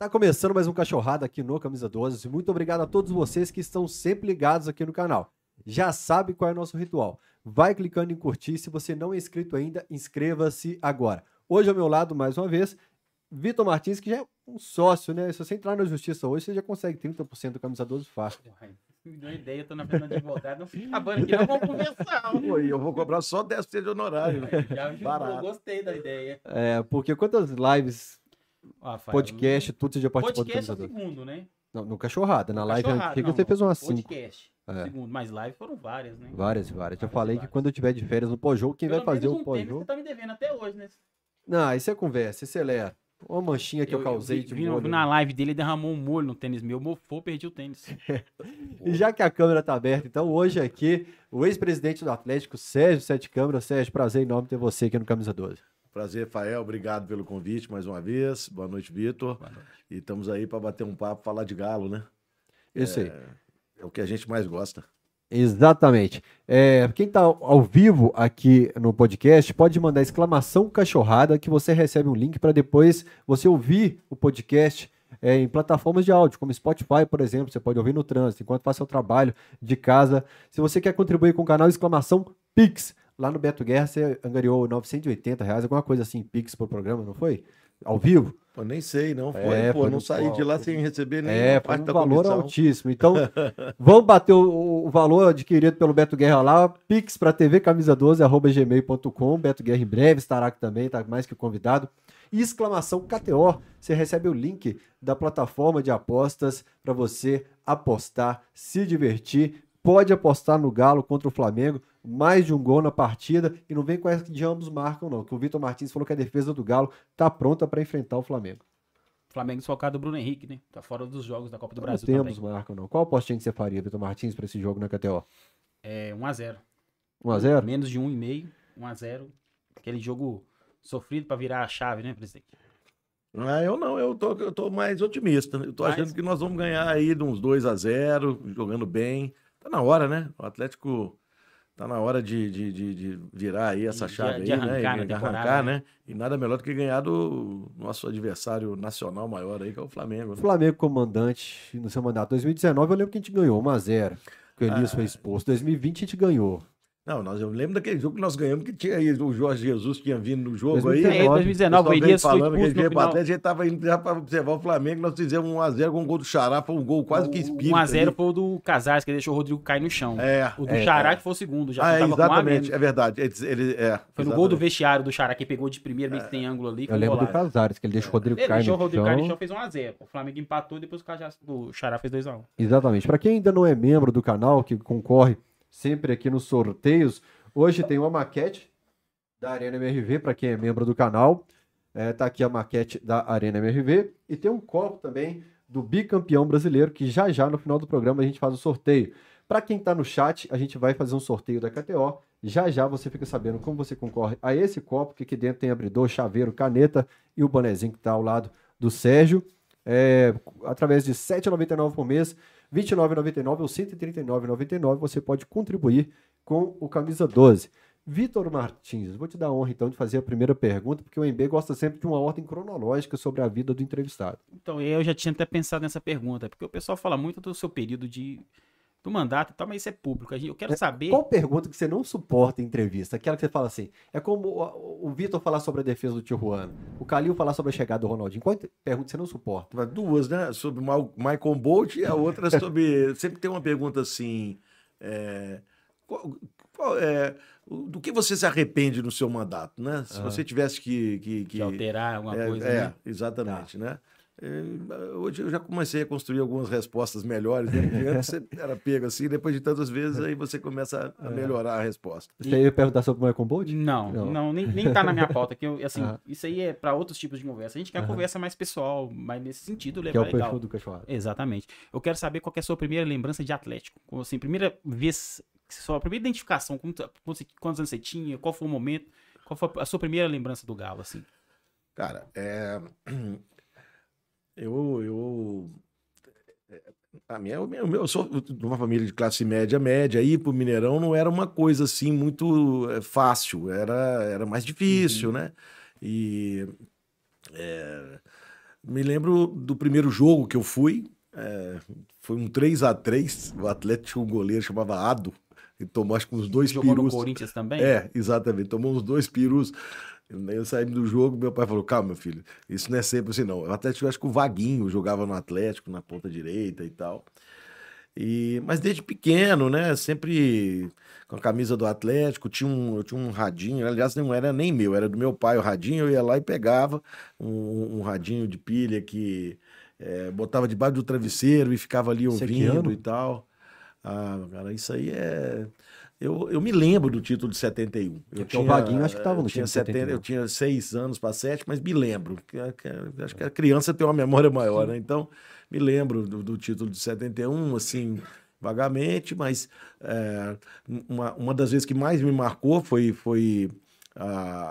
Tá começando mais um Cachorrada aqui no Camisa 12. Muito obrigado a todos vocês que estão sempre ligados aqui no canal. Já sabe qual é o nosso ritual. Vai clicando em curtir. Se você não é inscrito ainda, inscreva-se agora. Hoje ao meu lado, mais uma vez, Vitor Martins, que já é um sócio, né? Se você entrar na justiça hoje, você já consegue 30% do Camisa 12 fácil. Me deu uma ideia, eu tô na frente do advogado, não acabando aqui, não vamos conversar. Pô, eu vou cobrar só 10% de honorário. Já Barato. gostei da ideia. É, porque quantas lives, Rafael, podcast, tudo você já participou do Podcast é o 12? segundo, né? Não, no Cachorrada. Na live Cachorrada, antiga não, você fez umas 5. Podcast. É. Segundo, mas live foram várias, né? Várias, várias. Já Várias, falei que várias. quando eu tiver de férias no pós-jogo, quem Pelo vai fazer o pós-jogo... Você tá me devendo até hoje, né? Não, isso é conversa, isso é lera. Uma manchinha que eu, causei vi, de vi no- molho. na live dele, ele derramou um molho no tênis meu, mofou, perdi o tênis. E já que a câmera tá aberta, então hoje aqui, o ex-presidente do Atlético, Sérgio Sete Câmara. Sérgio, prazer enorme ter você aqui no Camisa 12. Prazer, Fael. Obrigado pelo convite mais uma vez. Boa noite, Vitor. E estamos aí para bater um papo, falar de galo, né? Isso aí. É o que a gente mais gosta. Exatamente. É, quem tá ao vivo aqui no podcast, pode mandar exclamação cachorrada que você recebe um link para depois você ouvir o podcast é, em plataformas de áudio, como Spotify, por exemplo. Você pode ouvir no trânsito, enquanto faz seu trabalho de casa. Se você quer contribuir com o canal, exclamação Pix. Lá no Beto Guerra você angariou 980 reais, alguma coisa assim, Pix pro programa, não foi? Ao vivo? Pô, nem sei, não foi. É, pô, foi não no- saí de lá sem receber nem É, parte um da valor comissão. altíssimo. Então, vamos bater o, o valor adquirido pelo Beto Guerra lá. Pix para tvcamisa12, arroba gmail.com. Beto Guerra em breve estará aqui também, tá mais que convidado. E exclamação KTO, você recebe o link da plataforma de apostas para você apostar, se divertir. Pode apostar no Galo contra o Flamengo, mais de um gol na partida. E não vem com essa que de ambos marcam, não. Que o Vitor Martins falou que a defesa do Galo tá pronta para enfrentar o Flamengo. Flamengo socado do Bruno Henrique, né? Tá fora dos jogos da Copa do Não Brasil temos também. marcam, não. Qual apostinha que você faria, Vitor Martins, para esse jogo na KTO? É 1x0. 1x0? Menos de 1,5, 1x0. Aquele jogo sofrido pra virar a chave, né, presidente? Ah, eu não, eu tô, eu tô mais otimista. Eu tô Mais? achando que nós vamos ganhar aí de uns 2 a 0 jogando bem. Tá na hora, né? O Atlético tá na hora de, de, de, de virar aí essa De- chave de aí, arrancar né? na E arrancar, né? né? E nada melhor do que ganhar do nosso adversário nacional maior aí, que é o Flamengo. né? Flamengo comandante no seu mandato. 2019 eu lembro que a gente ganhou 1x0. Que o Elias Ah. foi exposto. 2020 a gente ganhou. Não, nós, eu lembro daquele jogo que nós ganhamos, que tinha aí, o Jorge Jesus tinha vindo no jogo aí. 2019. É, 2019, o Elias foi falando que a expulso gente no veio pra. Atlético, a gente tava indo já pra observar o Flamengo, nós fizemos 1x0 com um gol do Xará, foi um gol quase que espírito. 1x0 ali. foi o do Casares, que deixou o Rodrigo cair no chão. É. O do é, Xará é. que foi o segundo, já Ah, é, contava com a exatamente, é verdade. Ele, ele- é, Foi no gol do exatamente. vestiário do Xará, que pegou de primeiro, meio que tem ângulo ali. Eu lembro do. Casares, que ele deixou o Rodrigo Ele cair deixou o no Rodrigo cair no chão. chão, fez 1x0. O Flamengo empatou e depois o o Xará fez 2x1. Exatamente. Para quem ainda não é membro do canal, que concorre sempre aqui nos sorteios, hoje tem uma maquete da Arena MRV, para quem é membro do canal. É, tá aqui a maquete da Arena MRV. E tem um copo também do bicampeão brasileiro, que já já no final do programa a gente faz o sorteio. Para quem tá no chat, a gente vai fazer um sorteio da KTO. Já já você fica sabendo como você concorre a esse copo, que aqui dentro tem abridor, chaveiro, caneta e o bonezinho que tá ao lado do Sérgio. É, através de R$ 7,99 por mês, 29,99 ou R$ 139,99 você pode contribuir com o Camisa 12. Vitor Martins, vou te dar a honra então de fazer a primeira pergunta, porque o MB gosta sempre de uma ordem cronológica sobre a vida do entrevistado. Então, eu já tinha até pensado nessa pergunta, porque o pessoal fala muito do seu período de do mandato e tal, mas isso é público. Eu quero saber. Qual pergunta que você não suporta em entrevista? Aquela que você fala assim, é como o, o Vitor falar sobre a defesa do Tijuana, o Calil falar sobre a chegada do Ronaldinho. Qual pergunta você não suporta? Duas, né? Sobre Michael Bolt e a outra sobre. Sempre tem uma pergunta assim. é, qual- qual é, do que você se arrepende no seu mandato, né? Se você tivesse que. que, que- alterar alguma é, coisa. é, né? exatamente, né? É, hoje eu já comecei a construir algumas respostas melhores. Né? Antes você era pego assim, depois de tantas vezes, aí você começa a melhorar a resposta. Você ia perguntar sobre o Michael Bolt? Não, Não. não, nem, nem tá na minha pauta. Que eu, assim, Aham. isso aí é para outros tipos de conversa. A gente quer Aham. conversa mais pessoal, mas nesse sentido Que é levar o perfil legal. do cachorro. Exatamente. Eu quero saber qual que é a sua primeira lembrança de Atlético. Como, Assim, primeira vez, sua primeira identificação, quantos anos você tinha, qual foi o momento, qual foi a sua primeira lembrança do Galo, assim? Cara, é... eu, eu, a minha, o meu, o meu- eu sou de uma família de classe média, média, ir pro Mineirão não era uma coisa assim muito é, fácil, era, era mais difícil, né? E é, Me lembro do primeiro jogo que eu fui. é, foi um 3 a 3 O Atlético tinha um goleiro chamava Ado. E tomou acho que uns dois Jogou no perus. Corinthians também? É, exatamente. Tomou uns dois perus. Eu saí do jogo, meu pai falou: calma, meu filho, isso não é sempre assim, não. O Atlético, eu acho que o Vaguinho jogava no Atlético, na ponta direita e tal. E, mas desde pequeno, né? Sempre com a camisa do Atlético, tinha um, eu tinha um radinho, aliás, não era nem meu, era do meu pai o radinho, eu ia lá e pegava um, um radinho de pilha que eh, botava debaixo do travesseiro e ficava ali é ouvindo e tal. Ah, cara, isso aí é. Eu, eu me lembro do título de 71. Eu Porque o Vaguinho acho que tava no tinha time de 70, 71. Eu tinha seis anos para sete, mas me lembro. Acho que a criança tem uma memória maior, né? Então, me lembro do, do título de 71, assim, vagamente, mas é, uma, uma das vezes que mais me marcou foi, foi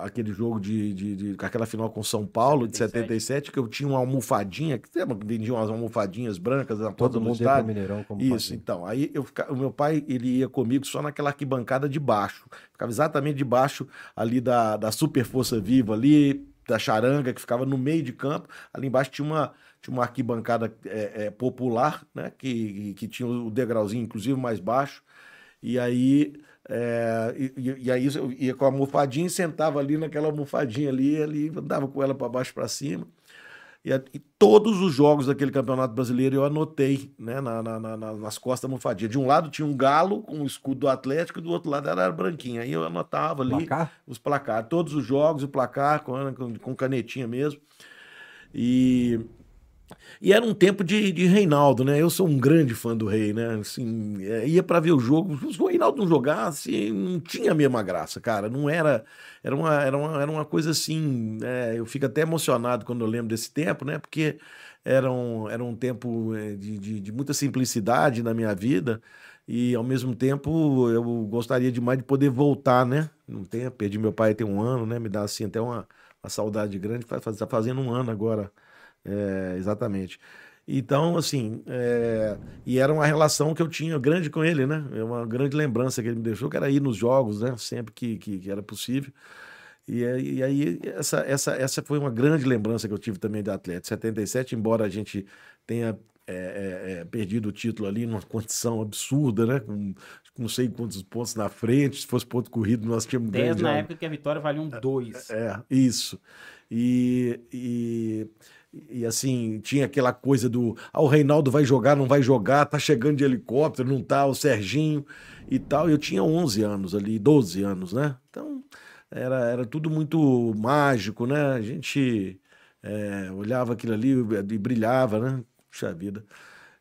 aquele jogo de, de, de- aquela final com São Paulo de 77, que eu tinha uma almofadinha, que lembra que vendiam umas almofadinhas brancas na porta Todo do mundo ia? Mineirão como Isso, então. Aí eu o meu pai, ele ia comigo só naquela arquibancada de baixo. Ficava exatamente debaixo ali da, da Super Força Viva, ali, da charanga, que ficava no meio de campo. Ali embaixo tinha uma, tinha uma arquibancada é, é, popular, né? Que, que tinha o degrauzinho, inclusive, mais baixo. E aí. É, e, e- aí eu ia com a almofadinha e sentava ali naquela almofadinha ali, ali andava com ela para baixo para cima. E, e todos os jogos daquele campeonato brasileiro eu anotei né, na- na- na- na- nas costas da almofadinha. De um lado tinha um galo com o escudo do Atlético, e do outro lado era a branquinha. Aí eu anotava ali Placar? os placares, todos os jogos, o placar com, com, com canetinha mesmo. E, e era um tempo de, de Reinaldo, né? Eu sou um grande fã do Rei, né? Assim, é, ia para ver o jogo. Se o Reinaldo não jogasse, não tinha a mesma graça, cara. Não era. Era uma, era uma, era uma coisa assim. é, eu fico até emocionado quando eu lembro desse tempo, né? Porque era um, era um tempo é, de, de, de muita simplicidade na minha vida. E ao mesmo tempo eu gostaria demais de poder voltar, né? Não tem, perdi meu pai tem um ano, né? Me dá assim até uma, uma saudade grande. Está fazendo um ano agora, é, exatamente. Então, assim, é, e era uma relação que eu tinha grande com ele, né? É uma grande lembrança que ele me deixou, que era ir nos jogos, né? Sempre que, que, que era possível. E, aí- e aí, essa, essa, essa foi uma grande lembrança que eu tive também de atleta. 77, embora a gente tenha é, é, é, perdido o título ali numa condição absurda, né? Com não sei quantos pontos na frente, se fosse ponto corrido, nós tínhamos 10 ganho na já. época que a vitória valia um 2. É, isso. E, e, e, assim, tinha aquela coisa do ah, o Reinaldo vai jogar, não vai jogar, tá chegando de helicóptero, não tá, o Serginho e tal. Eu tinha 11 anos ali, 12 anos, né? Então, era, era tudo muito mágico, né? A gente é, olhava aquilo ali e brilhava, né? Puxa vida.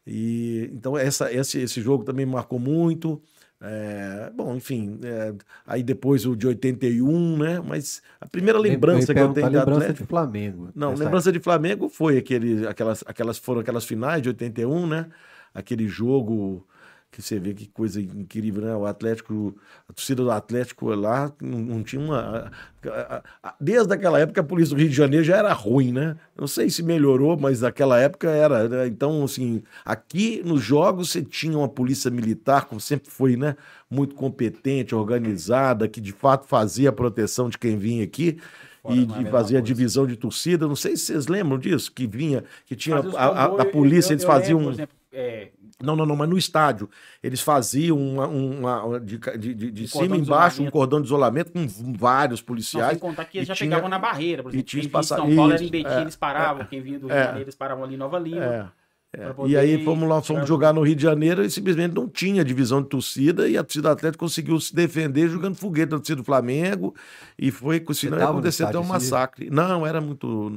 E, então, essa, esse, esse jogo também marcou muito. É, bom, enfim, é, aí depois o de 81, né? Mas a primeira lembrança que eu tenho de lembrança Atlético. de Flamengo. Não, lembrança de Flamengo foi aquele, aquelas, aquelas foram aquelas finais de 81, né? Aquele jogo que você vê que coisa incrível, né? O Atlético, a torcida do Atlético lá não, não tinha uma. a- a- a- Desde aquela época a polícia do Rio de Janeiro já era ruim, né? Não sei se melhorou, mas naquela época era. né? Então, assim, aqui nos jogos você tinha uma polícia militar, como sempre foi, né? Muito competente, organizada, que de fato fazia a proteção de quem vinha aqui Fora, e de fazia a divisão de torcida. Não sei se vocês lembram disso, que vinha, que tinha a, a- polícia, eu- eles eu faziam. lembro, por exemplo, é, Não, não, não, mas no estádio. Eles faziam uma, uma- de, de, de, Um cima embaixo um cordão de isolamento com vários Não, policiais. sem contar que e eles já tinha- pegavam na barreira, por e exemplo. tinha Quem vinha de São Paulo era em Betim, é, eles paravam. Quem vinha do Rio é. de Janeiro, eles paravam ali em Nova Lima. É, é. E aí fomos lá, fomos jogar no Rio de Janeiro e simplesmente não tinha divisão de torcida e a torcida do Atlético conseguiu se defender jogando foguete na torcida do Flamengo e foi, senão ia acontecer até um esse dia? massacre. Não, era muito...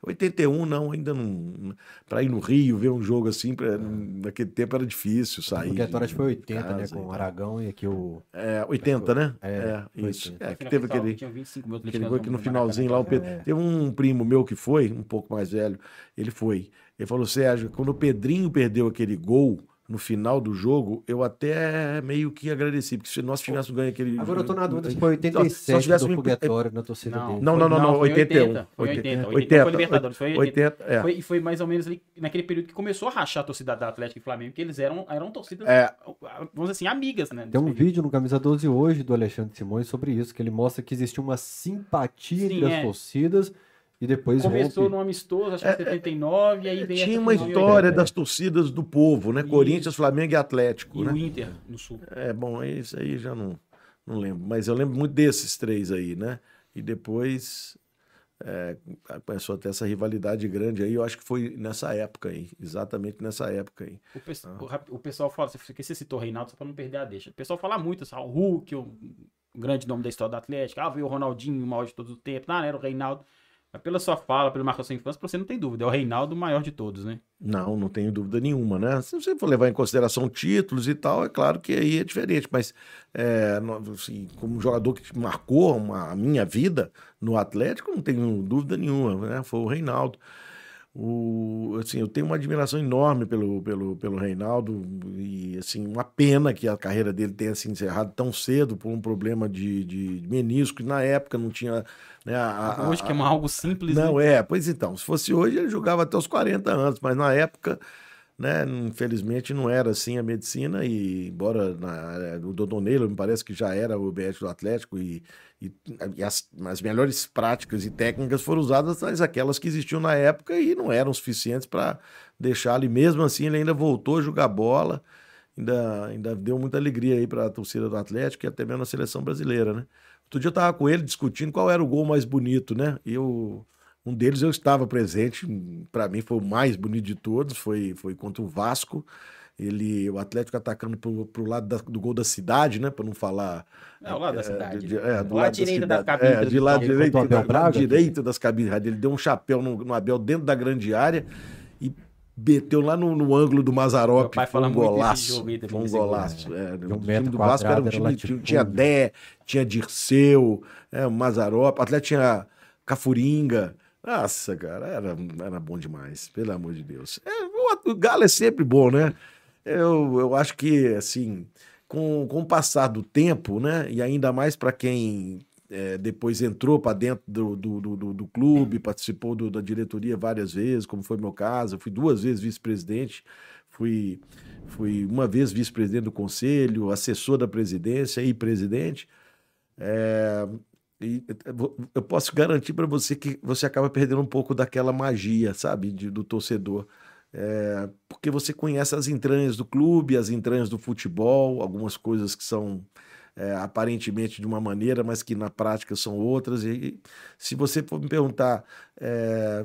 81 não, ainda não... Para ir no Rio ver um jogo assim, pra, naquele tempo era difícil sair. O Vitória acho que foi de 80, né? casa Com e o. Aragão e aqui o. É, 80, né? É, É, isso. 80. É, que teve aquele... Tinha 25 mil Aquele gol que no finalzinho lá, o. Pedro, teve um primo meu que foi, um pouco mais velho, ele foi. Ele falou, Sérgio, quando o Pedrinho perdeu aquele gol no final do jogo, eu até meio que agradeci, porque se nós tivéssemos ganho aquele Agora eu tô na dúvida se foi só 87 do tivéssemos- foguetório na torcida Não, dele. Não, foi- não, não, não, foi 81. 80, foi 80, 80, 80, foi Libertadores, foi 80. 80, é. Foi, e foi mais ou menos ali, naquele período que começou a rachar a torcida da Atlético e Flamengo, que eles eram, eram torcidas, É. vamos dizer assim, amigas, né? Tem um vídeo no Camisa 12 hoje do Alexandre Simões sobre isso, que ele mostra que existia uma simpatia Sim, entre as é. torcidas e depois Começou rompe. no amistoso, acho que em 79, e aí veio É, Tinha uma história é. das torcidas do povo, né? Isso. Corinthians, Flamengo e Atlético, E né? o Inter no Sul. É, bom, isso aí já não, não lembro. Mas eu lembro muito desses três aí, né? E depois é, começou a ter essa rivalidade grande aí. Eu acho que foi nessa época aí. Exatamente nessa época aí. O, pe- o rap- o pessoal fala, você, você citou o Reinaldo só pra não perder a deixa. O pessoal fala muito, assim, ah, o Hulk, o grande nome da história do Atlético, ah, veio o Ronaldinho, o maior de todos os tempos, ah, não era o Reinaldo. Mas pela sua fala, pelo marco da sua infância, você não tem dúvida, é o Reinaldo maior de todos, né? Não, não tenho dúvida nenhuma, né? Se você for levar em consideração títulos e tal, é claro que aí é diferente, mas é, assim, como jogador que marcou uma- a minha vida no Atlético, não tenho dúvida nenhuma, né? Foi o Reinaldo. O, assim, eu tenho uma admiração enorme pelo, pelo, pelo Reinaldo e assim, uma pena que a carreira dele tenha se encerrado tão cedo por um problema de, de menisco, que na época não tinha. Né, a- a- Hoje que é uma- algo simples, não, né? é, pois então, se fosse hoje ele jogava até os 40 anos, mas na época, né, infelizmente não era assim a medicina e embora na, o Dodonelo me parece que já era o BS do Atlético e, e, e as, as melhores práticas e técnicas foram usadas mas aquelas que existiam na época e não eram suficientes para deixar ele, mesmo assim ele ainda voltou a jogar bola, ainda, ainda deu muita alegria aí para a torcida do Atlético e até mesmo na seleção brasileira, né? Outro dia eu tava com ele discutindo qual era o gol mais bonito, né? E eu, um deles eu estava presente, para mim foi o mais bonito de todos, foi, foi contra o Vasco. Ele, o Atlético atacando pro, pro lado da- do gol da cidade, né? Para não falar. É, ao lado da é, cidade. de- é, do Lá à lado direita da cidade. cabine É, do de lado direito, o da- Braga? direito das cabines. Ele deu um chapéu no, no Abel dentro da grande área e meteu lá no, no ângulo do Meu Mazarop. pai Foi fala um golaço. jogo Foi um golaço. É, um o time metro do Vasco era um time. Tinha, tinha. Dé, tinha Dirceu, é, o Mazarop. O Atlético tinha Cafuringa. Nossa, cara, era, era bom demais, pelo amor de Deus. É, o, o Galo é sempre bom, né? Eu, eu acho que, assim, com, com o passar do tempo, né? E ainda mais para quem é, depois entrou para dentro do, do, do, do- clube, participou do- da diretoria várias vezes, como foi meu caso. Eu fui duas vezes vice-presidente, fui, fui uma vez vice-presidente do conselho, assessor da presidência e presidente. É, e eu vou- eu posso garantir para você que você acaba perdendo um pouco daquela magia, sabe, de- do torcedor. É, porque você conhece as entranhas do clube, as entranhas do futebol, algumas coisas que são é, aparentemente de uma maneira, mas que na prática são outras. E se você for me perguntar é,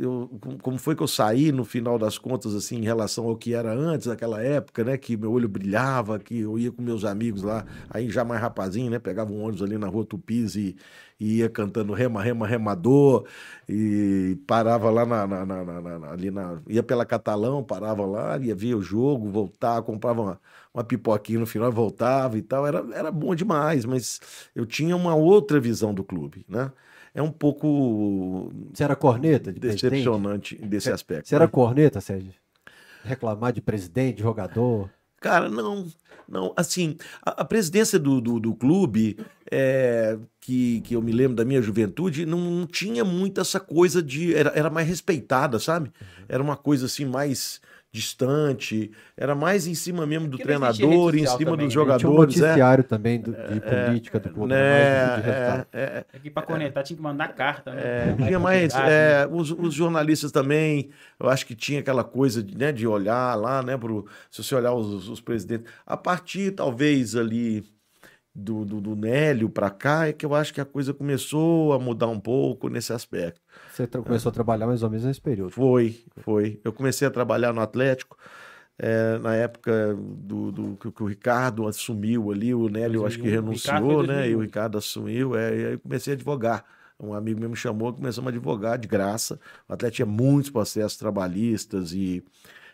eu- como- foi que eu saí no final das contas, assim, em relação ao que era antes, naquela época, né? Que meu olho brilhava, que eu ia com meus amigos lá, aí já mais rapazinho, né? Pegava um ônibus ali na rua Tupis e, e ia cantando rema, rema, remador, e parava lá na, na- na- ali na. ia pela Catalão, parava lá, ia ver o jogo, voltava, comprava uma, uma pipoquinha no final, voltava e tal. Era, era bom demais, mas eu tinha uma outra visão do clube, né? É um pouco Você era corneta de presidente? decepcionante desse aspecto. Você era corneta, Sérgio? Reclamar de presidente, de jogador? Cara, não, não, assim, a, a presidência do, do, do clube, é, que, que eu me lembro da minha juventude, não, não tinha muito essa coisa de, era, era mais respeitada, sabe? Era uma coisa assim mais distante, era mais em cima mesmo do Porque treinador, em cima também, dos né? Tinha um jogadores, é. noticiário também do- de política do clube. Né, que de resultado. é, é, Aqui pra conectar tinha que mandar carta, né? É, tinha mais. é, os, os jornalistas também, eu acho que tinha aquela coisa de, né, de olhar lá, né? Pro, se você olhar os, os presidentes. A partir, talvez, ali do, do, do Nélio para cá, é que eu acho que a coisa começou a mudar um pouco nesse aspecto. Você começou a trabalhar mais ou menos nesse período. Foi, foi. Eu comecei a trabalhar no Atlético. é, na época do, do que, que o Ricardo assumiu ali, o Nélio eu acho que 2001, o Ricardo renunciou, né? E o 2001. Ricardo assumiu, é, e aí eu comecei a advogar. Um amigo meu me chamou, começamos a advogar de graça. O Atlético tinha muitos processos trabalhistas e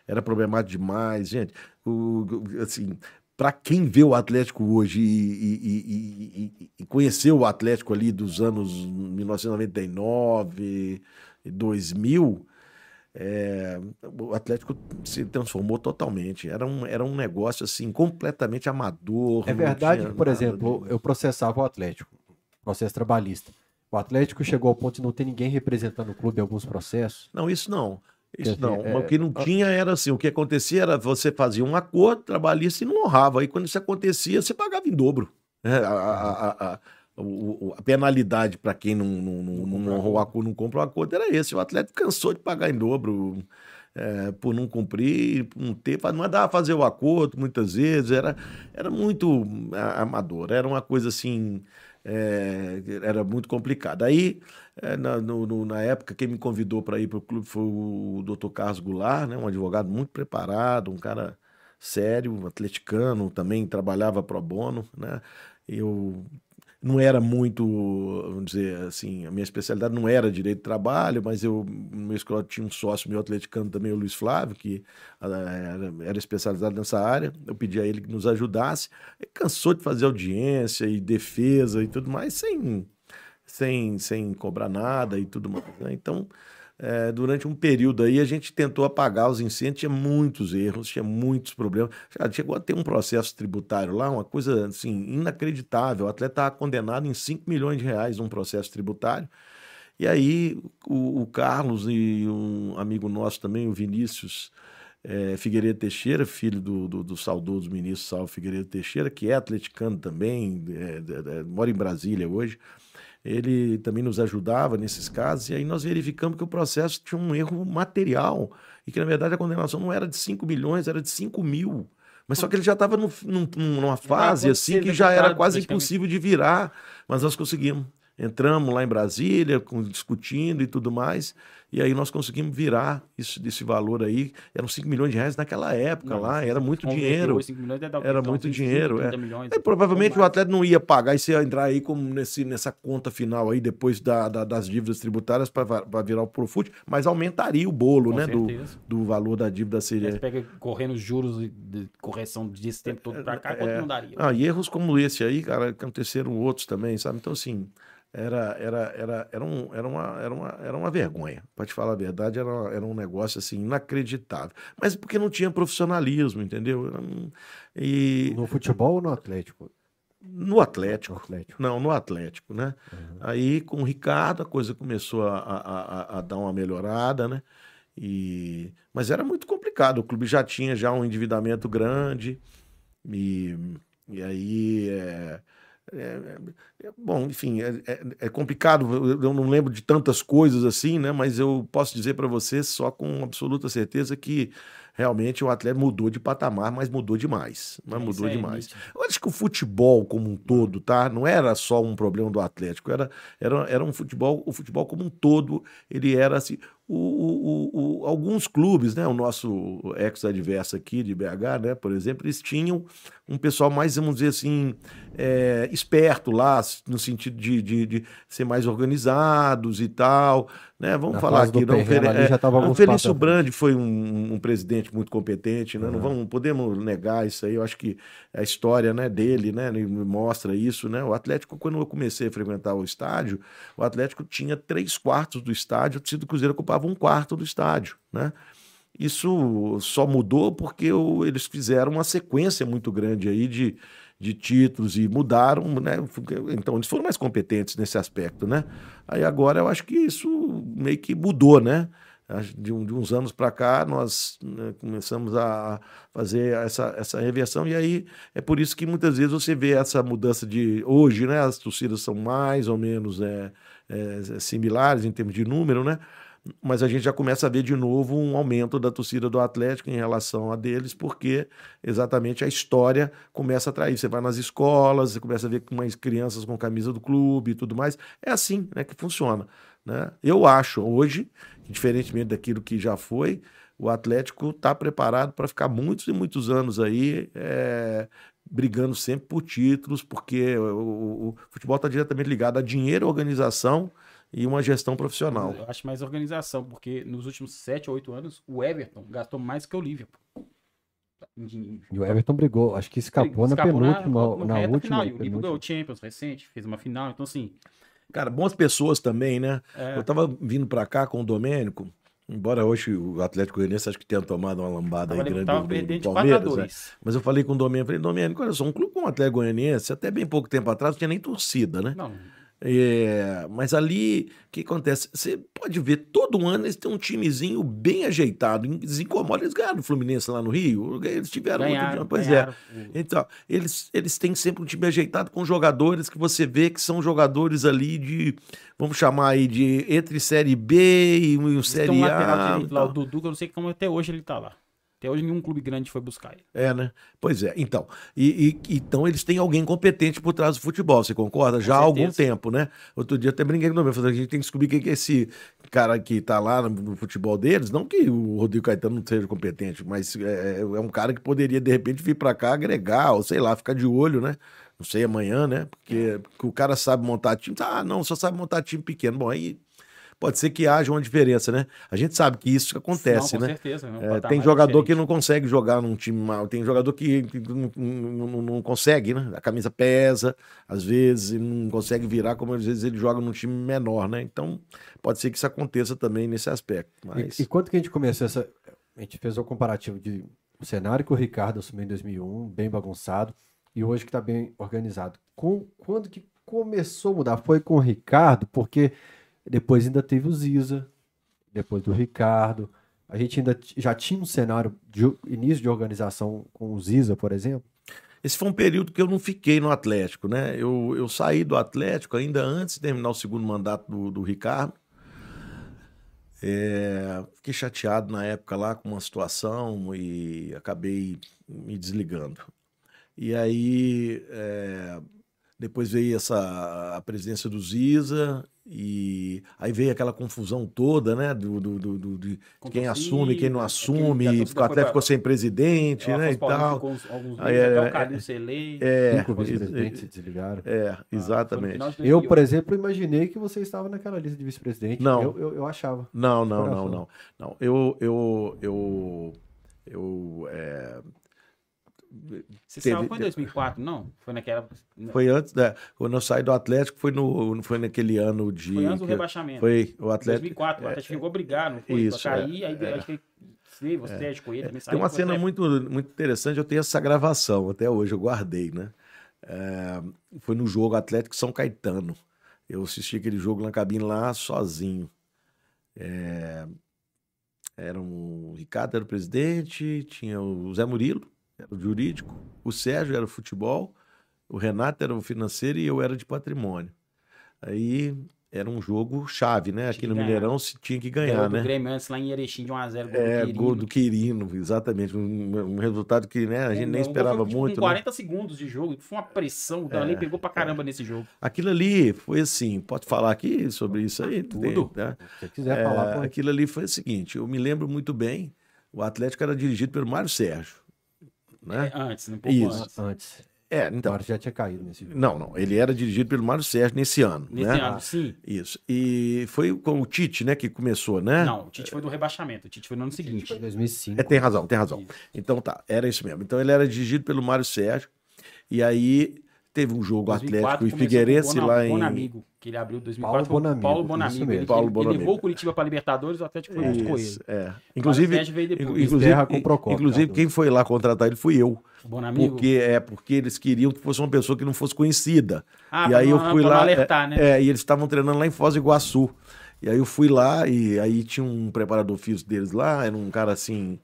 era problemático demais. Gente, o, o- assim, para quem vê o Atlético hoje e, e- e- e- e conheceu o Atlético ali dos anos 1999, 2000, é, o Atlético se transformou totalmente. Era um, era um negócio assim completamente amador. É verdade que, por exemplo, de- eu processava o Atlético, processo trabalhista. O Atlético chegou ao ponto de não ter ninguém representando o clube em alguns processos. Não, isso não. Isso não. é- o que não tinha era assim: o que acontecia era você fazia um acordo trabalhista e não honrava. Aí quando isso acontecia, você pagava em dobro. né? A- a- a- a- penalidade para quem não, não, não, não honrou o acordo, não comprou o acordo, era esse. O atleta cansou de pagar em dobro é, por não cumprir, por não ter, não mandava fazer o acordo muitas vezes, era, era muito amador, era uma coisa assim, é, era muito complicado. Aí, é, na, no- na época, quem me convidou para ir para o clube foi o Dr. Carlos Goulart, né, um advogado muito preparado, um cara sério, um atleticano, também trabalhava pro bono, né? Eu não era muito, vamos dizer assim, a minha especialidade não era direito de trabalho, mas eu, no meu escola tinha um sócio meu atleticano também, o Luiz Flávio, que ah, era, era especializado nessa área. Eu pedi a ele que nos ajudasse. Ele cansou de fazer audiência e defesa e tudo mais, sem, sem, sem cobrar nada e tudo mais. né? Então, é, durante um período aí, a gente tentou apagar os incêndios, tinha muitos erros, tinha muitos problemas. Chegou a ter um processo tributário lá, uma coisa assim, inacreditável. O atleta estava condenado em 5 milhões de reais num processo tributário. E aí o, o Carlos e um amigo nosso também, o Vinícius é, Figueiredo Teixeira, filho do, do, do saudoso ministro Salvo Figueiredo Teixeira, que é atleticano também, é, é, é, mora em Brasília hoje ele também nos ajudava nesses casos, e aí nós verificamos que o processo tinha um erro material, e que na verdade a condenação não era de 5 milhões, era de 5 mil. Mas só que ele já estava num, num, numa fase assim que já era quase impossível de virar, mas nós conseguimos. Entramos lá em Brasília, com, discutindo e tudo mais, e aí nós conseguimos virar isso, desse valor aí. Eram 5 milhões de reais naquela época Não, lá, era muito dinheiro. os 5 milhões, deve dar o quê? Era Então, muito 25, dinheiro, 30 é. milhões, É, provavelmente o atleta não ia pagar e você ia entrar aí como nesse, nessa conta final aí, depois da, da- das dívidas tributárias para virar o Profut, mas aumentaria o bolo, Com né? Do, certeza. do valor da dívida Aí Você seria. pega correndo os juros de- correção desse tempo todo pra cá, quanto É. não daria? Ah, e erros como esse aí, cara, aconteceram outros também, sabe? Então, assim, era, era, era, era, um, era, uma, era, uma, era uma vergonha. Pra te falar a verdade, era, era um negócio, assim, inacreditável. Mas porque não tinha profissionalismo, entendeu? E No futebol ou no Atlético? no Atlético. No Atlético. Não, no Atlético, né? Aí com o Ricardo a coisa começou a, a, a- a dar uma melhorada, né? E... Mas era muito complicado. O clube já tinha já um endividamento grande e, e aí é, é- é- bom, enfim, é, é- é complicado. Eu não lembro de tantas coisas assim, né? Mas eu posso dizer para você só com absoluta certeza que realmente o atleta mudou de patamar, mas mudou demais. Mas É, mudou é demais. Eu acho que o futebol como um todo, tá? Não era só um problema do Atlético, era, era, era um futebol, o futebol como um todo, ele era assim. O- o- o- alguns clubes, né? O nosso ex-adverso aqui de BH, né? Por exemplo, eles tinham um pessoal mais, vamos dizer assim, é, esperto lá, no sentido de, de, de ser mais organizados e tal. Né? Vamos Na falar aqui. Não, é, tava o alguns Felício Brandi foi um, um presidente muito competente, né? Não Uhum. vamos, podemos negar isso aí. Eu acho que a história né, dele né, mostra isso. Né? O Atlético, quando eu comecei a frequentar o estádio, o Atlético tinha três quartos do estádio, o Cruzeiro ocupava um quarto do estádio. Né? Isso só mudou porque o- eles fizeram uma sequência muito grande aí de, de títulos e mudaram, né? Então eles foram mais competentes nesse aspecto, né? Aí agora eu acho que isso meio que mudou, né? De, de uns anos para cá nós né, começamos a fazer essa, essa reversão e aí é por isso que muitas vezes você vê essa mudança de hoje, né? As torcidas são mais ou menos é, é, similares em termos de número, né? Mas a gente já começa a ver de novo um aumento da torcida do Atlético em relação a deles, porque exatamente a história começa a atrair. Você vai nas escolas, você começa a ver mais crianças com camisa do clube e tudo mais. É assim né, que funciona. Né? Eu acho, hoje, diferentemente daquilo que já foi, o Atlético está preparado para ficar muitos e muitos anos aí. é, brigando sempre por títulos, porque o, o- o futebol está diretamente ligado a dinheiro, organização e uma gestão profissional. Eu acho mais organização, porque nos últimos 7 ou 8 anos, o Everton gastou mais que o Liverpool. Em- E o Everton brigou, acho que escapou, na escapou penúltima, na, reta última. final. E o Liverpool penúltima. ganhou o Champions recente, fez uma final. Então, assim, Cara, boas pessoas também, né? é, Eu tava vindo pra cá com o Domênico, embora hoje o Atlético Goianiense acho que tenha tomado uma lambada aí grande tava do, do, perdendo do de 4 a Palmeiras, né? 2. Mas eu falei com o Domênico, falei, Domênico, olha só, um clube como o Atlético Goianiense, até bem pouco tempo atrás, não tinha nem torcida, né? Não, É, mas ali, o que acontece? Você pode ver, todo ano eles têm um timezinho bem ajeitado. Eles incomodam, eles ganharam o Fluminense lá no Rio. Eles tiveram Ganharam, outro. Pois ganharam. é. Então, eles, eles têm sempre um time ajeitado com jogadores que você vê que são jogadores ali de, vamos chamar aí, de entre Série B e um Eles Série A. direito lá, o. Dudu, eu não sei como até hoje ele tá lá. Até hoje nenhum clube grande foi buscar ele. É, né? Pois é. Então, e, e- então eles têm alguém competente por trás do futebol, você concorda? Já há algum tempo, né? Outro dia até brinquei com o meu, falei, a gente tem que descobrir quem que é esse cara que tá lá no, futebol deles. Não que o Rodrigo Caetano não seja competente, mas é, é um cara que poderia, de repente, vir pra cá agregar, ou sei lá, ficar de olho, né? Não sei amanhã, né? Porque, porque o cara sabe montar time. Ah, não, só sabe montar time pequeno. Bom, aí pode ser que haja uma diferença, né? A gente sabe que isso acontece, não, com né? certeza. né? Um É, tem jogador que não consegue jogar num time mal, tem jogador que, não, não- não- consegue, né? A camisa pesa, às vezes, e não consegue virar, como às vezes ele joga num time menor, né? Então, pode ser que isso aconteça também nesse aspecto. Mas... E, e quando que a gente começou essa. A gente fez o comparativo de o cenário que o Ricardo assumiu em 2001, bem bagunçado, e hoje que está bem organizado. Com, quando que começou a mudar? Foi com o Ricardo, porque depois ainda teve o Ziza, depois do Ricardo. A gente ainda já tinha um cenário de início de organização com o Ziza, por exemplo. Esse foi um período que eu não fiquei no Atlético, né? Eu, eu saí do Atlético ainda antes de terminar o segundo mandato do, do Ricardo. É, fiquei chateado na época lá com uma situação e acabei me desligando. E aí, é, depois veio essa a presidência do Ziza e aí veio aquela confusão toda, né? Do, do, do- do- de quem assume, quem não aquele- assume, a ficou, torcida foi até pra- ficou sem presidente, O né? E tal. ficou uns- alguns Aí, meses, é, até é, o Calil ser eleito. É, Cinco vice-presidentes se desligaram. é, Ah, exatamente. Eu, 2008. por exemplo, imaginei que você estava naquela lista de vice-presidente. Não. Eu, eu, eu achava. Não, não, não, não. Não, eu, eu, eu, eu, é, Você teve- saiu foi em 2004, não? Foi naquela. foi antes da, quando eu saí do Atlético, foi no, foi naquele ano de, Foi antes do rebaixamento. foi o Atlético. 2004, o Atlético chegou a brigar, não foi? Isso, pra cair, é, aí é. acho que você, você é. ele também Tem saiu. uma cena muito, muito interessante, eu tenho essa gravação, até hoje eu guardei, né? É, foi no jogo Atlético São Caetano. Eu assisti aquele jogo na cabine lá sozinho. É, era um, o Ricardo era o presidente, tinha o Zé Murilo, era o jurídico, o Sérgio era o futebol, o Renato era o financeiro e eu era de patrimônio. Aí era um jogo chave, né? Aqui no ganhar. Mineirão se tinha que ganhar, do né? Grêmio antes lá em Erechim de 1x0. É, gol do Quirino, exatamente. Um, um resultado que né, a gente nem esperava muito. Com né? 40 segundos de jogo, foi uma pressão. O Danley pegou pra caramba nesse jogo. Aquilo ali foi assim, pode falar aqui sobre isso aí? Tudo. Tem, né? Se você quiser É, falar, pô. aquilo ali foi o seguinte, eu me lembro muito bem, o Atlético era dirigido pelo Mário Sérgio. Né? É, antes, um pouco Isso. antes. Antes. É, O então. Mário já tinha caído nesse jogo. Não, não, ele era dirigido pelo Mário Sérgio nesse ano. Nesse né? ano, sim. Isso. E foi com o Tite, né, que começou, né? Não, o Tite foi do rebaixamento. O Tite foi no ano Foi em seguinte. 2005. É, tem razão, tem razão. Então tá, era isso mesmo. Então ele era dirigido pelo Mário Sérgio. E aí teve um jogo 2004 Atlético e Figueirense Bona- lá em. Bonamigo, que ele abriu em 2004. Paulo Bonamigo, Paulo Bonamigo. Ele, Paulo ele Bonamigo. levou o Curitiba para Libertadores, o Atlético foi junto com ele. é. Inclusive, Sérgio veio depois. inclusive, Procópio, inclusive quem foi lá contratar ele fui eu. O Bonamigo. Porque é porque eles queriam que fosse uma pessoa que não fosse conhecida. Ah, e aí eu fui lá. alertar, é, né? é, e eles estavam treinando lá em Foz do Iguaçu. E aí eu fui lá e aí tinha um preparador físico deles lá, era um cara assim.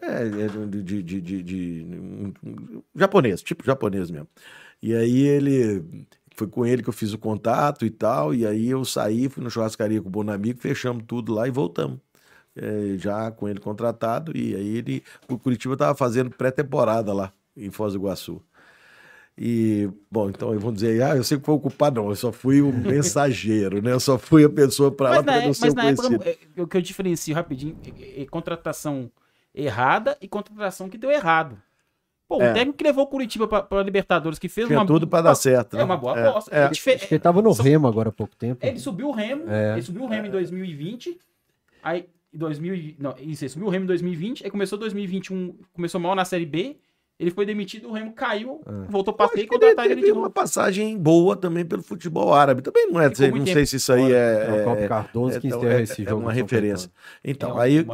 É, é de, de, de, de- de- japonês, tipo japonês mesmo. E aí ele. Foi com ele que eu fiz o contato e tal. E aí eu saí, fui no churrascaria com o Bonamigo, fechamos tudo lá e voltamos. É, já com ele contratado. E aí ele. O Curitiba estava fazendo pré-temporada lá em Foz do Iguaçu. E, bom, então eu vou dizer, ah, eu sei que foi o culpado, não, eu só fui o mensageiro, né? Eu só fui a pessoa para lá Mas para não é- ser mas na época, conhecido. é, o que eu diferencio rapidinho é, é contratação errada e contratação que deu errado. Pô, o É. técnico que levou o Curitiba para Libertadores, que fez Tinha uma. tudo para dar certo. É né? uma boa É, aposta. é. Ele fe- Acho que ele tava no Remo agora há pouco tempo. Ele subiu o Remo, É. ele subiu o Remo em 2020, aí em 2000, e- não, isso, ele subiu o Remo em 2020, aí começou 2021, começou mal na Série B, ele foi demitido, o Remo caiu, voltou pra Acho C e que ele de uma novo. passagem boa também pelo futebol árabe. Também não é, Ficou não sei tempo se isso aí fora. é, É o Copa é- Cardoso que então, encerra é- esse é jogo. uma referência. Então, É, aí,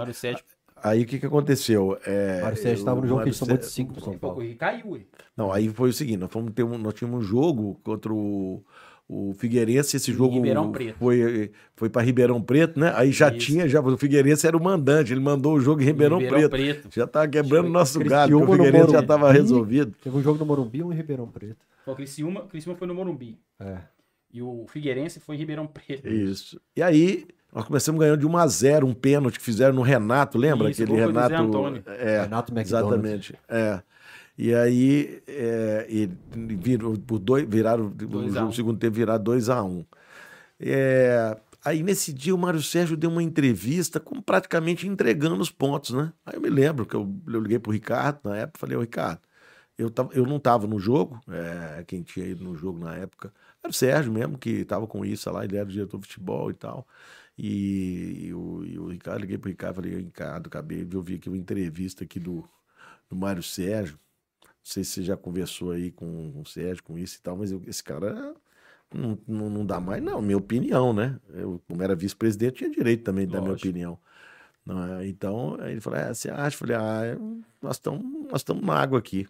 aí o que, que aconteceu? É, Mário Sérgio estava no o jogo que eles tomou de Sérgio- 5 pro São Paulo. e caiu, ué. Não, aí foi o seguinte, nós, fomos ter um, nós tínhamos um jogo contra o, o Figueirense, esse jogo Ribeirão Preto. foi, foi para Ribeirão Preto, né? Aí já Isso. tinha, já o Figueirense era o mandante, ele mandou o jogo em Ribeirão, Preto. Já tava quebrando o nosso galho, porque o Criciúma no Figueirense já Morumbi. tava resolvido. Teve um jogo no Morumbi e um em Ribeirão Preto. Foi o Criciúma, Criciúma foi no Morumbi. É. E o Figueirense foi em Ribeirão Preto. Isso. E aí, nós começamos ganhando de 1 a 0 um pênalti que fizeram no Renato, lembra? Isso, Aquele Renato. Antônio. É, Renato McDonald. exatamente. É. E aí, é, e virou, por dois, viraram, Dois o a jogo um. segundo tempo virar 2 a 1 um. É, aí nesse dia o Mário Sérgio deu uma entrevista com praticamente entregando os pontos, né? Aí eu me lembro que eu, eu liguei pro Ricardo na época, falei, ô Ricardo, eu, tava, eu não estava no jogo, é, quem tinha ido no jogo na época era o Sérgio mesmo, que estava com isso lá, ele era o diretor de futebol e tal. E, o, e o Ricardo, liguei pro Ricardo, falei, Ricardo, acabei de ouvir aqui uma entrevista aqui do, do Mário Sérgio. Não sei se você já conversou aí com, com o Sérgio, com isso e tal, mas eu- esse cara não, não, não dá mais, não, minha opinião, né? Eu, como era vice-presidente, tinha direito também de dar minha opinião. Não é? Então, ele falou: é, você acha? Eu falei: ah, nós estamos nós na água aqui.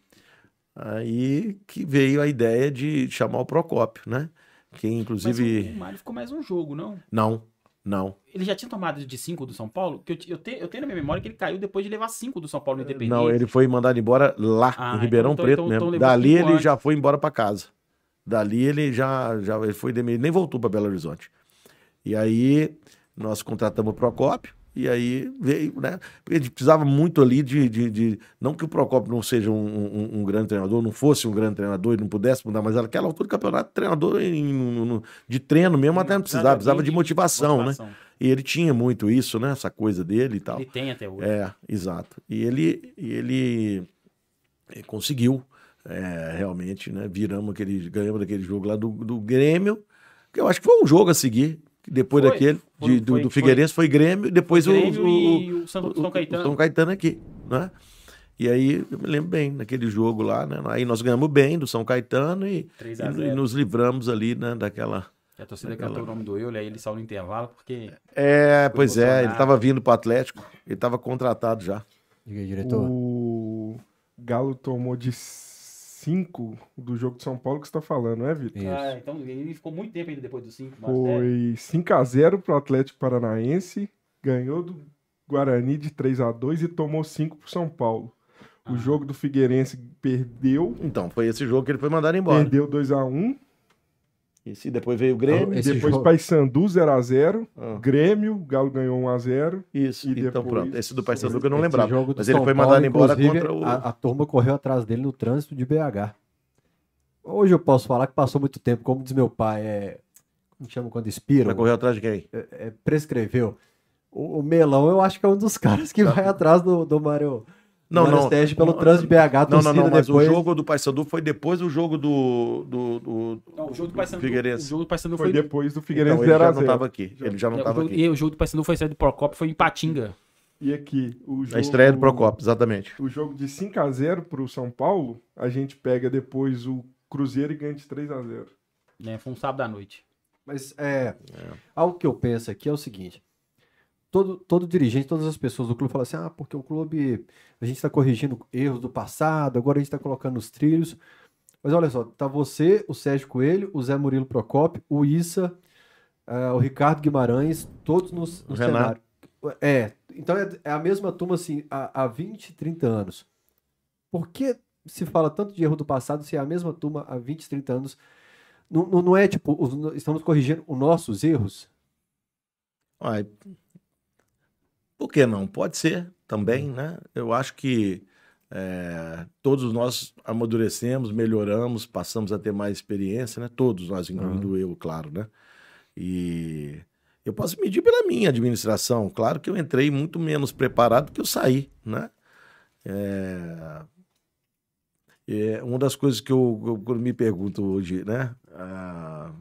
Aí que veio a ideia de chamar o Procópio, né? Que Mas inclusive. o, o Mário ficou mais um jogo, não? Não, não. Ele já tinha tomado de 5 do São Paulo? Que eu, eu, te- eu tenho na minha memória que ele caiu depois de levar 5 do São Paulo no Independente. Não, ele foi mandado embora lá, Ah, em Ribeirão então- Preto então- mesmo. então Dali ele antes. já foi embora para casa. Dali ele já, já ele foi demitido, nem voltou para Belo Horizonte. E aí nós contratamos o Procópio, e aí veio, né? Porque a gente precisava muito ali de. de, de- não que o Procópio não seja um, um- um grande treinador, não fosse um grande treinador e não pudesse mudar, mas naquela altura do campeonato, treinador em- no- no- de treino mesmo até não precisava, precisava de motivação, né? E ele tinha muito isso, né? Essa coisa dele e tal. Ele tem até hoje. É, exato. E ele, e ele eh, conseguiu é, realmente, né? Viramos aquele, ganhamos daquele jogo lá do, do Grêmio, que eu acho que foi um jogo a seguir. Depois Foi. daquele, Foi- de- do, foi- do Figueirense, foi Grêmio, depois Foi o, Grêmio o, e o o, São- o- São o Caetano. São Caetano aqui, né? E aí eu me lembro bem, naquele jogo lá, né? Aí nós ganhamos bem do São Caetano e, 3 e, a e 0 nos livramos ali, né, daquela. A torcida Aquela- cantou o nome do Euler, aí ele saiu no intervalo, porque É, pois é, ele estava vindo pro Atlético, ele estava contratado já. Diga aí, diretor. O Galo tomou de 5 do jogo de São Paulo que você tá falando, não é, Vitor? Ah, então ele ficou muito tempo ainda depois do 5. Foi 5x0 pro Atlético Paranaense, ganhou do Guarani de 3x2 e tomou 5 pro São Paulo. O Ah. jogo do Figueirense perdeu, Então, foi esse jogo que ele foi mandado embora. perdeu 2x1. E se depois veio o Grêmio. Esse depois jogo- Paysandu 0x0. Ah, Grêmio, o Galo ganhou 1x0. isso. E então depois- pronto. Esse do Paysandu que eu não lembrava. Mas ele São foi Paulo, mandado embora inclusive, contra o. A, a turma correu atrás dele no trânsito de BH. Hoje eu posso falar que passou muito tempo, como diz meu pai, é. Como chama quando expira? Vai correr atrás de quem? É, prescreveu. O, o Melão, eu acho que é um dos caras que vai atrás do, do Mário. Não, Mário não. Sérgio pelo Não, trânsito de BH. a Não, não, torcida não. Mas depois... o jogo do Paysandu foi depois do jogo do. do, do- Não, o jogo do Paysandu, o Figueirense. jogo do Paysandu Foi foi... depois do Então, Figueirense ele já não 0x0. estava aqui. Ele já não É, o estava jogo- aqui. E o jogo do Paysandu foi saído do Procopio, foi em Patinga. E aqui, o jogo... A estreia do Procopio, exatamente. O jogo de 5x0 pro São Paulo, a gente pega depois o Cruzeiro e ganha de 3x0. Né? Foi um sábado à noite. Mas é, algo que eu penso aqui é o seguinte: todo, todo dirigente, todas as pessoas do clube falam assim: ah, porque o clube, a gente está corrigindo erros do passado, agora a gente está colocando nos trilhos. Mas olha só, tá você, o Sérgio Coelho, o Zé Murilo Procópio, o Issa, ah, o Ricardo Guimarães, todos no, no cenário. É, então é, é a mesma turma assim, há, há 20, 30 anos. Por que se fala tanto de erro do passado se é a mesma turma há 20, 30 anos? Não, não, não é tipo, os- estamos corrigindo os nossos erros? Ai, por que não? Pode ser também, né? Eu acho que é, todos nós amadurecemos, melhoramos, passamos a ter mais experiência, né? Todos nós, incluindo eu, claro, né? E eu posso medir pela minha administração. Claro que eu entrei muito menos preparado do que eu saí, né? É, é, uma das coisas que eu, eu- me pergunto hoje, né? ah,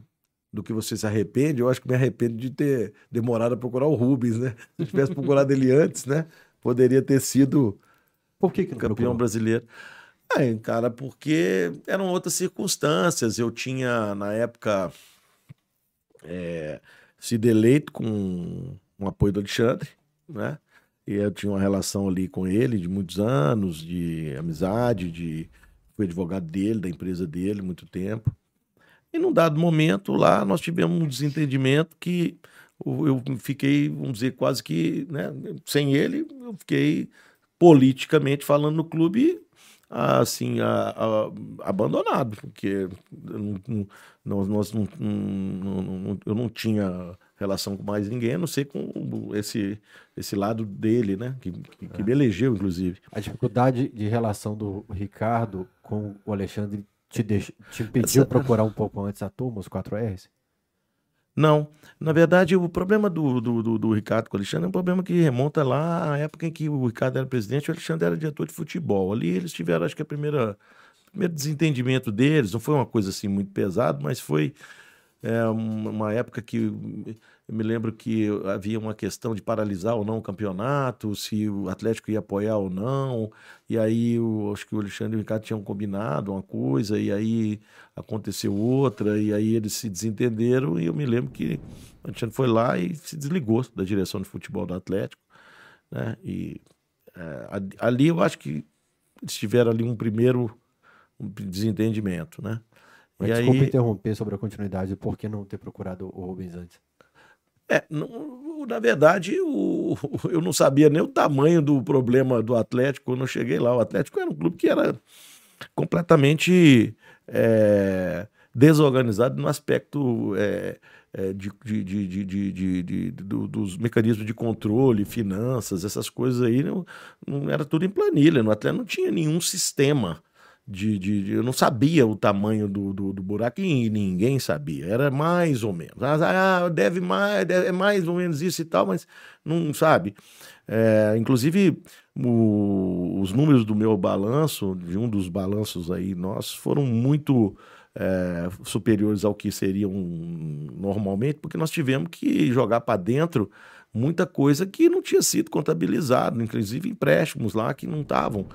do que você se arrepende, eu acho que me arrependo de ter demorado a procurar o Rubens, né? Se eu tivesse procurado ele antes, né? Poderia ter sido Por que, que campeão procurou? brasileiro. É, cara, porque eram outras circunstâncias. Eu tinha, na época, é, sido eleito com o apoio do Alexandre, né? E eu tinha uma relação ali com ele de muitos anos, de amizade, de fui advogado dele, da empresa dele, muito tempo. E num dado momento lá nós tivemos um desentendimento que eu fiquei, vamos dizer, quase que, né, sem ele, eu fiquei politicamente falando no clube assim a, a, abandonado porque nós, nós não, não, não, eu não tinha relação com mais ninguém, a não ser com esse, esse lado dele, né? Que, que, que me elegeu, inclusive. A dificuldade de relação do Ricardo com o Alexandre te, deix... te impediu Essa... procurar um pouco antes a turma, os 4Rs? Não. Na verdade, o problema do, do, do, do, Ricardo com o Alexandre é um problema que remonta lá à época em que o Ricardo era presidente e o Alexandre era diretor de futebol. Ali eles tiveram, acho que, a primeira primeiro desentendimento deles. Não foi uma coisa assim muito pesada, mas foi é, uma época que eu me lembro que havia uma questão de paralisar ou não o campeonato, se o Atlético ia apoiar ou não. E aí acho que o Alexandre e o Ricardo tinham combinado uma coisa, e aí aconteceu outra, e aí eles se desentenderam. E eu me lembro que o Alexandre foi lá e se desligou da direção de futebol do Atlético. Né? E é, ali eu acho que eles tiveram ali um primeiro desentendimento, né? Mas e desculpa aí... interromper sobre a continuidade, por que não ter procurado o Rubens antes? É, não, na verdade, o, eu não sabia nem o tamanho do problema do Atlético quando eu cheguei lá. O Atlético era um clube que era completamente é, desorganizado no aspecto é, é, de, de, de, de, dos mecanismos de controle, finanças, essas coisas aí. Não, não era tudo em planilha. No Atlético não tinha nenhum sistema de, de, de, eu não sabia o tamanho do, do, do, buraco e ninguém sabia. Era mais ou menos. Ah, ah deve mais, deve, é mais ou menos isso e tal, mas não sabe. É, inclusive, o, os números do meu balanço, de um dos balanços aí nossos, foram muito é, superiores ao que seriam normalmente, porque nós tivemos que jogar para dentro muita coisa que não tinha sido contabilizado, inclusive empréstimos lá que não estavam.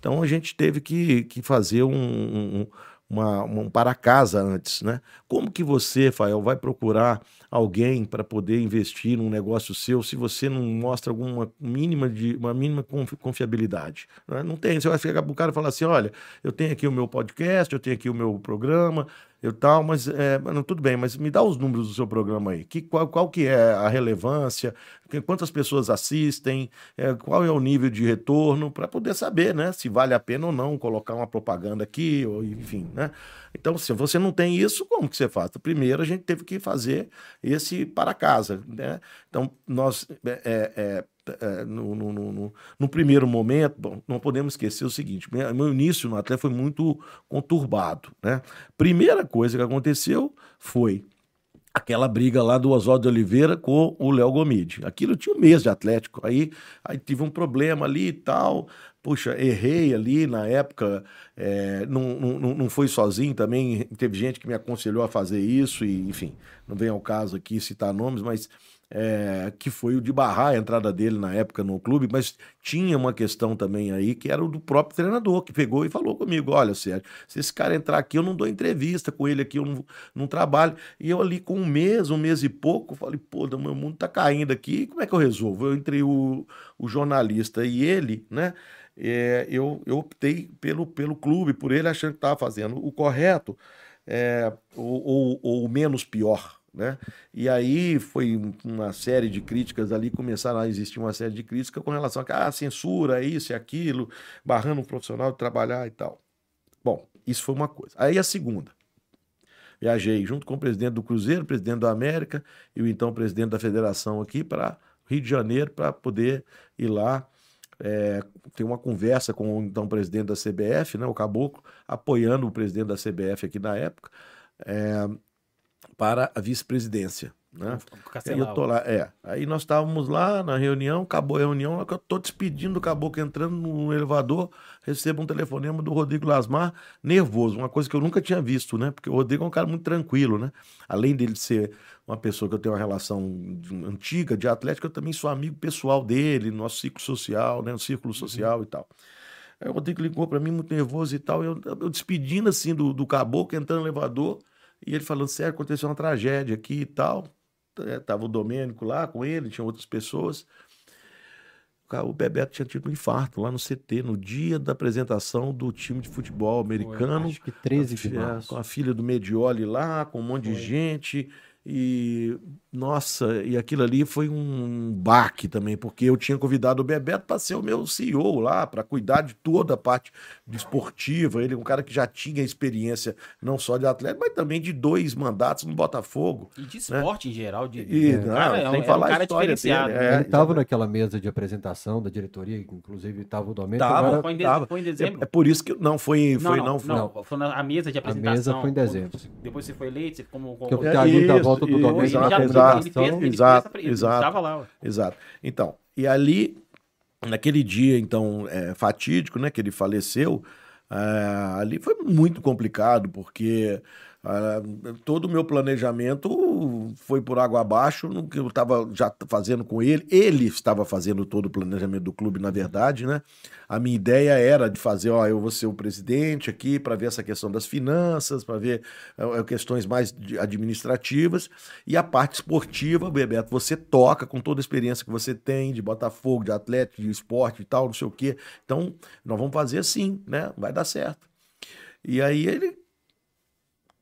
Então a gente teve que, que fazer um, um, uma, um para casa antes, né? Como que você, Fael, vai procurar alguém para poder investir num negócio seu se você não mostra alguma mínima de uma mínima confiabilidade? Né? Não tem. Você vai chegar para o cara e falar assim: olha, eu tenho aqui o meu podcast, eu tenho aqui o meu programa, eu tal, mas é, não, tudo bem, mas me dá os números do seu programa aí. Que, qual, qual que é a relevância? Quantas pessoas assistem? É, qual é o nível de retorno? Para poder saber, né? Se vale a pena ou não colocar uma propaganda aqui, ou enfim, né? Então, se você não tem isso, como que você faz? Primeiro, a gente teve que fazer esse para casa, né? Então, nós é, é, é é, no, no, no, no, primeiro momento, bom, não podemos esquecer o seguinte: meu início no foi muito conturbado. Né? Primeira coisa que aconteceu foi aquela briga lá do Oswaldo de Oliveira com o Léo Gomide. Aquilo tinha um mês de Atlético. Aí, aí tive um problema ali e tal. Puxa, errei ali na época, é, não, não, não foi sozinho também. Teve gente que me aconselhou a fazer isso, e enfim, não vem ao caso aqui citar nomes, mas é, que foi o de barrar a entrada dele na época no clube, mas tinha uma questão também aí que era o do próprio treinador, que pegou e falou comigo: olha, Sérgio, se esse cara entrar aqui, eu não dou entrevista com ele aqui, eu não, não trabalho. E eu ali com um mês, um mês e pouco, falei, pô, meu mundo tá caindo aqui, como é que eu resolvo? Eu entrei o, o jornalista e ele, né? É, eu, eu optei pelo, pelo clube, por ele achando que estava fazendo o correto é, ou, ou, ou menos pior, né? E aí foi uma série de críticas ali, começaram a existir uma série de críticas com relação a ah, censura, isso e aquilo, barrando um profissional de trabalhar e tal. Bom, isso foi uma coisa. Aí a segunda. Viajei junto com o presidente do Cruzeiro, presidente da América e o então presidente da federação aqui para Rio de Janeiro para poder ir lá é, ter uma conversa com o então presidente da CBF, né, o Caboclo, apoiando o presidente da CBF aqui na época. É, para a vice-presidência. Né? Aí eu tô lá, é. Aí nós estávamos lá na reunião, acabou a reunião, eu tô despedindo do caboclo, entrando no elevador, recebo um telefonema do Rodrigo Lasmar, nervoso, uma coisa que eu nunca tinha visto, né? Porque o Rodrigo é um cara muito tranquilo, né? Além dele ser uma pessoa que eu tenho uma relação antiga de atlético, eu também sou amigo pessoal dele, no nosso ciclo social, né? No círculo social uhum. e tal. Aí o Rodrigo ligou para mim muito nervoso e tal, eu, eu despedindo assim do, do caboclo, entrando no elevador, e ele falando, sério, aconteceu uma tragédia aqui e tal. É, tava o Domênico lá com ele, tinha outras pessoas. o Bebeto tinha tido um infarto lá no CT, no dia da apresentação do time de futebol americano. Acho que 13 de março. com a filha do Medioli lá, com um monte de Foi. gente. E, nossa, e aquilo ali foi um baque também, porque eu tinha convidado o Bebeto para ser o meu CEO lá, para cuidar de toda a parte de esportiva. Ele é um cara que já tinha experiência não só de atleta, mas também de dois mandatos no Botafogo. E de esporte em geral. De, E, é, não, cara, é um, sem é um falar a cara diferenciado. dele, né? é. Ele estava naquela mesa de apresentação da diretoria, inclusive estava o Domênico. Tava, agora Foi em, de- Tava. foi em É, dezembro. é por isso que não foi, Não, foi não, não, não, foi Foi na a mesa de a apresentação. mesa foi em dezembro. Depois você foi eleito, você ficou como. Que eu É, isso, volta do Domênico exato, na exato, exato, lá. Então, e ali, naquele dia, então, é, fatídico, né, que ele faleceu, ah, ali foi muito complicado, porque ah, todo o meu planejamento foi por água abaixo no que eu estava já fazendo com ele. Ele estava fazendo todo o planejamento do clube, na verdade, né? A minha ideia era de fazer, ó, eu vou ser o presidente aqui para ver essa questão das finanças, para ver eh, questões mais administrativas e a parte esportiva, Bebeto, você toca com toda a experiência que você tem de Botafogo, de Atlético, de esporte e tal, não sei o quê. Então, nós vamos fazer assim, né? Vai dar certo. E aí ele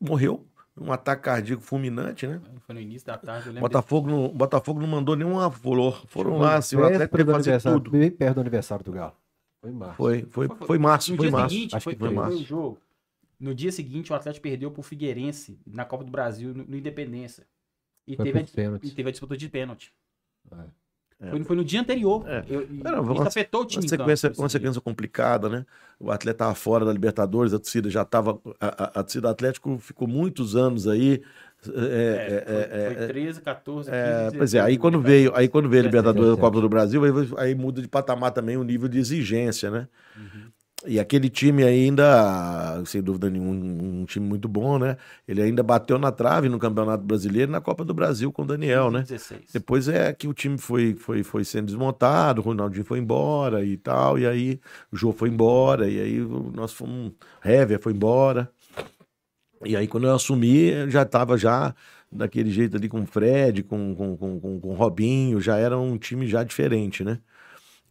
morreu, um ataque cardíaco fulminante, né? Foi no início da tarde. Eu lembro Botafogo não, Botafogo não mandou nenhuma flor. Foram Foi lá, assim, o Atlético teve fazer tudo. bem perto do aniversário do Galo. Foi em março. Foi, foi, Foi- foi março, No foi dia março. seguinte, Acho foi, que foi, março. o jogo. No dia seguinte, o Atlético perdeu pro Figueirense na Copa do Brasil, no, no Independência. E Foi teve, a, e teve a disputa de pênalti. É. Foi, foi no dia anterior. É. Eu, Era, isso uma- afetou o time. Uma sequência, campo, uma assim. sequência complicada, né? O atleta estava fora da Libertadores, a torcida já estava. A, a, a torcida Atlético ficou muitos anos aí. é, É, é, é, foi, foi é, 13, 14, 15, é, 16, pois é, aí quando veio, aí quando veio a 17, Libertadores da 17. Copa do Brasil, aí, aí muda de patamar também o nível de exigência, né? Uhum. E aquele time ainda, sem dúvida nenhuma, um, um time muito bom, né? Ele ainda bateu na trave no Campeonato Brasileiro e na Copa do Brasil com o Daniel, né? 16. Depois é que o time foi, foi, foi sendo desmontado, o Ronaldinho foi embora e tal, e aí o Jô foi embora, e aí nós fomos. Hever foi embora. E aí, quando eu assumi, eu já estava já daquele jeito ali com o Fred, com, com, com, com, com o Robinho, já era um time já diferente, né?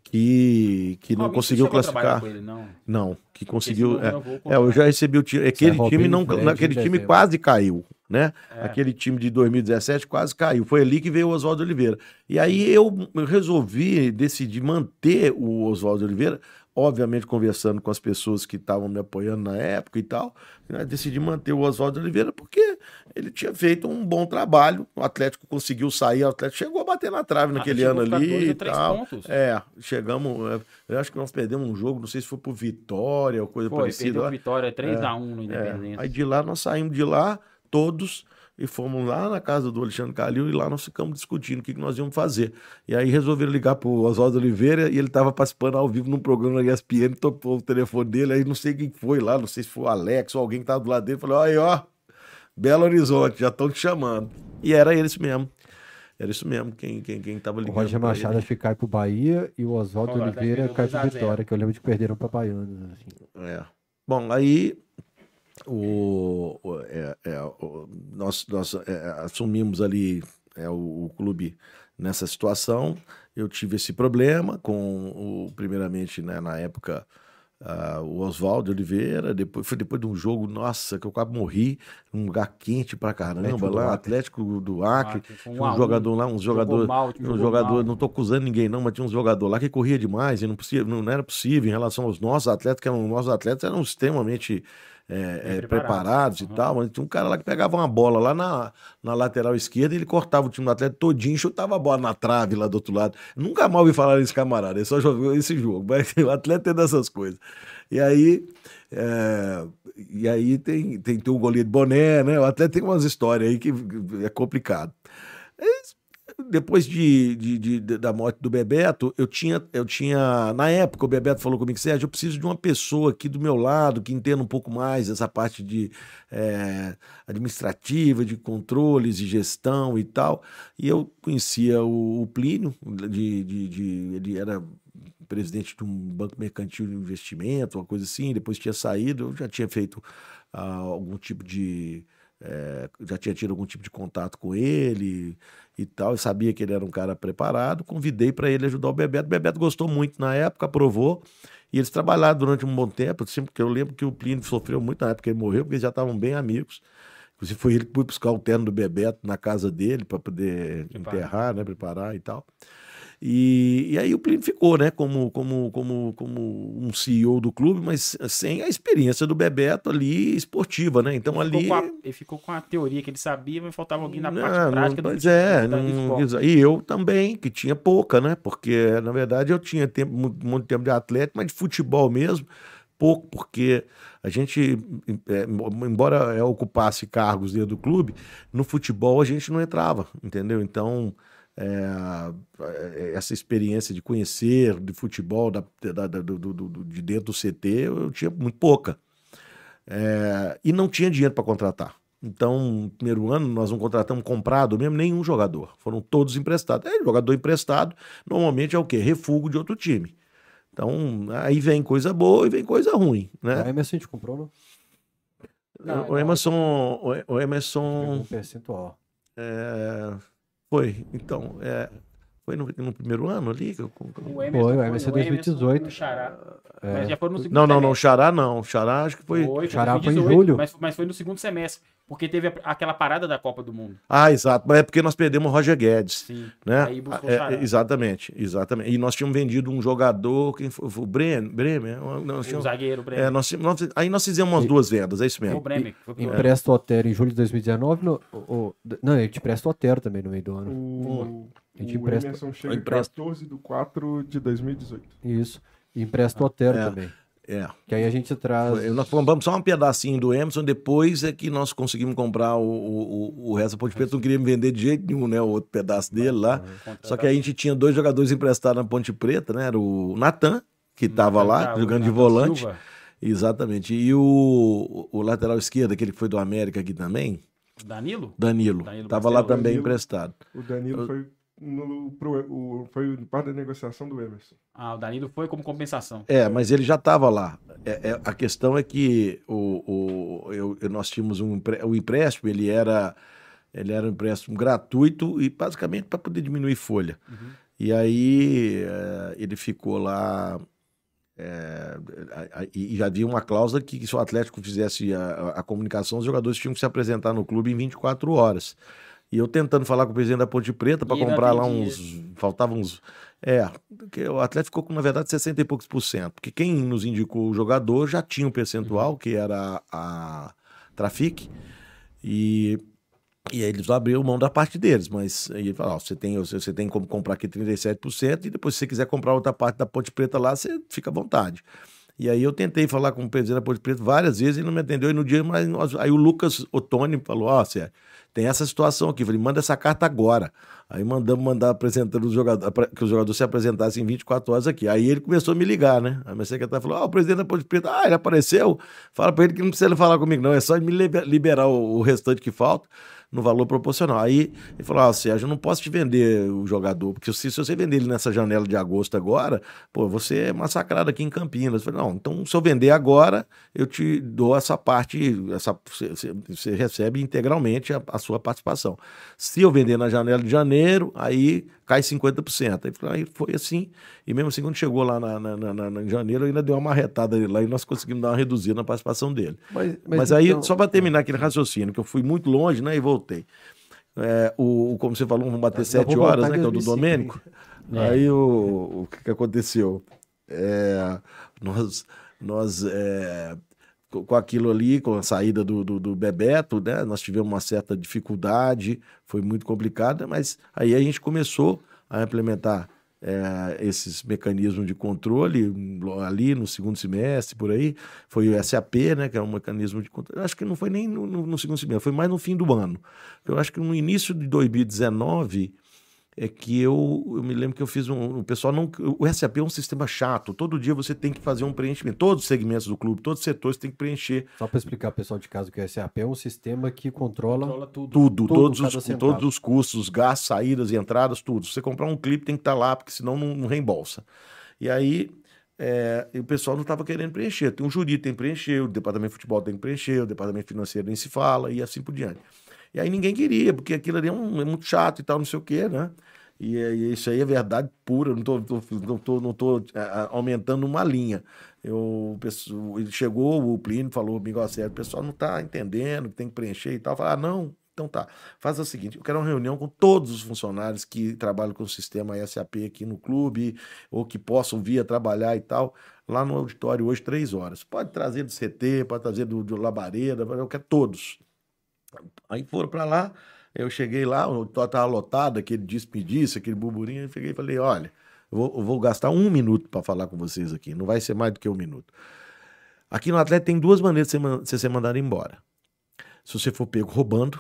Que, que não conseguiu classificar. ele, não? Não, que conseguiu. Esse não É, é, eu contrato. já recebi o time. Aquele Robinho, time não, Fred, aquele time quase caiu, né? É. Aquele time de 2017 quase caiu. Foi ali que veio o Oswaldo Oliveira. E aí eu resolvi, decidi manter o Oswaldo Oliveira, obviamente conversando com as pessoas que estavam me apoiando na época e tal. né? Decidi manter o Oswaldo Oliveira porque ele tinha feito um bom trabalho. O Atlético conseguiu sair, o Atlético chegou a bater na trave naquele Ah, ano a ali e a tal. pontos. É, chegamos. é, Eu acho que nós perdemos um jogo, não sei se foi por Vitória ou coisa Foi, parecida. perdeu lá. a vitória 3x1 no É, Independência. Aí de lá nós saímos de lá, todos, e fomos lá na casa do Alexandre Calil, e lá nós ficamos discutindo o que, que nós íamos fazer. E aí resolveram ligar pro Oswaldo Oliveira, e ele estava participando ao vivo num programa na ESPN, topou o telefone dele, aí não sei quem foi lá, não sei se foi o Alex ou alguém que estava do lado dele, falou, aí ó, Belo Horizonte, já estão te chamando. E era isso mesmo. Era isso mesmo, quem, quem, quem tava O ligando. Roger pra Machado ele. acho que cai pro Bahia e o Oswaldo Oliveira cai pro 2 a 0. Vitória, que eu lembro de que perderam pra Baiano. Assim. É. Bom, aí o, o- é- é, o- nós, nós é, assumimos ali é, o, o clube nessa situação. Eu tive esse problema com o, primeiramente, né, na época, ah, o Oswaldo Oliveira. Depois, foi depois de um jogo, nossa, que eu quase morri, num lugar quente pra caramba, Atlético do lá, Acre. Atlético do Acre. Acre, foi um um jogador lá, um jogador. mal, Um jogador, mal. não tô acusando ninguém, não, mas tinha um jogador lá que corria demais e não, possível, não, não era possível em relação aos nossos atletas, que eram, os nossos atletas eram extremamente é, é, preparados. preparados e Uhum. tal, mas tinha um cara lá que pegava uma bola lá na, na lateral esquerda e ele cortava o time do atleta todinho e chutava a bola na trave lá do outro lado. Nunca mal ouvi falar desse camarada, ele só jogou esse jogo, mas o atleta tem dessas coisas. E aí, é, e aí tem, tem, tem o goleiro de boné, né? O atleta tem umas histórias aí que é complicado. Depois de, de- de- da morte do Bebeto, eu tinha, eu tinha. Na época, o Bebeto falou comigo, Sérgio, eu preciso de uma pessoa aqui do meu lado que entenda um pouco mais essa parte de é, administrativa, de controles, de gestão e tal. E eu conhecia o, o Plínio, de- de- ele era presidente de um banco mercantil de investimento, uma coisa assim, depois tinha saído, eu já tinha feito ah, algum tipo de é, já tinha tido algum tipo de contato com ele e tal, e sabia que ele era um cara preparado. Convidei para ele ajudar o Bebeto. O Bebeto gostou muito na época, aprovou. E eles trabalharam durante um bom tempo, assim, porque eu lembro que o Plínio sofreu muito na época que ele morreu, porque eles já estavam bem amigos. Inclusive foi ele que foi buscar o terno do Bebeto na casa dele para poder Preparar. enterrar, né, preparar e tal. E, e aí o Plínio ficou, né, como, como, como, como um CEO do clube, mas sem a experiência do Bebeto ali esportiva, né? Então Ele ficou ali com a- ele ficou com a teoria que ele sabia, mas faltava alguém na não, parte não, prática do pois futebol, é, do não- e eu também, que tinha pouca, né? Porque, na verdade, eu tinha tempo, muito, muito tempo de atleta, mas de futebol mesmo, pouco, porque a gente, é, embora ocupasse cargos dentro do clube, no futebol a gente não entrava, entendeu? Então, é, essa experiência de conhecer de futebol da, da- da- do- do- do- de dentro do CT, eu tinha muito pouca. É, e não tinha dinheiro para contratar. Então, no primeiro ano, nós não contratamos comprado mesmo nenhum jogador. Foram todos emprestados. É, jogador emprestado, normalmente é o quê? Refúgio de outro time. Então, aí vem coisa boa e vem coisa ruim, A né? Emerson a gente comprou, não? Não, o Emerson, o- o Pegou Emerson um percentual. é, foi, então, é, foi no, no primeiro ano ali que eu, O Foi, o Emerson é 2018. no Xará. É. Mas já foi no segundo Não, não, não, semestre. Xará não, Xará acho que foi... Foi, Xará foi em 2018, julho. Mas, mas foi no segundo semestre. Porque teve aquela parada da Copa do Mundo. Ah, exato, mas é porque nós perdemos o Roger Guedes. Sim. né? Aí buscou É, é, exatamente, exatamente. E nós tínhamos vendido um jogador, quem foi? O Bremer? Bremer? Nós O tínhamos- zagueiro, o Bremer. é, nós, tínhamos- nós- aí nós fizemos umas E- duas vendas, é isso Foi o mesmo. Bremer. pro- Empresta o Otero em julho de 2019. No, o, o- não, a gente empresta o Otero também no meio do ano. O, A gente o empresta- Emerson chega em empresta. 14 de 4 de 2018. Isso. E empresta o Otero É. também. É. Que aí a gente traz. Foi- Nós compramos só um pedacinho do Emerson, depois é que nós conseguimos comprar o, o, o- o resto. A Ponte Preta não queria me vender de jeito nenhum, né? O outro pedaço dele lá. Só que a gente tinha dois jogadores emprestados na Ponte Preta, né? Era o Natan, que estava lá, Tá, o jogando de volante. Silva. Exatamente. E o, o lateral esquerdo, aquele que foi do América aqui também, Danilo? Danilo. Danilo Tava lá Barcelos. também Danilo. emprestado. O Danilo foi, no, pro, o, foi parte da negociação do Emerson. Ah, o Danilo foi como compensação. É, mas ele já estava lá. É, é- a questão é que o, o, eu- nós tínhamos um o empréstimo, ele era, ele era um empréstimo gratuito e basicamente para poder diminuir folha. E aí é, ele ficou lá. é, e já havia uma cláusula que, que se o Atlético fizesse a, a- a comunicação, os jogadores tinham que se apresentar no clube em 24 horas. E eu tentando falar com o presidente da Ponte Preta para comprar lá uns. Faltavam uns. É, porque o Atlético ficou com, na verdade, 60 e poucos por cento. Porque quem nos indicou o jogador já tinha um percentual, que era a Trafic, e, e aí eles abriram mão da parte deles. Mas aí ele falou: ó, você, tem, você tem como comprar aqui 37%, e depois, se você quiser comprar outra parte da Ponte Preta lá, você fica à vontade. E aí eu tentei falar com o presidente da Ponte Preta várias vezes, ele não me atendeu, e no dia, mas aí o Lucas Ottoni falou: ó, Sérgio, tem essa situação aqui. Eu falei, manda essa carta agora. Aí mandamos mandar apresentando os jogadores, que os jogadores se apresentassem em 24 horas aqui. Aí ele começou a me ligar, né? Aí minha secretária falou: Ah, o presidente da Ponte Preta, ah, ele apareceu. Fala pra ele que não precisa falar comigo, não. É só me liber- liberar o restante que falta no valor proporcional. Aí ele falou: Ah, Sérgio, eu não posso te vender o jogador, porque se, se você vender ele nessa janela de agosto agora, pô, você é massacrado aqui em Campinas. Eu falei, não, então se eu vender agora, eu te dou essa parte, essa, você, recebe integralmente a, a sua participação. Se eu vender na janela de janeiro, aí cai 50%. Aí, foi assim, e mesmo assim, quando chegou lá na, na, na- na- em janeiro, ainda deu uma marretada lá e nós conseguimos dar uma reduzida na participação dele. Mas, Mas, aí, então- só para terminar aquele raciocínio, que eu fui muito longe, né, e voltei. É, o, o- como você falou, vamos bater Eu sete vou voltar horas, né, que é o do 2005 Domênico. É. Aí o, o que, que aconteceu? É, nós, nós é, com aquilo ali, com a saída do, do, do Bebeto, né, nós tivemos uma certa dificuldade, foi muito complicado, mas aí a gente começou a implementar é, esses mecanismos de controle ali no segundo semestre, por aí. Foi o SAP, né, que é um mecanismo de controle. Acho que não foi nem no, no- no segundo semestre, foi mais no fim do ano. Eu acho que no início de 2019 é que eu, eu me lembro que eu fiz um. O pessoal não. O SAP é um sistema chato. Todo dia você tem que fazer um preenchimento. Todos os segmentos do clube, todos os setores tem que preencher Só para explicar pessoal de casa que o SAP é um sistema que controla. Controla tudo. tudo, Tudo, todos, os, centavo. todos os custos, os gastos, saídas e entradas, tudo. Se você comprar um clipe, tem que estar lá, porque senão não, não reembolsa. E aí é, e o pessoal não estava querendo preencher. Tem um júri tem que preencher, o departamento de futebol tem que preencher, o departamento financeiro nem se fala, e assim por diante. E aí ninguém queria, porque aquilo ali é, um- é muito chato e tal, não sei o quê, né? E, e isso aí é verdade pura, não tô, tô- não tô, não tô é, aumentando uma linha. Eu, ele chegou, o Plínio falou, Miguel Sérgio, o pessoal não está entendendo, tem que preencher e tal. Falei, ah, não, então tá. Faz o seguinte, eu quero uma reunião com todos os funcionários que trabalham com o sistema SAP aqui no clube, ou que possam vir a trabalhar e tal, lá no auditório hoje, três horas. Pode trazer do CT, pode trazer do, do Labareda, eu quero todos. Aí foram para lá, eu cheguei lá, o auditório estava lotado, aquele despedisse, aquele burburinho, eu cheguei e falei, olha, eu vou, eu vou gastar um minuto para falar com vocês aqui, não vai ser mais do que um minuto. Aqui no Atlético tem duas maneiras de você ser mandado embora. Se você for pego roubando,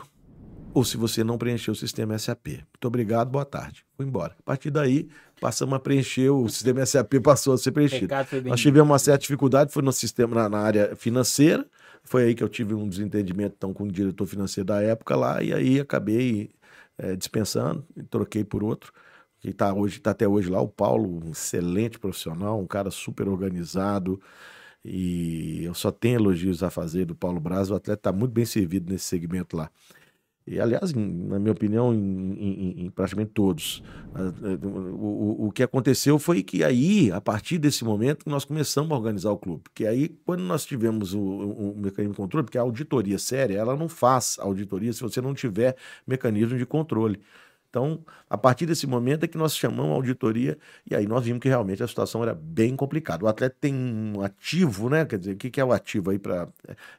ou se você não preencher o sistema SAP. Muito obrigado, boa tarde. Fui embora. A partir daí, passamos a preencher, o sistema SAP passou a ser preenchido. Nós tivemos uma certa dificuldade, foi no sistema, na, na área financeira. Foi aí que eu tive um desentendimento então, com o diretor financeiro da época lá, e aí acabei eh, dispensando e troquei por outro. Que está hoje, tá até hoje lá, o Paulo, um excelente profissional, um cara super organizado. E eu só tenho elogios a fazer do Paulo Braz, o atleta está muito bem servido nesse segmento lá. E, aliás, em- na minha opinião, em, em- em praticamente todos. O, o, o que aconteceu foi que aí, a partir desse momento, nós começamos a organizar o clube. Porque aí, quando nós tivemos o- o mecanismo de controle, porque a auditoria séria, ela não faz auditoria se você não tiver mecanismo de controle. Então, a partir desse momento é que nós chamamos a auditoria e aí nós vimos que realmente a situação era bem complicada. O atleta tem um ativo, né? Quer dizer, o que é o ativo aí para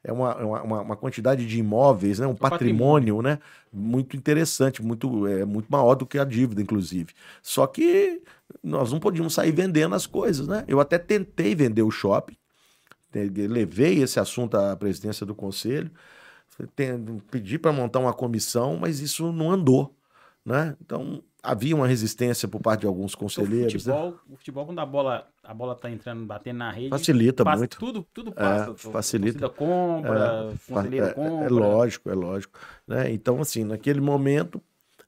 é uma, é uma, uma- uma quantidade de imóveis, né? Um patrimônio, né? Muito interessante, muito é muito maior do que a dívida, inclusive. Só que nós não podíamos sair vendendo as coisas, né? Eu até tentei vender o shopping, levei esse assunto à presidência do conselho, pedi para montar uma comissão, mas isso não andou, né? Então havia uma resistência por parte de alguns O conselheiros, né? futebol, o futebol, quando a bola, a bola tá entrando, batendo na rede, Facilita passa- muito. Tudo, tudo passa. facilita. A torcida compra, Fa- conselheiro é, compra. é lógico, é lógico. Né? Então, assim, naquele momento,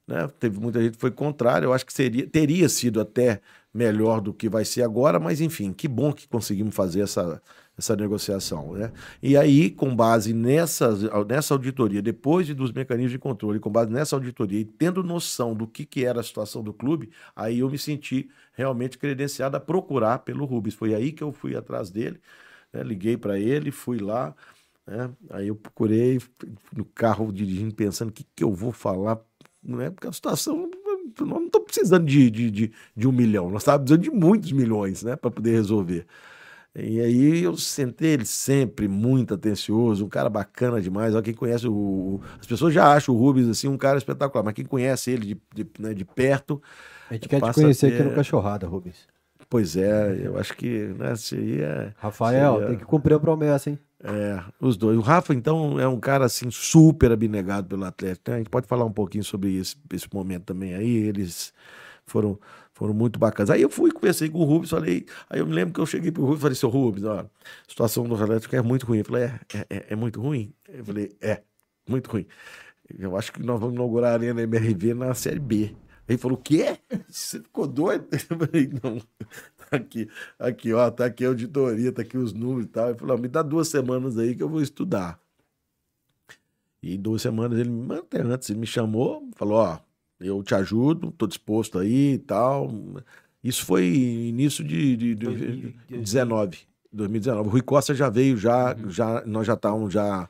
né, teve muita gente que foi contrária. Eu acho que seria, teria sido até melhor do que vai ser agora, mas enfim, que bom que conseguimos fazer essa, essa negociação. Né? E aí, com base nessa, nessa auditoria, depois de, dos mecanismos de controle, com base nessa auditoria e tendo noção do que, que era a situação do clube, aí eu me senti realmente credenciado a procurar pelo Rubens. Foi aí que eu fui atrás dele, né? liguei para ele, fui lá. né? Aí eu procurei no carro dirigindo, pensando o que, que eu vou falar, né? porque a situação. Nós não estamos precisando de, de, de, de um milhão, nós estávamos precisando de muitos milhões né? para poder resolver. E aí eu sentei ele sempre muito atencioso, um cara bacana demais. Ó, quem conhece o, As pessoas já acham o Rubens assim um cara espetacular, mas quem conhece ele de, de, né, de perto, A gente quer te conhecer ter- aqui no Cachorrada, Rubens. pois é, eu acho que né, aí é. Rafael, Seria- tem que cumprir a promessa, hein? É, os dois. O Rafa, então, é um cara assim super abnegado pelo Atlético. né? A gente pode falar um pouquinho sobre esse, esse momento também aí. Eles foram, foram muito bacanas. Aí eu fui, conversei com o Rubens, falei. Aí eu me lembro que eu cheguei pro Rubens e falei, seu Rubens, ó, a situação do Atlético é muito ruim. Ele falou, é, é, é, é muito ruim? Eu falei, é, muito ruim. Eu acho que nós vamos inaugurar a Arena MRV na Série B. Ele falou, o quê? Você ficou doido? Eu falei, não, tá aqui, aqui, ó, tá aqui a auditoria, tá aqui os números e tal. Ele falou, "Ó, me dá duas semanas aí que eu vou estudar. E duas semanas ele me antes, ele me chamou, falou, ó, eu te ajudo, tô disposto aí e tal. Isso foi início de, de, de 2019, 2019. O Rui Costa já veio, já, já nós já estávamos já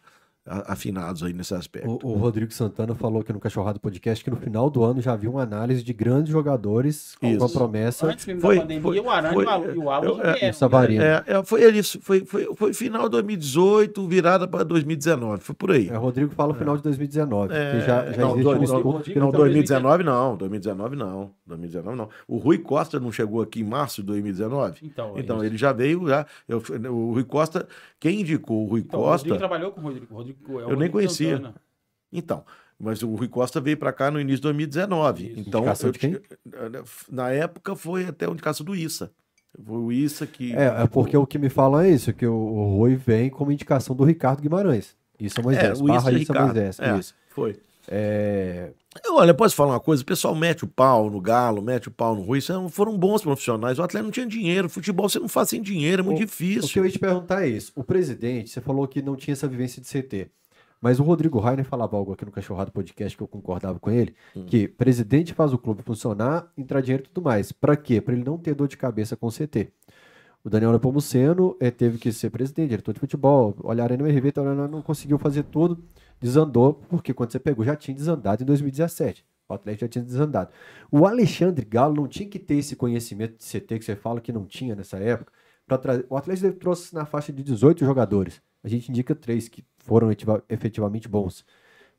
afinados aí nesse aspecto. O, o Rodrigo Santana falou aqui no Cachorrado Podcast que no final do ano já viu uma análise de grandes jogadores com Isso. a promessa. Antes mesmo Foi- da pandemia, foi- o Aranha foi- e o Al- e o Alves eu- já é, o Savarino. É, é, foi isso, foi, foi, foi final de 2018, virada para 2019, foi por aí. É, o Rodrigo fala o final de 2019. É, que já, já não, existe dois- um não, Rodrigo Não, também 2019 não, 2019 não, 2019 não. O Rui Costa não chegou aqui em março de 2019? Então, Então, ele já veio, já, eu, o Rui Costa, quem indicou o Rui Então, o Costa... Rodrigo trabalhou com o Rodrigo. o Rodrigo é Eu nem conhecia. Santana. Então, mas o Rui Costa veio para cá no início de 2019. Isso. Então, Indicação eu de quem? na época foi até a indicação do Issa. Foi o Issa que... É, é porque o que me falam é isso, que o, o Rui vem como indicação do Ricardo Guimarães. Isso é Moisés. É, o barra Issa isso é Ricardo. Moisés. É, Isso. foi. É, Olha, posso falar uma coisa? O pessoal mete o pau no Galo, mete o pau no Rui. Foram bons profissionais. O atleta não tinha dinheiro. Futebol você não faz sem dinheiro, é muito O- difícil. O que eu ia te perguntar é isso. O presidente, você falou que não tinha essa vivência de CT. Mas o Rodrigo Rainer falava algo aqui no Cachorrado Podcast que eu concordava com ele, Hum. que presidente faz o clube funcionar, entrar dinheiro e tudo mais. Pra quê? Pra ele não ter dor de cabeça com o CT. O Daniel Nepomuceno eh, teve que ser presidente, diretor de futebol, olhar no RV, não conseguiu fazer tudo, desandou, porque quando você pegou já tinha desandado em 2017. O Atlético já tinha desandado. O Alexandre Galo não tinha que ter esse conhecimento de CT que você fala que não tinha nessa época. Trazer. O Atlético trouxe na faixa de 18 jogadores. A gente indica três que foram etiva- efetivamente bons.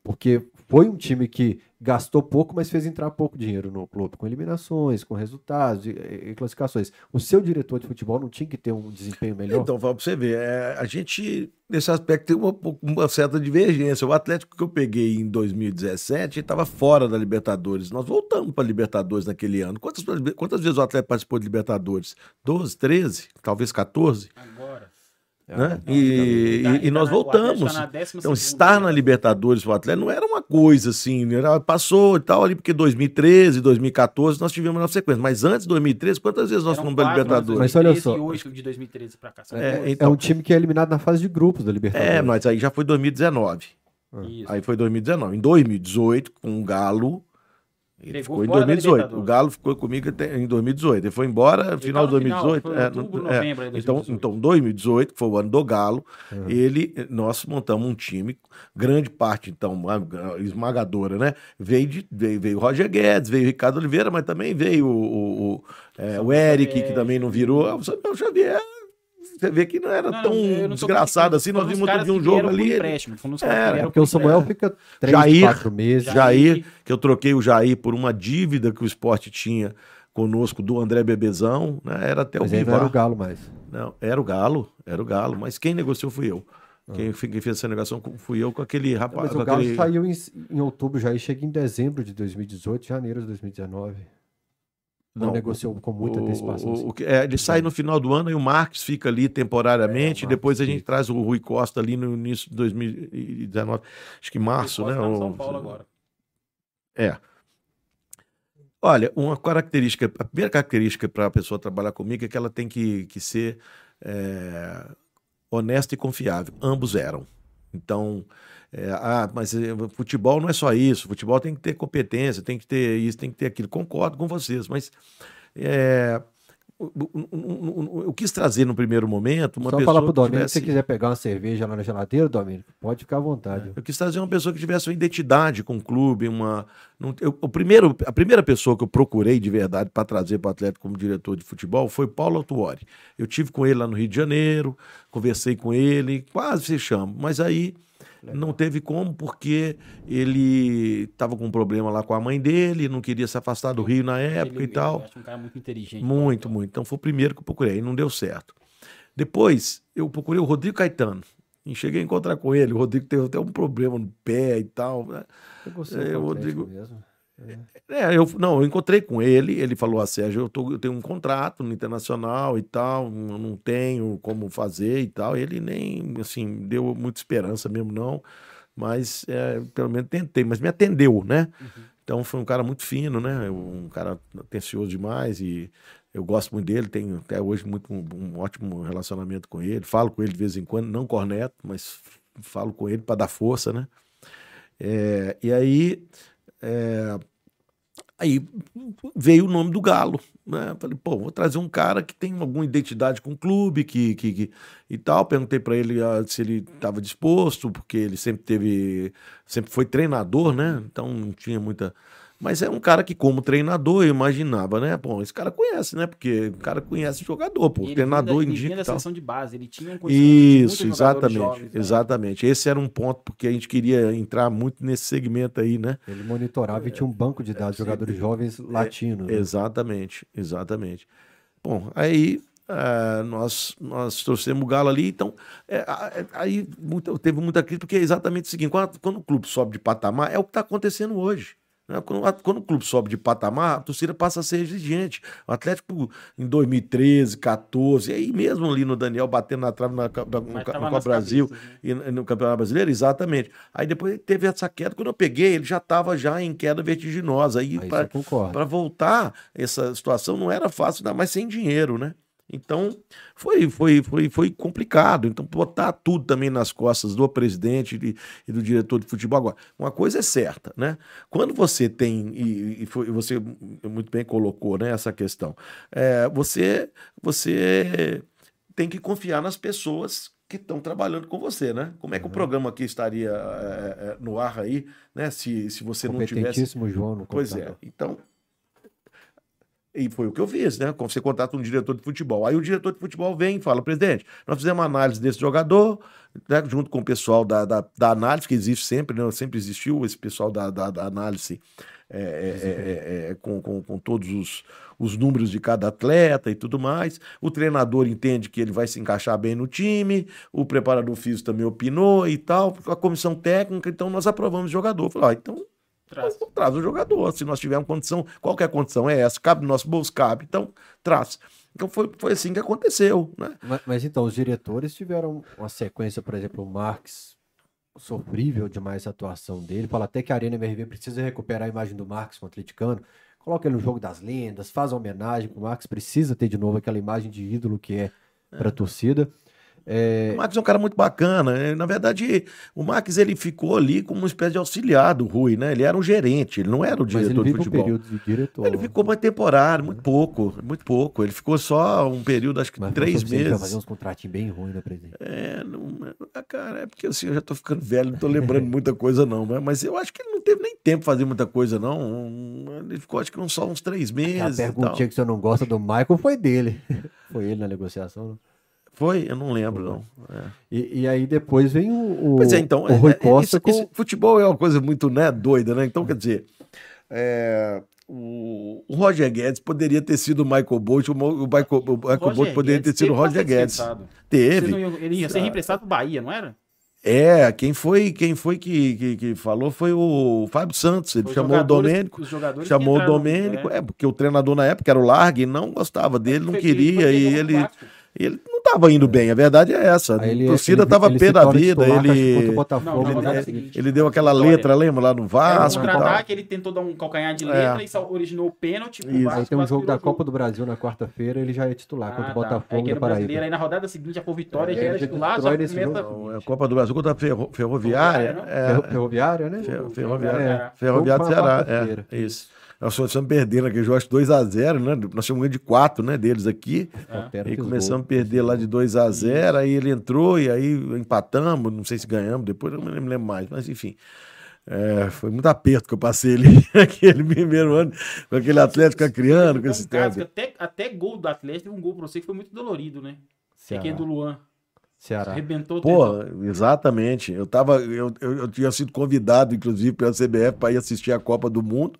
Porque foi um time que gastou pouco, mas fez entrar pouco dinheiro no clube, com eliminações, com resultados e, e classificações. O seu diretor de futebol não tinha que ter um desempenho melhor? Então, fala pra você ver, é, a gente, nesse aspecto, tem uma, uma certa divergência. O Atlético que eu peguei em 2017 estava fora da Libertadores. Nós voltamos para Libertadores naquele ano. Quantas, quantas vezes o Atlético participou de Libertadores? 12, 13, talvez 14? Agora. Né? Não, E, tá- e- tá e nós o voltamos. tá Então, estar na Libertadores. Libertadores pro Atlético não era uma coisa assim, né? era, passou e tal ali, porque 2013, 2014 nós tivemos na sequência. Mas antes de 2013, quantas vezes nós Eram fomos para quatro, Libertadores? Mas olha 2013 só. e oito de 2013 pra cá. são É, duas. É então- um time que é eliminado na fase de grupos da Libertadores. É, mas aí já foi 2019. Isso. Aí foi 2019. Em 2018, com o Galo. Ele Pegou ficou em fora da 2018. O. Galo ficou comigo até em 20 2018. Ele foi embora no final de tava no final, 2018. foi é, outubro, é. novembro Então, 2018. então, 2018, que foi o ano do Galo, ele, nós montamos um time, grande parte, então, esmagadora, né? Veio, de, veio, veio o Roger Guedes, veio o Ricardo Oliveira, mas também veio o, o, o, é, o Eric, que também não virou. Ah, O Samuel Xavier, você vê que não era Não, tão não desgraçado assim. Nós vimos outro dia um jogo ali. ele- É, é, vieram Porque o Samuel fica três, Jair, quatro meses. Jair, que eu troquei o Jair por uma dívida que o esporte tinha conosco do André Bebezão, né? Era até o Mas aí não era o Bivar. Galo mais. Não, era o Galo, era o Galo, mas quem negociou fui eu. Quem, quem fez essa negociação com- fui eu com aquele rapaz. Mas o Galo aquele- saiu em, em outubro já e chega em dezembro de 2018, janeiro de 2019. Não, Não, negociou com muita antecipação. o- assim. o que- é, ele sai no final do ano e o Marques fica ali temporariamente. É, e depois a gente fica. traz o Rui Costa ali no início de 2019. Acho que março, né? Tá no São o- Paulo agora. É. Olha, uma característica, a primeira característica para a pessoa trabalhar comigo é que ela tem que, que ser é, honesta e confiável. Ambos eram. Então, é, ah, mas eh, futebol não é só isso. Futebol tem que ter competência, tem que ter isso, tem que ter aquilo. Concordo com vocês, mas é, eu quis trazer no primeiro momento uma Só pessoa falar pro que Domênico, tivesse... se você quiser pegar uma cerveja lá na geladeira, Domênico, pode ficar à vontade. Eu quis trazer uma pessoa que tivesse uma identidade com o clube, uma. eu- o primeiro, a primeira pessoa que eu procurei de verdade para trazer para o Atlético como diretor de futebol foi Paulo Autuori. Eu tive com ele lá no Rio de Janeiro, conversei com ele, quase fechamos, mas aí não teve como porque ele estava com um problema lá com a mãe dele, não queria se afastar do Rio na época Ele- e tal. Um cara muito inteligente. Muito, muito. Então foi o primeiro que eu procurei, e não deu certo. Depois eu procurei o Rodrigo Caetano. E cheguei a encontrar com ele. O Rodrigo teve até um problema no pé e tal. né? Eu gostei É, do Rodrigo- mesmo. É, eu, não, eu encontrei com ele. Ele falou: ah, Sérgio, eu, tô- eu tenho um contrato no internacional e tal, eu não tenho como fazer e tal. Ele nem, assim, deu muita esperança mesmo, não. Mas é, pelo menos tentei, mas me atendeu, né? Então foi um cara muito fino, né? Um cara atencioso demais e eu gosto muito dele, tenho até hoje muito um, um ótimo relacionamento com ele. Falo com ele de vez em quando, não corneto, mas falo com ele para dar força, né? É, e aí, é, aí veio o nome do Galo, né? Falei, pô, vou trazer um cara que tem alguma identidade com o clube, que, que, que- e tal. Perguntei para ele ah, se ele estava disposto, porque ele sempre teve, sempre foi treinador, né? Então não tinha muita. Mas é um cara que, como treinador, eu imaginava, né? Bom, esse cara conhece, né? Porque o cara conhece jogador, pô. E O ele treinador vinha da- ele indica vinha da e tal. seleção de base, ele tinha um Isso, exatamente, jovens, né? exatamente. Esse era um ponto porque a gente queria entrar muito nesse segmento aí, né? Ele monitorava e tinha um banco de dados de jogadores jovens latinos. né? Exatamente, exatamente. Bom, aí ah, nós, nós trouxemos o Galo ali, então é, é, aí muita- teve muita crítica, porque é exatamente o seguinte: quando, quando o clube sobe de patamar, é o que está acontecendo hoje. Né? Quando, quando o clube sobe de patamar, a torcida passa a ser exigente. O Atlético em 2013, 14, e aí mesmo ali no Daniel batendo na trave na, na, no, Copa Brasil cabeças, né? e no Campeonato Brasileiro, exatamente. Aí depois teve essa queda. Quando eu peguei, ele já estava já em queda vertiginosa. Aí, Aí para voltar essa situação não era fácil, ainda mais sem dinheiro, né? Então foi, foi, foi, foi complicado. Então, botar tudo também nas costas do presidente e, do diretor de futebol. Agora, uma coisa é certa, né? Quando você tem, e, e foi- você muito bem colocou né, essa questão, é, você, você tem que confiar nas pessoas que estão trabalhando com você, né? Como é que o programa aqui estaria é, é, no ar aí, né? Se, se você não tivesse João no Pois é. computador. Então. E foi o que eu fiz, né? Você contrata um diretor de futebol. Aí o diretor de futebol vem e fala: presidente, nós fizemos uma análise desse jogador, né, junto com o pessoal da, da, da análise, que existe sempre, né? Sempre existiu esse pessoal da, da, da análise é, é, é, é, com, com, com todos os, os números de cada atleta e tudo mais. O treinador entende que ele vai se encaixar bem no time, o preparador físico também opinou e tal, a comissão técnica, então nós aprovamos o jogador. Falei, ó, então Traz. traz o jogador. Se nós tivermos condição, qualquer condição é essa, cabe no nosso bolso, cabe, então traz. Então foi, foi assim que aconteceu, né? Mas, mas então, os diretores tiveram uma sequência, por exemplo, o Marques, sofrível demais a atuação dele. Fala até que a Arena MRV precisa recuperar a imagem do Marques com o atleticano. Coloca ele no jogo das lendas, faz uma homenagem. O Marques precisa ter de novo aquela imagem de ídolo que é para a torcida. É, O Max é um cara muito bacana. né? Na verdade, o Max ele ficou ali como uma espécie de auxiliar do Rui, né? Ele era um gerente, ele não era o diretor de um futebol. período de diretor. Ele ficou uma temporada, muito pouco, muito pouco. Ele ficou só um período, acho que Mas três vai fazer meses. uns contratinhos bem ruins, né, presidente? É, não, ah, cara, é porque assim, eu já tô ficando velho, não tô lembrando muita coisa, não. Mas, mas eu acho que ele não teve nem tempo de fazer muita coisa, não. Ele ficou, acho que uns- só uns três A meses. tal. perguntinha que você não gosta do Michael foi dele. foi ele na negociação. né? Foi? Eu não lembro, não. É. E, e aí depois vem o, o, Pois é, então. o Rui é- é- Costa isso- com... isso- futebol é uma coisa muito né, doida, né? Então, quer dizer. é, o, o Roger Guedes poderia ter sido o Michael Bolt, o, Michael, o Michael Bolt poderia ter sido o Roger Guedes. Teve. Ele ia ser reemprestado pro Bahia, não era? É, quem foi, quem foi que, que, que falou foi o Fábio Santos. Ele Os chamou o Domênico. os jogadores que Chamou o Domênico, né? é, porque o treinador na época era o Largue, não gostava dele, não queria, e no ele, não estava indo bem, a verdade é essa. Aí ele- a torcida estava pé da vida, ele, Botafogo, Não, na ele- rodada ele- seguinte. ele deu aquela letra, lembra, lá no Era um Vasco e tal. contra-ataque, ele tentou dar um calcanhar de letra e só originou o pênalti. o Isso. Vasco- Aí tem um jogo da Copa do Brasil na quarta-feira, ele já é titular Ah, contra o tá. Botafogo da no brasileiro, aí na rodada seguinte a Vitória, É, já era titular, já. Não, é a Copa do Brasil contra a Ferro- Ferroviária. Ferroviária, é, Ferro- Ferroviária, né? Fer- Ferroviária. Ferroviária, Ceará. É, isso. Nós estamos perdendo aquele jogo, acho que 2x0, né? Nós tínhamos ganho de 4 né, deles aqui. E que os começamos a perder lá de 2 a 0 aí ele entrou e aí empatamos, não sei se ganhamos, depois eu não me lembro mais, mas enfim. É, foi muito aperto que eu passei ali naquele primeiro ano, com aquele Atlético Acriano, com esse que tempo. até, até gol do Atlético, teve um gol pra você que foi muito dolorido, né? Ceará. Pequeno do Luan. Ceará. Arrebentou Pô, exatamente. Eu, tava, eu, eu, eu tinha sido convidado, inclusive, pela CBF para ir assistir a Copa do Mundo.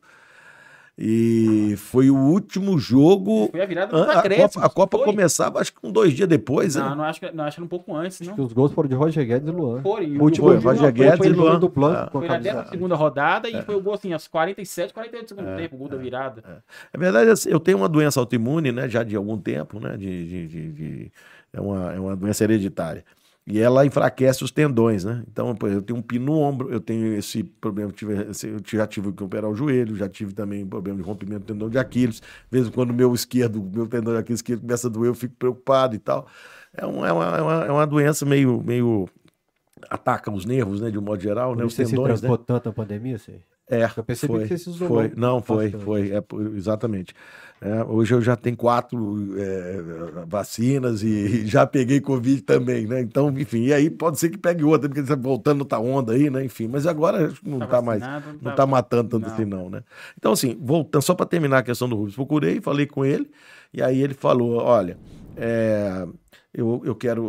E foi o último jogo. Foi a virada A, dos a. Copa, a Copa começava, acho que um dois dias depois, Não, né? não acho, que, não, acho que era um pouco antes, Acho não. que os gols foram de Roger Guedes e Luan. Foi, O último Foi, jogo Roger Guedes foi e Luan. do Blanco Ah. Foi na. 12 rodada É. e foi o gol assim, aos 47, 48 do segundo tempo, o gol da virada. É verdade, assim, eu tenho uma doença autoimune, né, já de algum tempo, né, de, de- de- de- é, uma, é uma doença hereditária. E ela enfraquece os tendões, né? Então, por exemplo, eu tenho um pino no ombro, eu tenho esse problema, eu, tive, eu já tive que operar o joelho, já tive também problema de rompimento do tendão de Aquiles. De vez em quando o meu esquerdo, meu tendão de Aquiles esquerdo começa a doer, eu fico preocupado e tal. É, um- é uma, é, uma, é uma doença meio, meio ataca os nervos, né, de um modo geral, Por né, os isso Você se tendões, né? tanto na pandemia, sei. É, Eu percebi foi, que você se isolou foi. Não, foi, foi, é, exatamente. É, hoje eu já tenho quatro é, vacinas e já peguei Covid também, né? Então, enfim, e aí pode ser que pegue outra, porque você tá voltando outra onda aí, né? Enfim, mas agora não Tá tá, mais, não tá- tá matando tanto não. assim não, né? Então, assim, voltando, só para terminar a questão do Rubens, procurei, falei com ele, e aí ele falou, olha, é, eu, eu quero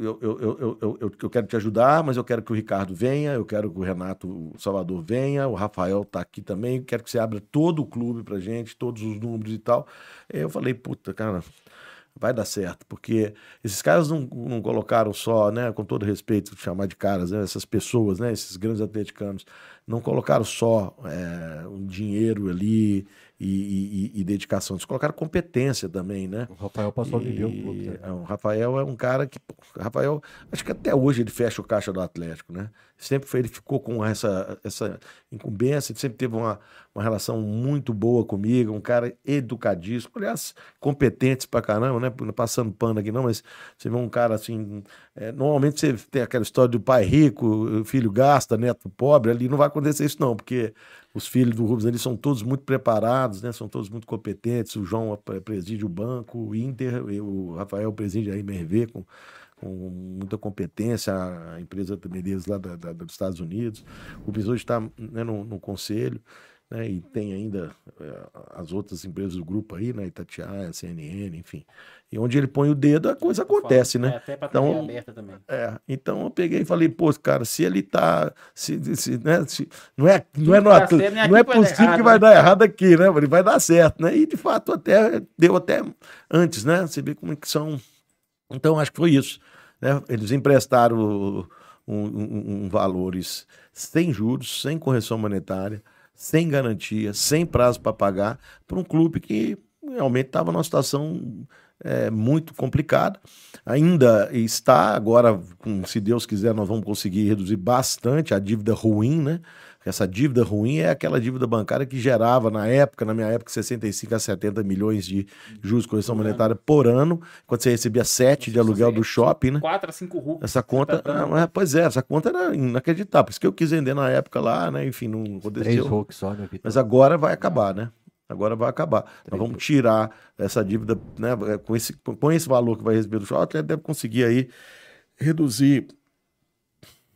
eu, eu, eu, eu, eu, quero te ajudar, mas eu quero que o Ricardo venha, eu quero que o Renato Salvador venha, o Rafael tá aqui também, quero que você abra todo o clube pra gente, todos os números e tal. Eu falei, puta, cara, vai dar certo, porque esses caras não, não colocaram só, né, com todo respeito chamar de caras, né, essas pessoas, né, esses grandes atleticanos, não colocaram só é, um dinheiro ali e, e, e, dedicação, eles colocaram competência também, né? O Rafael passou a viver um pouco. Né? O Rafael é um cara que. Rafael, acho que até hoje ele fecha o caixa do Atlético, né? Sempre foi, ele ficou com essa, essa incumbência, ele sempre teve uma, uma relação muito boa comigo, um cara educadíssimo, aliás, competente pra caramba, né? Passando pano aqui não, mas você vê um cara assim. É, normalmente você tem aquela história do pai rico, filho gasta, neto pobre, ali não vai acontecer isso, não, porque os filhos do Rubens eles são todos muito preparados, né? São todos muito competentes. O João preside o banco, o Inter, o Rafael preside a MRV com, com muita competência, a empresa também deles lá da, da, dos Estados Unidos. O Rubens hoje está né, no, no conselho né? E tem ainda é, as outras empresas do grupo aí, né? Itatiaia, CNN, enfim. E onde ele põe o dedo, a coisa acontece, né? É, até pra então, aberta também. É, então eu peguei e falei, pô, cara, se ele tá. Se, se, né, se, não é, não é, no, certo, não é possível errado, que vai né? dar errado aqui, né? Ele vai dar certo, né? E de fato até deu até antes, né? Você vê como é que são. Então, acho que foi isso. Né? Eles emprestaram um, um, um valores sem juros, sem correção monetária sem garantia, sem prazo para pagar, para um clube que realmente estava numa situação é, muito complicada. Ainda está, agora, se Deus quiser, nós vamos conseguir reduzir bastante a dívida ruim, né? Essa dívida ruim é aquela dívida bancária que gerava, na época, na minha época, 65 a 70 milhões de juros de correção monetária por ano, quando você recebia 7 de aluguel do shopping, né? 4 a 5 rublos. Essa conta, tá é, pois é, essa conta era inacreditável. Por isso que eu quis vender na época lá, né? Enfim, não aconteceu. Três só, né, Mas agora vai acabar, né? Agora vai acabar. Nós vamos tirar essa dívida, né? Com esse, com esse valor que vai receber do shopping, deve conseguir aí reduzir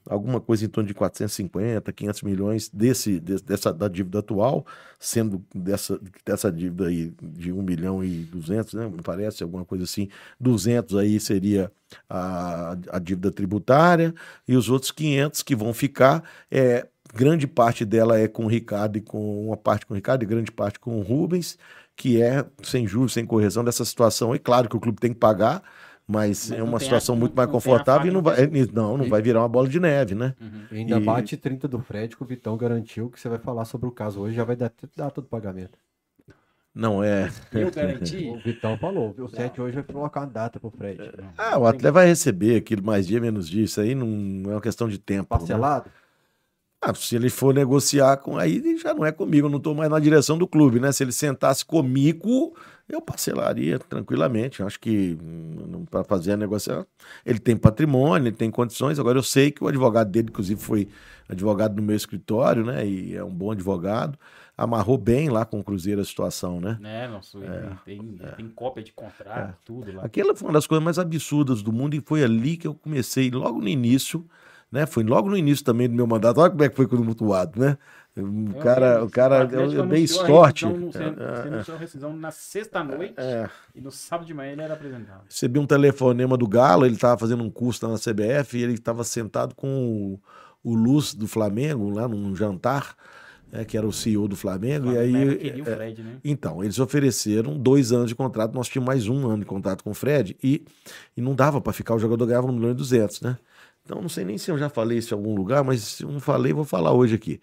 alguma coisa em torno de 450, 500 milhões desse, dessa, da dívida atual, sendo dessa, dessa dívida aí de 1 milhão e 200, né, me parece, alguma coisa assim, 200 aí seria a, a dívida tributária e os outros 500 que vão ficar, é, grande parte dela é com o Ricardo e com uma parte com o Ricardo e grande parte com o Rubens, que é sem juros, sem correção dessa situação. E claro que o clube tem que pagar, mas, mas é uma situação a, muito mais confortável e não vai, não, não vai virar uma bola de neve, né? Uhum. E ainda e... bate 30 do Fred, que o Vitão garantiu que você vai falar sobre o caso hoje, já vai dar data do pagamento. Não é. Eu garanti. O Vitão falou, o 7 hoje vai colocar uma data pro Fred. Ah, o atleta vai receber aquilo mais dia, menos dia. Isso aí não é uma questão de tempo. Né? Parcelado? Né? Ah, se ele for negociar com aí, já não é comigo, eu não estou mais na direção do clube, né? Se ele sentasse comigo, eu parcelaria tranquilamente. Acho que hum, para fazer a negociação, ele tem patrimônio, ele tem condições. Agora eu sei que o advogado dele, inclusive, foi advogado no meu escritório, né? E é um bom advogado. Amarrou bem lá com o Cruzeiro a situação, né? É, nossa, é, tem, é. tem cópia de contrato, é. tudo lá. Aquela foi uma das coisas mais absurdas do mundo e foi ali que eu comecei, logo no início, né? Foi logo no início também do meu mandato. Olha como é que foi com o mutuado, né? O cara, o cara, eu, eu dei sorte. Você anunciou a rescisão na sexta-noite é. e no sábado de manhã ele era apresentado. Recebi um telefonema do Galo, ele estava fazendo um curso na CBF e ele estava sentado com o, o Luz do Flamengo, lá num jantar, é, que era o CEO do Flamengo. e aí, é, Fred, né? Então, eles ofereceram dois anos de contrato, nós tínhamos mais um ano de contrato com o Fred e, e não dava para ficar, o jogador ganhava 1 milhão e 200, né? Então, não sei nem se eu já falei isso em algum lugar, mas se eu não falei, vou falar hoje aqui.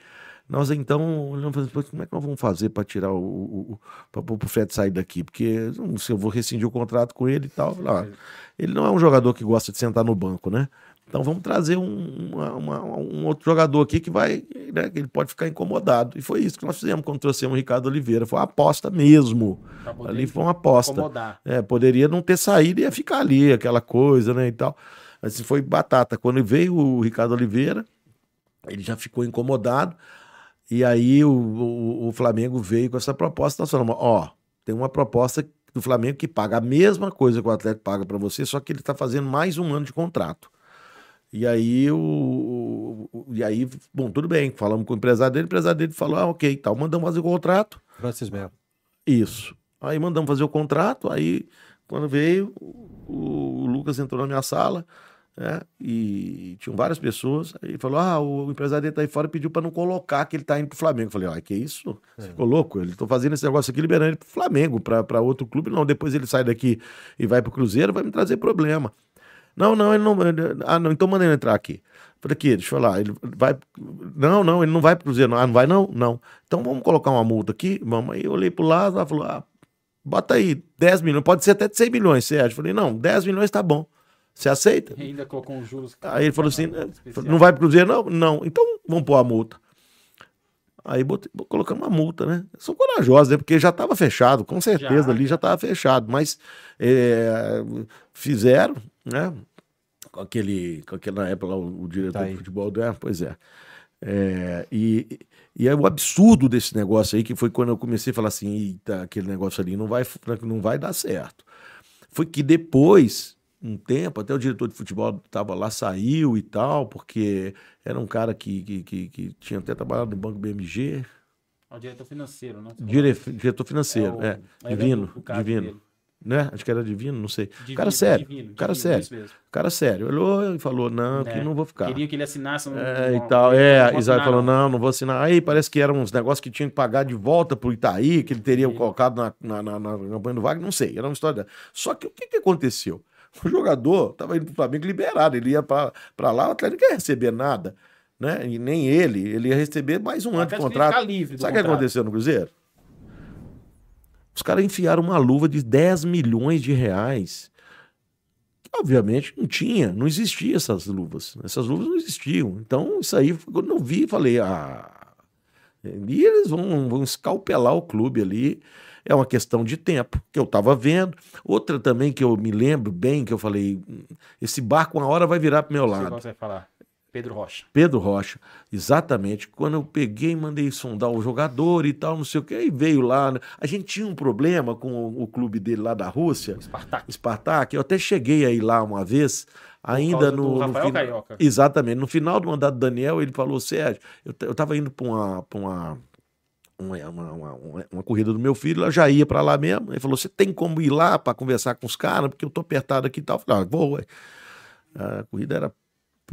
Nós então olhamos como é que nós vamos fazer para tirar o, o, para o Fred sair daqui? Porque não sei, eu vou rescindir o contrato com ele e tal. Lá. Ele não é um jogador que gosta de sentar no banco, né? Então vamos trazer um, uma, uma, um outro jogador aqui que vai, né, que ele pode ficar incomodado. E foi isso que nós fizemos quando trouxemos o Ricardo Oliveira. Foi uma aposta mesmo. Ali foi uma aposta. É, poderia não ter saído e ia ficar ali, aquela coisa, né? E tal. Mas foi batata. Quando veio o Ricardo Oliveira, ele já ficou incomodado. E aí o, o, o Flamengo veio com essa proposta. Nós falamos: ó, tem uma proposta do Flamengo que paga a mesma coisa que o Atlético paga para você, só que ele está fazendo mais um ano de contrato. E aí, o, o, e aí, bom, tudo bem, falamos com o empresário dele, o empresário dele falou, ah, ok, tal, mandamos fazer o contrato. Francis Melo. Isso. Aí mandamos fazer o contrato, aí, quando veio, o, o Lucas entrou na minha sala, né? E tinham várias pessoas. Aí ele falou: Ah, o empresário dele tá aí fora pediu para não colocar que ele tá indo pro Flamengo. Eu falei: Ah, que isso? Você é. ficou louco? Ele tô fazendo esse negócio aqui, liberando ele pro Flamengo, para outro clube. Não, depois ele sai daqui e vai pro Cruzeiro, vai me trazer problema. Não, não, ele não. ele- ah, não, então manda ele entrar aqui. Falei, aqui, deixa eu falar. Ele vai. Não, não, ele não vai pro Cruzeiro. Não. Ah, não vai, não? Não. Então vamos colocar uma multa aqui. Vamos. Aí eu olhei pro lado, ela falou: ah, bota aí 10 milhões, pode ser até de 100 milhões, você? Eu falei, não, 10 milhões tá bom. Você aceita? E ainda colocou uns juros. Aí ele falou assim: Especial. não vai pro Cruzeiro, não? Não. Então vamos pôr a multa. Aí botei, colocamos uma multa, né? São corajosos, né? Porque já estava fechado, com certeza Já. ali já estava fechado. Mas é, fizeram, né? Com aquele, com aquele, na época lá, o, o diretor Tá de futebol, né? Pois é. É, e, e é o absurdo desse negócio aí, que foi quando eu comecei a falar assim, eita, aquele negócio ali não vai, não vai dar certo. Foi que depois, um tempo, até o diretor de futebol estava lá, saiu e tal, porque era um cara que, que, que, que tinha até trabalhado no Banco BMG, É o diretor financeiro, né? dire, diretor financeiro, o- é, é divino, divino, dele. né? Acho que era divino, não sei. Divino, cara sério, divino, cara divino, sério. cara sério, olhou e falou, não, que É, não vou ficar. Queria que ele assinasse um. É, um- e tal, é, assinar, falou, não, não vou assinar. Aí parece que eram uns negócios que tinham que pagar de volta pro Itaí, que ele teria Sim. colocado na, na, na, na campanha do Wagner, não sei, era uma história dela. Só que o que, que aconteceu? O jogador tava indo pro Flamengo liberado, ele ia pra lá, o Atlético não ia receber nada, né? E nem ele, ele ia receber mais um O ano de contrato. ficar livre Sabe o que aconteceu no Cruzeiro? Os caras enfiaram uma luva de 10 milhões de reais. Obviamente não tinha, não existia essas luvas. Essas luvas não existiam. Então, isso aí, quando eu vi, falei, ah. E eles vão, vão escalpelar o clube ali. É uma questão de tempo, que eu estava vendo. Outra também que eu me lembro bem, que eu falei, "Hum, esse barco uma hora vai virar pro meu lado. você falar. Pedro Rocha. Pedro Rocha, exatamente. Quando eu peguei e mandei sondar o jogador e tal, não sei o que, aí veio lá. né? A gente tinha um problema com o, o clube dele lá da Rússia, Spartak. Spartak. Eu até cheguei aí lá uma vez, ainda no. no Rafael fina- Carioca. Exatamente. No final do mandato do Daniel, ele falou: Sérgio, eu, t- eu tava indo para uma. Pra uma uma, uma, uma, uma- uma corrida do meu filho, ela já ia para lá mesmo. Ele falou: Você tem como ir lá para conversar com os caras? Porque eu tô apertado aqui e tal. Eu falei: ah, Vou. A corrida era,